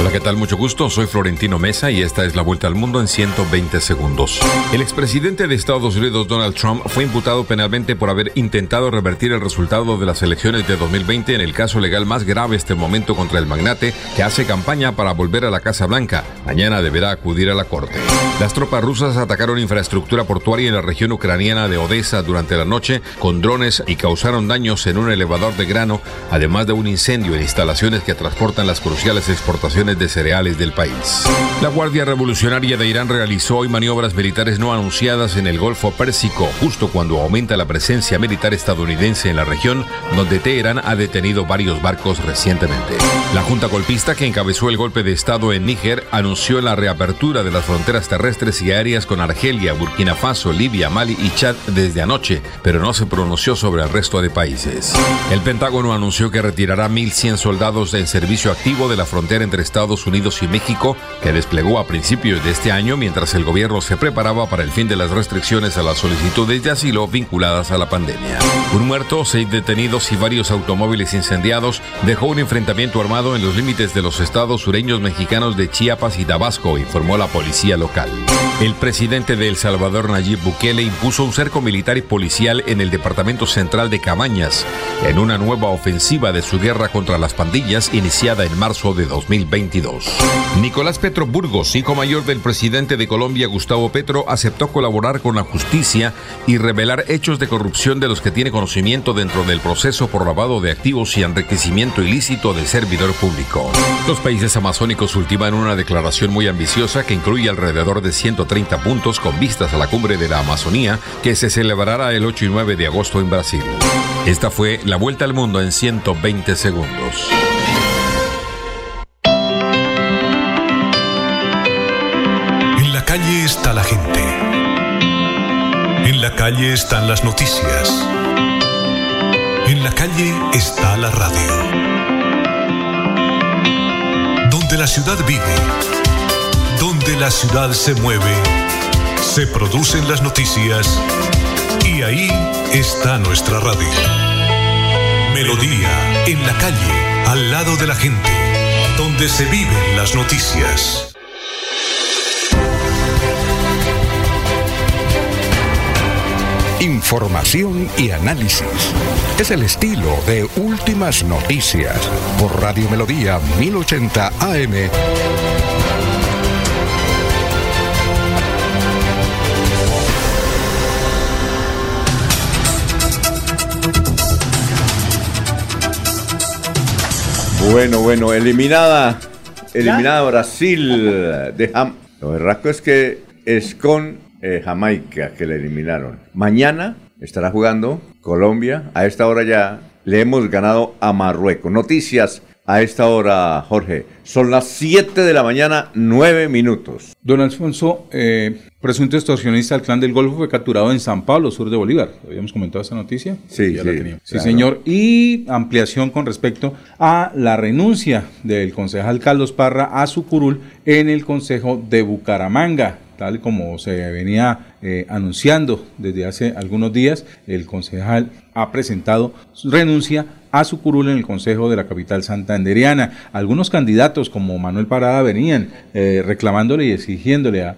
Hola, ¿qué tal? Mucho gusto. Soy Florentino Mesa y esta es la vuelta al mundo en 120 segundos. El expresidente de Estados Unidos, Donald Trump, fue imputado penalmente por haber intentado revertir el resultado de las elecciones de 2020 en el caso legal más grave hasta el momento contra el magnate que hace campaña para volver a la Casa Blanca. Mañana deberá acudir a la corte. Las tropas rusas atacaron infraestructura portuaria en la región ucraniana de Odessa durante la noche con drones y causaron daños en un elevador de grano, además de un incendio en instalaciones que transportan las cruciales exportaciones de cereales del país. La Guardia Revolucionaria de Irán realizó hoy maniobras militares no anunciadas en el Golfo Pérsico, justo cuando aumenta la presencia militar estadounidense en la región, donde Teherán ha detenido varios barcos recientemente. La junta golpista que encabezó el golpe de Estado en Níger anunció la reapertura de las fronteras terrestres y aéreas con Argelia, Burkina Faso, Libia, Mali y Chad desde anoche, pero no se pronunció sobre el resto de países. El Pentágono anunció que retirará 1.100 soldados en servicio activo de la frontera entre Estados Unidos y México, que desplegó a principios de este año mientras el gobierno se preparaba para el fin de las restricciones a las solicitudes de asilo vinculadas a la pandemia. Un muerto, seis detenidos y varios automóviles incendiados dejó un enfrentamiento armado en los límites de los estados sureños mexicanos de Chiapas y Tabasco, informó la policía local. El presidente de El Salvador, Nayib Bukele, impuso un cerco militar y policial en el departamento central de Cabañas, en una nueva ofensiva de su guerra contra las pandillas iniciada en marzo de 2020. Nicolás Petro Burgos, hijo mayor del presidente de Colombia, Gustavo Petro, aceptó colaborar con la justicia y revelar hechos de corrupción de los que tiene conocimiento dentro del proceso por lavado de activos y enriquecimiento ilícito de servidor público. Los países amazónicos ultiman una declaración muy ambiciosa que incluye alrededor de 130 puntos con vistas a la cumbre de la Amazonía que se celebrará el 8 y 9 de agosto en Brasil. Esta fue la vuelta al mundo en 120 segundos. calle está la gente. En la calle están las noticias. En la calle está la radio. Donde la ciudad vive, donde la ciudad se mueve, se producen las noticias y ahí está nuestra radio. Melodía, en la calle, al lado de la gente, donde se viven las noticias. Información y análisis. Es el estilo de Últimas Noticias por Radio Melodía 1080 AM. Bueno, bueno, eliminada, eliminada Brasil de Ham. Lo berraco es que es con eh, Jamaica, que le eliminaron. Mañana estará jugando Colombia. A esta hora ya le hemos ganado a Marruecos. Noticias a esta hora, Jorge. Son las 7 de la mañana, 9 minutos. Don Alfonso, eh, presunto extorsionista del clan del Golfo, fue capturado en San Pablo, sur de Bolívar. ¿Habíamos comentado esa noticia? Sí, sí. Sí, señor. Y ampliación con respecto a la renuncia del concejal Carlos Parra a su curul en el Consejo de Bucaramanga tal como se venía eh, anunciando desde hace algunos días, el concejal ha presentado su renuncia a su curul en el Consejo de la capital santanderiana. Algunos candidatos como Manuel Parada venían eh, reclamándole y exigiéndole a,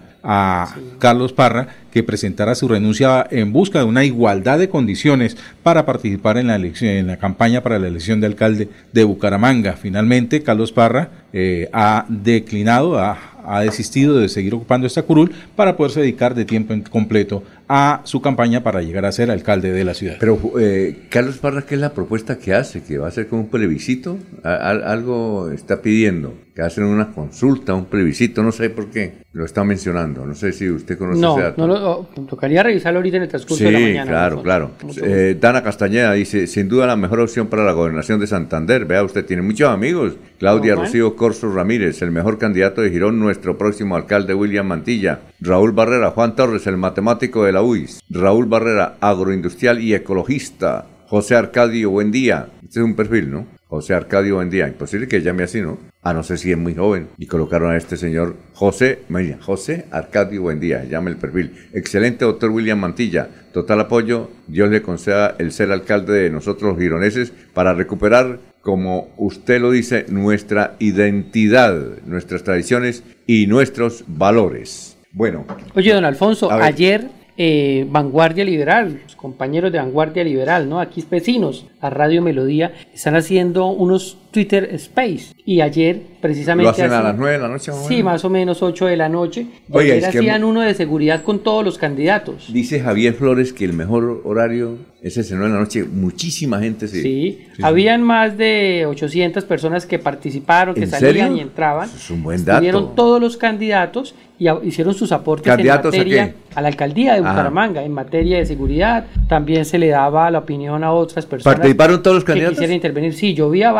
Carlos Parra que presentara su renuncia en busca de una igualdad de condiciones para participar en la elección, en la campaña para la elección de alcalde de Bucaramanga. Finalmente, Carlos Parra eh, ha declinado, ha ha desistido de seguir ocupando esta curul para poderse dedicar de tiempo completo a su campaña para llegar a ser alcalde de la ciudad. Pero eh, Carlos Parra, ¿qué es la propuesta que hace? ¿Que va a ser como un plebiscito? algo está pidiendo, que hacen una consulta, un plebiscito, no sé por qué lo está mencionando. No sé si usted conoce no, ese dato. No, no, tocaría revisarlo ahorita en el transcurso de la mañana. claro, claro. Eh, Dana Castañeda dice, sin duda la mejor opción para la gobernación de Santander. Vea, usted tiene muchos amigos. Claudia Rocío Corso Ramírez, el mejor candidato de Girón, nuestro próximo alcalde William Mantilla. Raúl Barrera, Juan Torres, el matemático de la UIS. Raúl Barrera, agroindustrial y ecologista. José Arcadio, buen día. Este es un perfil, ¿no? José Arcadio Buendía. Imposible que llame así, ¿no? Ah, no sé si es muy joven. Y colocaron a este señor José, José Arcadio Buendía, llama el perfil. Excelente doctor William Mantilla. Total apoyo. Dios le conceda el ser alcalde de nosotros los gironeses para recuperar como usted lo dice, nuestra identidad, nuestras tradiciones y nuestros valores. Bueno. Oye, don Alfonso, ayer eh, Vanguardia Liberal, los compañeros de Vanguardia Liberal, ¿no? Aquí vecinos a Radio Melodía, están haciendo unos Twitter Space. Y ayer, precisamente. ¿Lo hacen a las 9 de la noche? sí, más o menos 8 de la noche. Y ayer hacían uno de seguridad con todos los candidatos. Dice Javier Flores que el mejor horario es ese 9 de la noche. Muchísima gente sí. Sí, habían más de 800 personas que participaron, que salían y entraban. es un buen dato. Estuvieron todos los candidatos y hicieron sus aportes en materia a, la alcaldía de Bucaramanga en materia de seguridad. También se le daba la opinión a otras personas. ¿Participaron todos los candidatos? Que quisieran intervenir. Sí, llovía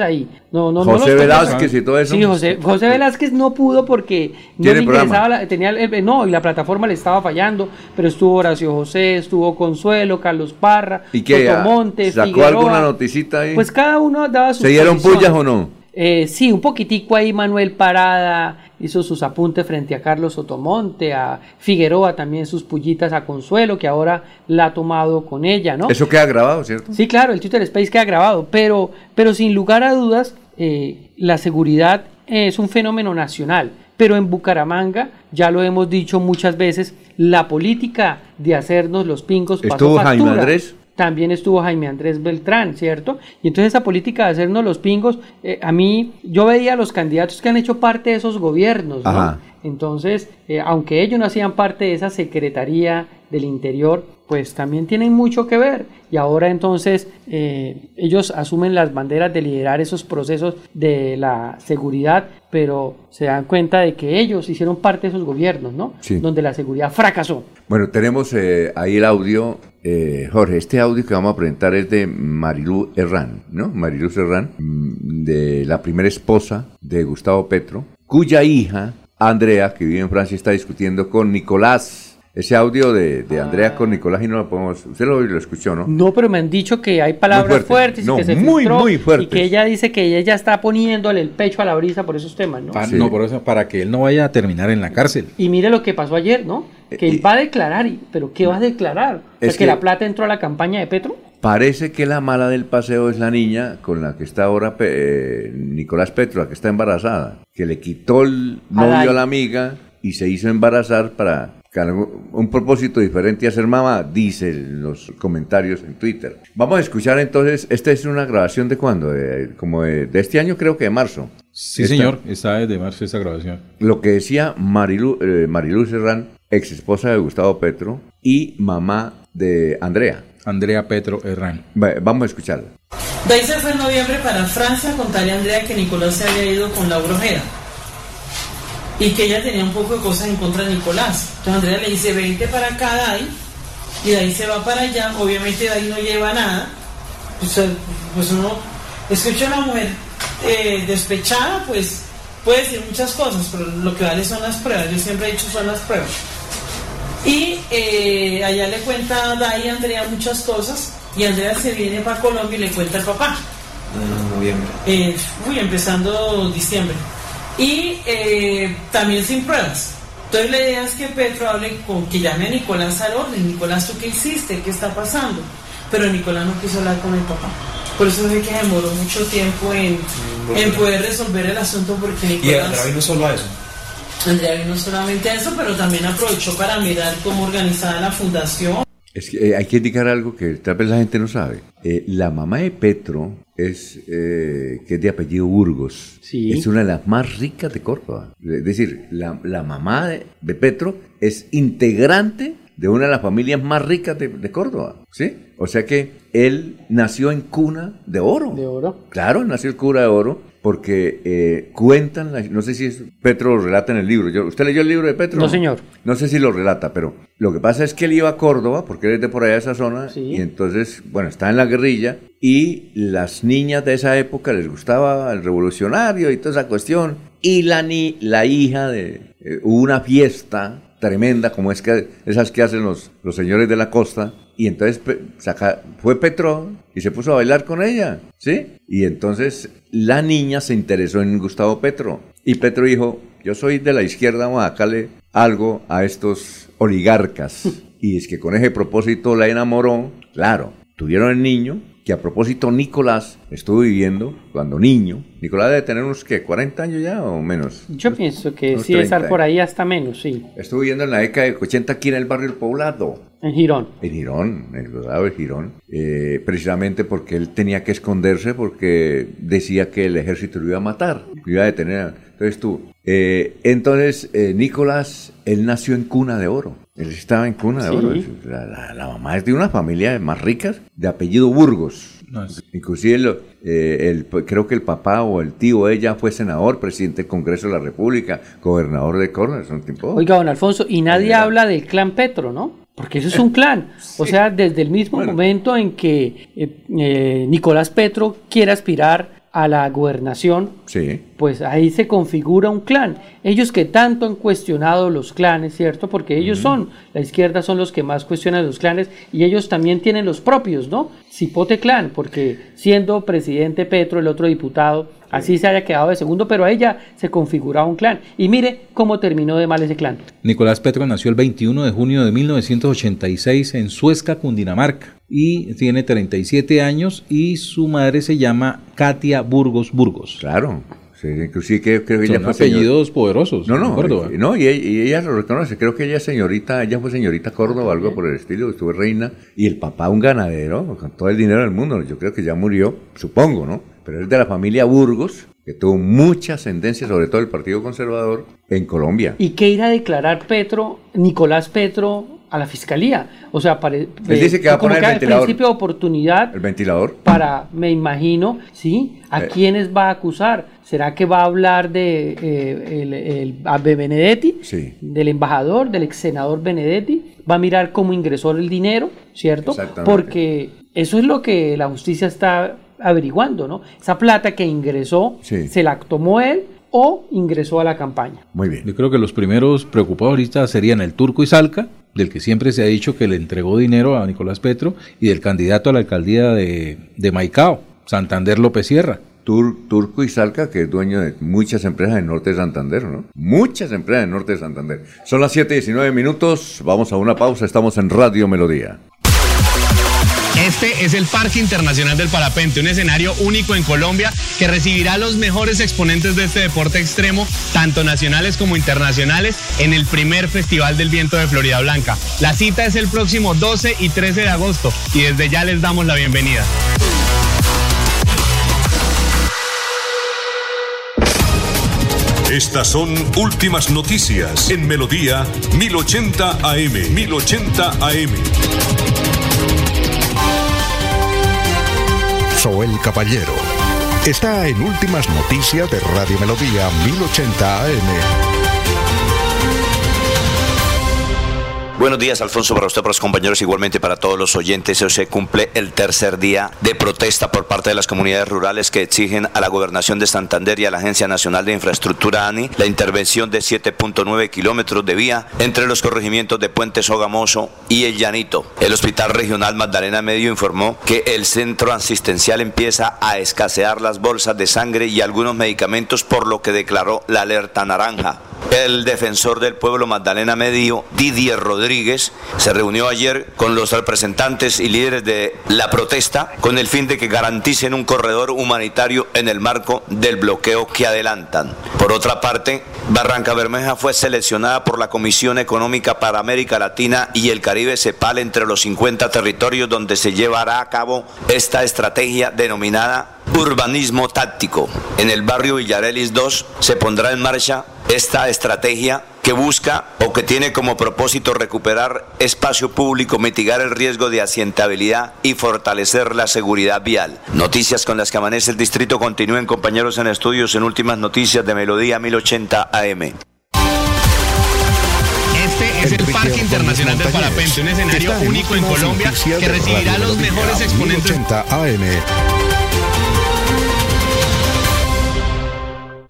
ahí. No, no, José Velázquez y todo eso. Sí, José, José Velázquez no pudo porque no le interesaba, tenía no, y la plataforma le estaba fallando, pero estuvo Horacio José, estuvo Consuelo, Carlos Parra, ¿Y qué, Montes, ¿Sacó alguna noticita ahí? Pues cada uno daba sus ¿Se dieron pullas o no? Eh, sí, un poquitico ahí Manuel Parada hizo sus apuntes frente a Carlos Sotomonte, a Figueroa también sus pullitas a Consuelo, que ahora la ha tomado con ella, ¿no? Eso queda grabado, ¿cierto? Sí, claro, el Twitter Space queda grabado, pero, pero sin lugar a dudas, eh, la seguridad es un fenómeno nacional. Pero en Bucaramanga, ya lo hemos dicho muchas veces, la política de hacernos los pingos ¿Estuvo Jaime Andrés? También estuvo Jaime Andrés Beltrán, ¿cierto? Y entonces esa política de hacernos los pingos, eh, a mí, yo veía a los candidatos que han hecho parte de esos gobiernos, ¿no? Entonces, eh, aunque ellos no hacían parte de esa Secretaría del Interior, pues también tienen mucho que ver. Y ahora entonces eh, ellos asumen las banderas de liderar esos procesos de la seguridad, pero se dan cuenta de que ellos hicieron parte de esos gobiernos, ¿no? Sí. Donde la seguridad fracasó. Bueno, tenemos eh, ahí el audio. Jorge, este audio que vamos a presentar es de Marilú Herrán, ¿no? Marilú Herrán, mm, de la primera esposa de Gustavo Petro, cuya hija Andrea, que vive en Francia, está discutiendo con Nicolás. Ese audio de, Andrea con Nicolás y no lo podemos. Usted lo, lo, escuchó, ¿no? No, pero me han dicho que hay palabras fuertes y que se muy, muy fuertes. Y que ella dice que ella está poniéndole el pecho a la brisa por esos temas, ¿no? Para, No, por eso, para que él no vaya a terminar en la cárcel. Y mire lo que pasó ayer, ¿no? Que él va a declarar, pero ¿qué va a declarar? ¿Es que, que la plata entró a la campaña de Petro? Parece que la mala del paseo es la niña con la que está ahora eh, Nicolás Petro, la que está embarazada, que le quitó el novio a la amiga y se hizo embarazar para un propósito diferente a ser mamá, dice los comentarios en Twitter. Vamos a escuchar entonces, esta es una grabación de cuándo, como de, este año creo que de marzo. Sí, señor, está desde marzo esa grabación. Lo que decía Marilu, eh, Marilu Serrán, ex esposa de Gustavo Petro y mamá de Andrea. Andrea Petro Herrán. Vamos a escucharla. De ahí se fue en noviembre para Francia a contarle a Andrea que Nicolás se había ido con la Ojeda y que ella tenía un poco de cosas en contra de Nicolás. Entonces Andrea le dice, vente para acá, Dai, y de ahí se va para allá. Obviamente Dai no lleva nada. Pues, pues uno escucha a una mujer eh, despechada, pues puede decir muchas cosas, pero lo que vale son las pruebas. Yo siempre he dicho son las pruebas. Y eh, allá le cuenta a Dai a Andrea muchas cosas y Andrea se viene para Colombia y le cuenta al papá. En noviembre. Eh, uy, empezando diciembre. Y eh, también sin pruebas. Entonces la idea es que Petro hable con que llame a Nicolás al orden. Nicolás, ¿tú qué hiciste? ¿Qué está pasando? Pero Nicolás no quiso hablar con el papá. Por eso es que demoró mucho tiempo en, en poder resolver el asunto porque Nicolás... Y Andrea vino solo a eso. Andrea vino solamente a eso, pero también aprovechó para mirar cómo organizaba la fundación. Es que eh, hay que indicar algo que tal vez la gente no sabe. Eh, la mamá de Petro es eh, que es de apellido Burgos. Sí. Es una de las más ricas de Córdoba. Es decir, la, la mamá de, de, Petro es integrante de una de las familias más ricas de, de, Córdoba. ¿Sí? O sea que él nació en cuna de oro. De oro. Claro, nació en cuna de oro porque eh, cuentan, la, no sé si es, Petro lo relata en el libro. Yo, ¿Usted leyó el libro de Petro? No, señor. No sé si lo relata, pero lo que pasa es que él iba a Córdoba, porque él es de por allá de esa zona, Sí. y entonces, bueno, está en la guerrilla, y las niñas de esa época les gustaba el revolucionario y toda esa cuestión, y la, ni, la hija de... eh, hubo una fiesta tremenda, como es que esas que hacen los, los señores de la costa, y entonces saca- fue Petro y se puso a bailar con ella, ¿sí? Y entonces la niña se interesó en Gustavo Petro. Y Petro dijo, yo soy de la izquierda, vamos a sacarle algo a estos oligarcas. y es que con ese propósito la enamoró, claro, tuvieron el niño que a propósito Nicolás estuvo viviendo cuando niño. Nicolás debe tener unos que 40 años ya o menos. Yo pienso que sí, estar por ahí hasta menos, sí. Estuvo viviendo en la década de 80 aquí en el barrio El Poblado. En Girón. En Girón, en el poblado de Girón. Eh, precisamente porque él tenía que esconderse porque decía que el ejército lo iba a matar, lo iba a detener. Entonces tú, eh, entonces eh, Nicolás, él nació en cuna de oro. Él estaba en cuna de oro. La, mamá es de una familia más ricas, de apellido Burgos. Inclusive el, creo que el papá o el tío de ella fue senador, presidente del Congreso de la República, gobernador de Córdoba. Oiga, don Alfonso, y nadie habla del clan Petro, ¿no? Porque eso es un clan. O sea, desde el mismo momento en que eh, Nicolás Petro quiere aspirar a la gobernación, sí. pues ahí se configura un clan. Ellos que tanto han cuestionado los clanes, ¿cierto? Porque ellos son, la izquierda son los que más cuestionan los clanes y ellos también tienen los propios, ¿no? Cipote clan, porque siendo presidente Petro, el otro diputado, así se haya quedado de segundo, pero a ella se configuraba un clan. Y mire cómo terminó de mal ese clan. Nicolás Petro nació el 21 de junio de 1986 en Suezca, Cundinamarca y tiene 37 años y su madre se llama Katia Burgos Burgos. Claro. Sí, inclusive creo, que ella fue apellidos poderosos. No, no, Córdoba. no y, ella lo reconoce. Creo que ella señorita, ella fue señorita Córdoba, algo por el estilo, estuvo reina y el papá un ganadero con todo el dinero del mundo. Yo creo que ya murió, supongo, ¿no? Pero es de la familia Burgos, que tuvo mucha ascendencia, sobre todo el Partido Conservador, en Colombia. ¿Y qué irá a declarar Petro, Nicolás Petro, a la fiscalía. O sea, para, Él dice que va a poner el ventilador. principio de oportunidad. El ventilador. Para, me imagino, ¿sí? ¿A eh. quiénes va a acusar? ¿Será que va a hablar de eh, el, el, Benedetti? Sí. Del embajador, del ex senador Benedetti. Va a mirar cómo ingresó el dinero, ¿cierto? Porque eso es lo que la justicia está averiguando, ¿no? Esa plata que ingresó, se la tomó él o ingresó a la campaña. Muy bien. Yo creo que los primeros preocupados ahorita serían el Turco y Salca, del que siempre se ha dicho que le entregó dinero a Nicolás Petro, y del candidato a la alcaldía de, de Maicao, Santander López Sierra. Turco y Salca, que es dueño de muchas empresas del norte de Santander, ¿no? Muchas empresas del norte de Santander. Son las 7 y 19 minutos, vamos a una pausa, estamos en Radio Melodía. Este es el Parque Internacional del Parapente, un escenario único en Colombia que recibirá a los mejores exponentes de este deporte extremo, tanto nacionales como internacionales, en el primer Festival del Viento de Florida Blanca. La cita es el próximo 12 y 13 de agosto y desde ya les damos la bienvenida. Estas son últimas noticias en Melodía 1080 AM. 1080 AM. el Caballero. Está en Últimas Noticias de Radio Melodía 1080 AM. Buenos días, Alfonso, para usted, para los compañeros, igualmente para todos los oyentes. Se cumple el tercer día de protesta por parte de las comunidades rurales que exigen a la Gobernación de Santander y a la Agencia Nacional de Infraestructura ANI la intervención de 7.9 kilómetros de vía entre los corregimientos de Puente Sogamoso y El Llanito. El Hospital Regional Magdalena Medio informó que el centro asistencial empieza a escasear las bolsas de sangre y algunos medicamentos, por lo que declaró la alerta naranja. El defensor del pueblo Magdalena Medio, Didier Rodríguez, se reunió ayer con los representantes y líderes de la protesta con el fin de que garanticen un corredor humanitario en el marco del bloqueo que adelantan. Por otra parte, Barranca Bermeja fue seleccionada por la Comisión Económica para América Latina y el Caribe CEPAL entre los 50 territorios donde se llevará a cabo esta estrategia denominada urbanismo táctico. En el barrio Villarelis 2 se pondrá en marcha esta estrategia que busca o que tiene como propósito recuperar espacio público, mitigar el riesgo de accidentabilidad y fortalecer la seguridad vial. Noticias con las que amanece el distrito continúen compañeros en estudios en últimas noticias de Melodía 1080 AM. Este es el Parque Internacional del Parapente, un escenario único en Colombia que recibirá los mejores exponentes.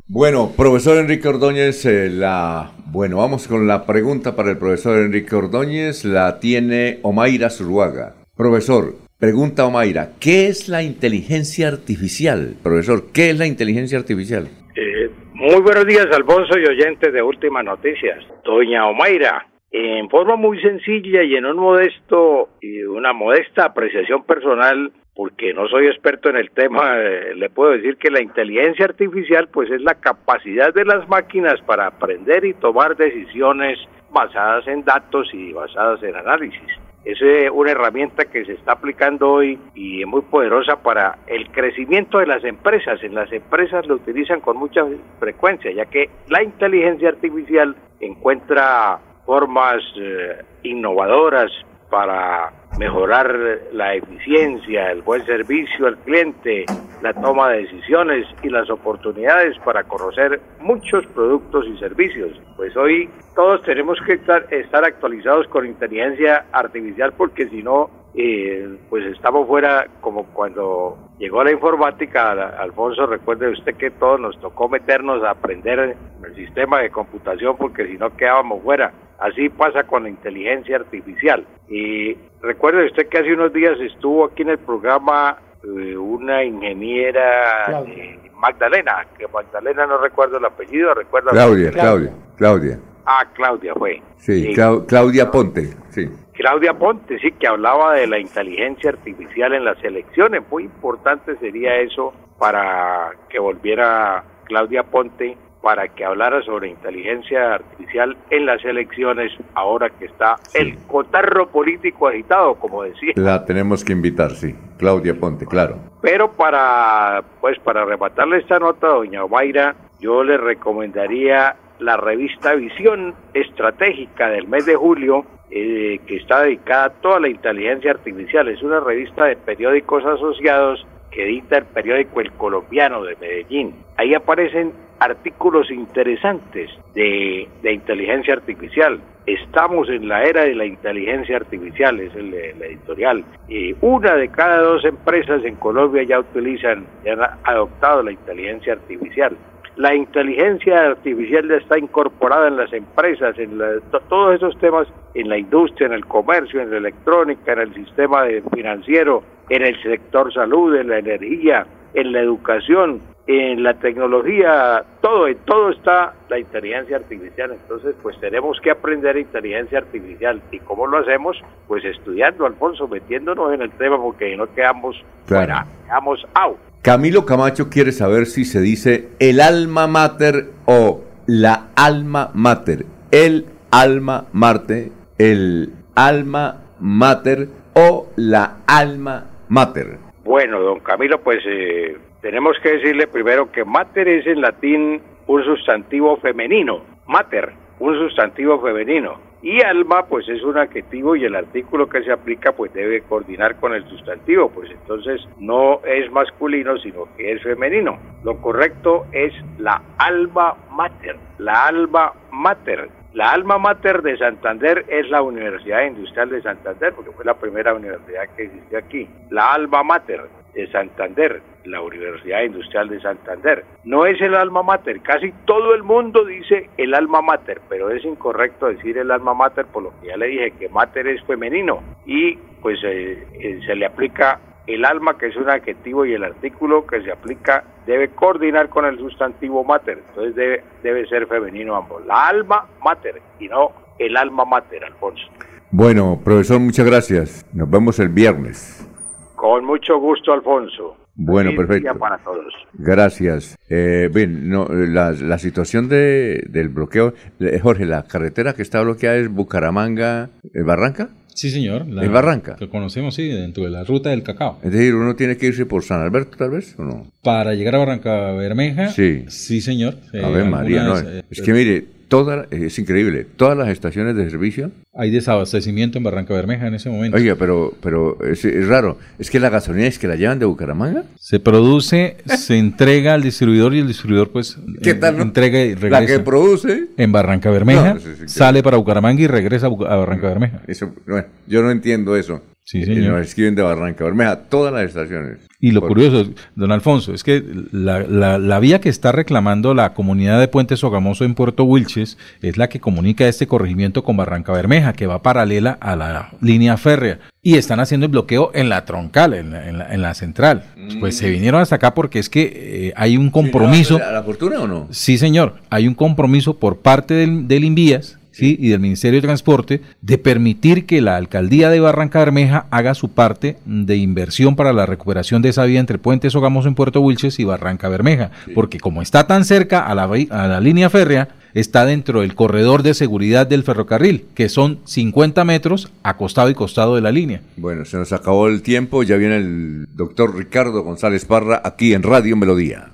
Bueno, profesor Enrique Ordóñez, eh, la bueno, vamos con la pregunta para el profesor Enrique Ordóñez, la tiene Omaira Zuluaga. Profesor, pregunta Omaira, ¿qué es la inteligencia artificial? Profesor, ¿qué es la inteligencia artificial? Eh, muy buenos días, Alfonso y oyentes de Últimas Noticias. Doña Omaira, en forma muy sencilla y en un modesto y una modesta apreciación personal, porque no soy experto en el tema, eh, le puedo decir que la inteligencia artificial pues es la capacidad de las máquinas para aprender y tomar decisiones basadas en datos y basadas en análisis. Es eh, una herramienta que se está aplicando hoy y es muy poderosa para el crecimiento de las empresas. En las empresas lo utilizan con mucha frecuencia, ya que la inteligencia artificial encuentra formas eh, innovadoras para mejorar la eficiencia, el buen servicio al cliente, la toma de decisiones y las oportunidades para conocer muchos productos y servicios. Pues hoy todos tenemos que estar, actualizados con inteligencia artificial porque si no, eh, pues estamos fuera como cuando llegó la informática, Alfonso, recuerde usted que todos nos tocó meternos a aprender el sistema de computación porque si no quedábamos fuera. Así pasa con la inteligencia artificial. Y recuerde usted que hace unos días estuvo aquí en el programa eh, una ingeniera Magdalena, que Magdalena no recuerdo el apellido, recuerda. Claudia, Claudia, Claudia. Ah, Claudia fue. Sí, Claudia Ponte, sí. Claudia Ponte, sí, que hablaba de la inteligencia artificial en las elecciones. Muy importante sería eso para que volviera Claudia Ponte para que hablara sobre inteligencia artificial en las elecciones, ahora que está el cotarro político agitado, como decía. La tenemos que invitar, sí, Claudia Ponte, claro. Pero para, pues, para rematarle esta nota, doña Omaira, yo le recomendaría la revista Visión Estratégica del mes de julio, eh, que está dedicada a toda la inteligencia artificial. Es una revista de periódicos asociados que edita el periódico El Colombiano de Medellín. Ahí aparecen artículos interesantes de, inteligencia artificial. Estamos en la era de la inteligencia artificial, es el, editorial. Y una de cada dos empresas en Colombia ya utilizan, ya han adoptado la inteligencia artificial. La inteligencia artificial está incorporada en las empresas, en todos esos temas, en la industria, en el comercio, en la electrónica, en el sistema financiero, en el sector salud, en la energía, en la educación, en la tecnología, todo, en todo está la inteligencia artificial. Entonces, pues tenemos que aprender inteligencia artificial. ¿Y cómo lo hacemos? Pues estudiando, Alfonso, metiéndonos en el tema porque no quedamos fuera, quedamos out. Camilo Camacho quiere saber si se dice el alma mater o la alma mater. El alma mater, el alma mater o la alma mater. Bueno, don Camilo, pues eh, tenemos que decirle primero que mater es en latín un sustantivo femenino, mater, un sustantivo femenino. Y alma, pues es un adjetivo y el artículo que se aplica, pues debe coordinar con el sustantivo, pues entonces no es masculino, sino que es femenino. Lo correcto es la alma mater, la alma mater. La alma mater de Santander es la Universidad Industrial de Santander, porque fue la primera universidad que existió aquí. La alma mater de Santander, la Universidad Industrial de Santander. No es el alma mater, casi todo el mundo dice el alma mater, pero es incorrecto decir el alma mater por lo que ya le dije que mater es femenino y pues eh, eh, se le aplica el alma que es un adjetivo y el artículo que se aplica debe coordinar con el sustantivo mater, entonces debe, debe ser femenino ambos, la alma mater y no el alma mater, Alfonso. Bueno, profesor, muchas gracias. Nos vemos el viernes. Con mucho gusto, Alfonso. Bueno, perfecto. para todos. Gracias. Eh, bien, no, la, la situación de, del bloqueo, eh, Jorge, la carretera que está bloqueada es Bucaramanga-Barranca. Eh, sí, señor. ¿En Barranca? Que conocemos, sí, dentro de la ruta del cacao. Es decir, uno tiene que irse por San Alberto, tal vez, ¿o no? Para llegar a Barranca Bermeja. Sí. Sí, señor. a ver, María, no. es que mire, toda, es increíble, todas las estaciones de servicio. Hay desabastecimiento en Barranca Bermeja en ese momento. Oiga, pero, pero es, raro, es que la gasolina es que la llevan de Bucaramanga. Se produce, se entrega al distribuidor y el distribuidor pues ¿Qué tal, entrega y regresa. La que produce. En Barranca Bermeja, sale para Bucaramanga y regresa a Barranca Bermeja. Eso, bueno, yo no entiendo eso. Sí, señor. Nos escriben de Barranca Bermeja, todas las estaciones. Y lo curioso, don Alfonso, es que la, la, vía que está reclamando la comunidad de Puente Sogamoso en Puerto Wilches es la que comunica este corregimiento con Barranca Bermeja, que va paralela a la línea férrea. Y están haciendo el bloqueo en la troncal, en la, en la, central. Pues se mm. vinieron hasta acá porque es que eh, hay un compromiso. ¿A la fortuna o no? Sí, señor. Hay un compromiso por parte del, del Invías ¿sí? y del Ministerio de Transporte de permitir que la alcaldía de Barranca Bermeja haga su parte de inversión para la recuperación de esa vía entre Puente Sogamos en Puerto Wilches y Barranca Bermeja, porque como está tan cerca a la, a la línea férrea, está dentro del corredor de seguridad del ferrocarril, que son 50 metros a costado y costado de la línea. Bueno, se nos acabó el tiempo, ya viene el doctor Ricardo González Parra aquí en Radio Melodía.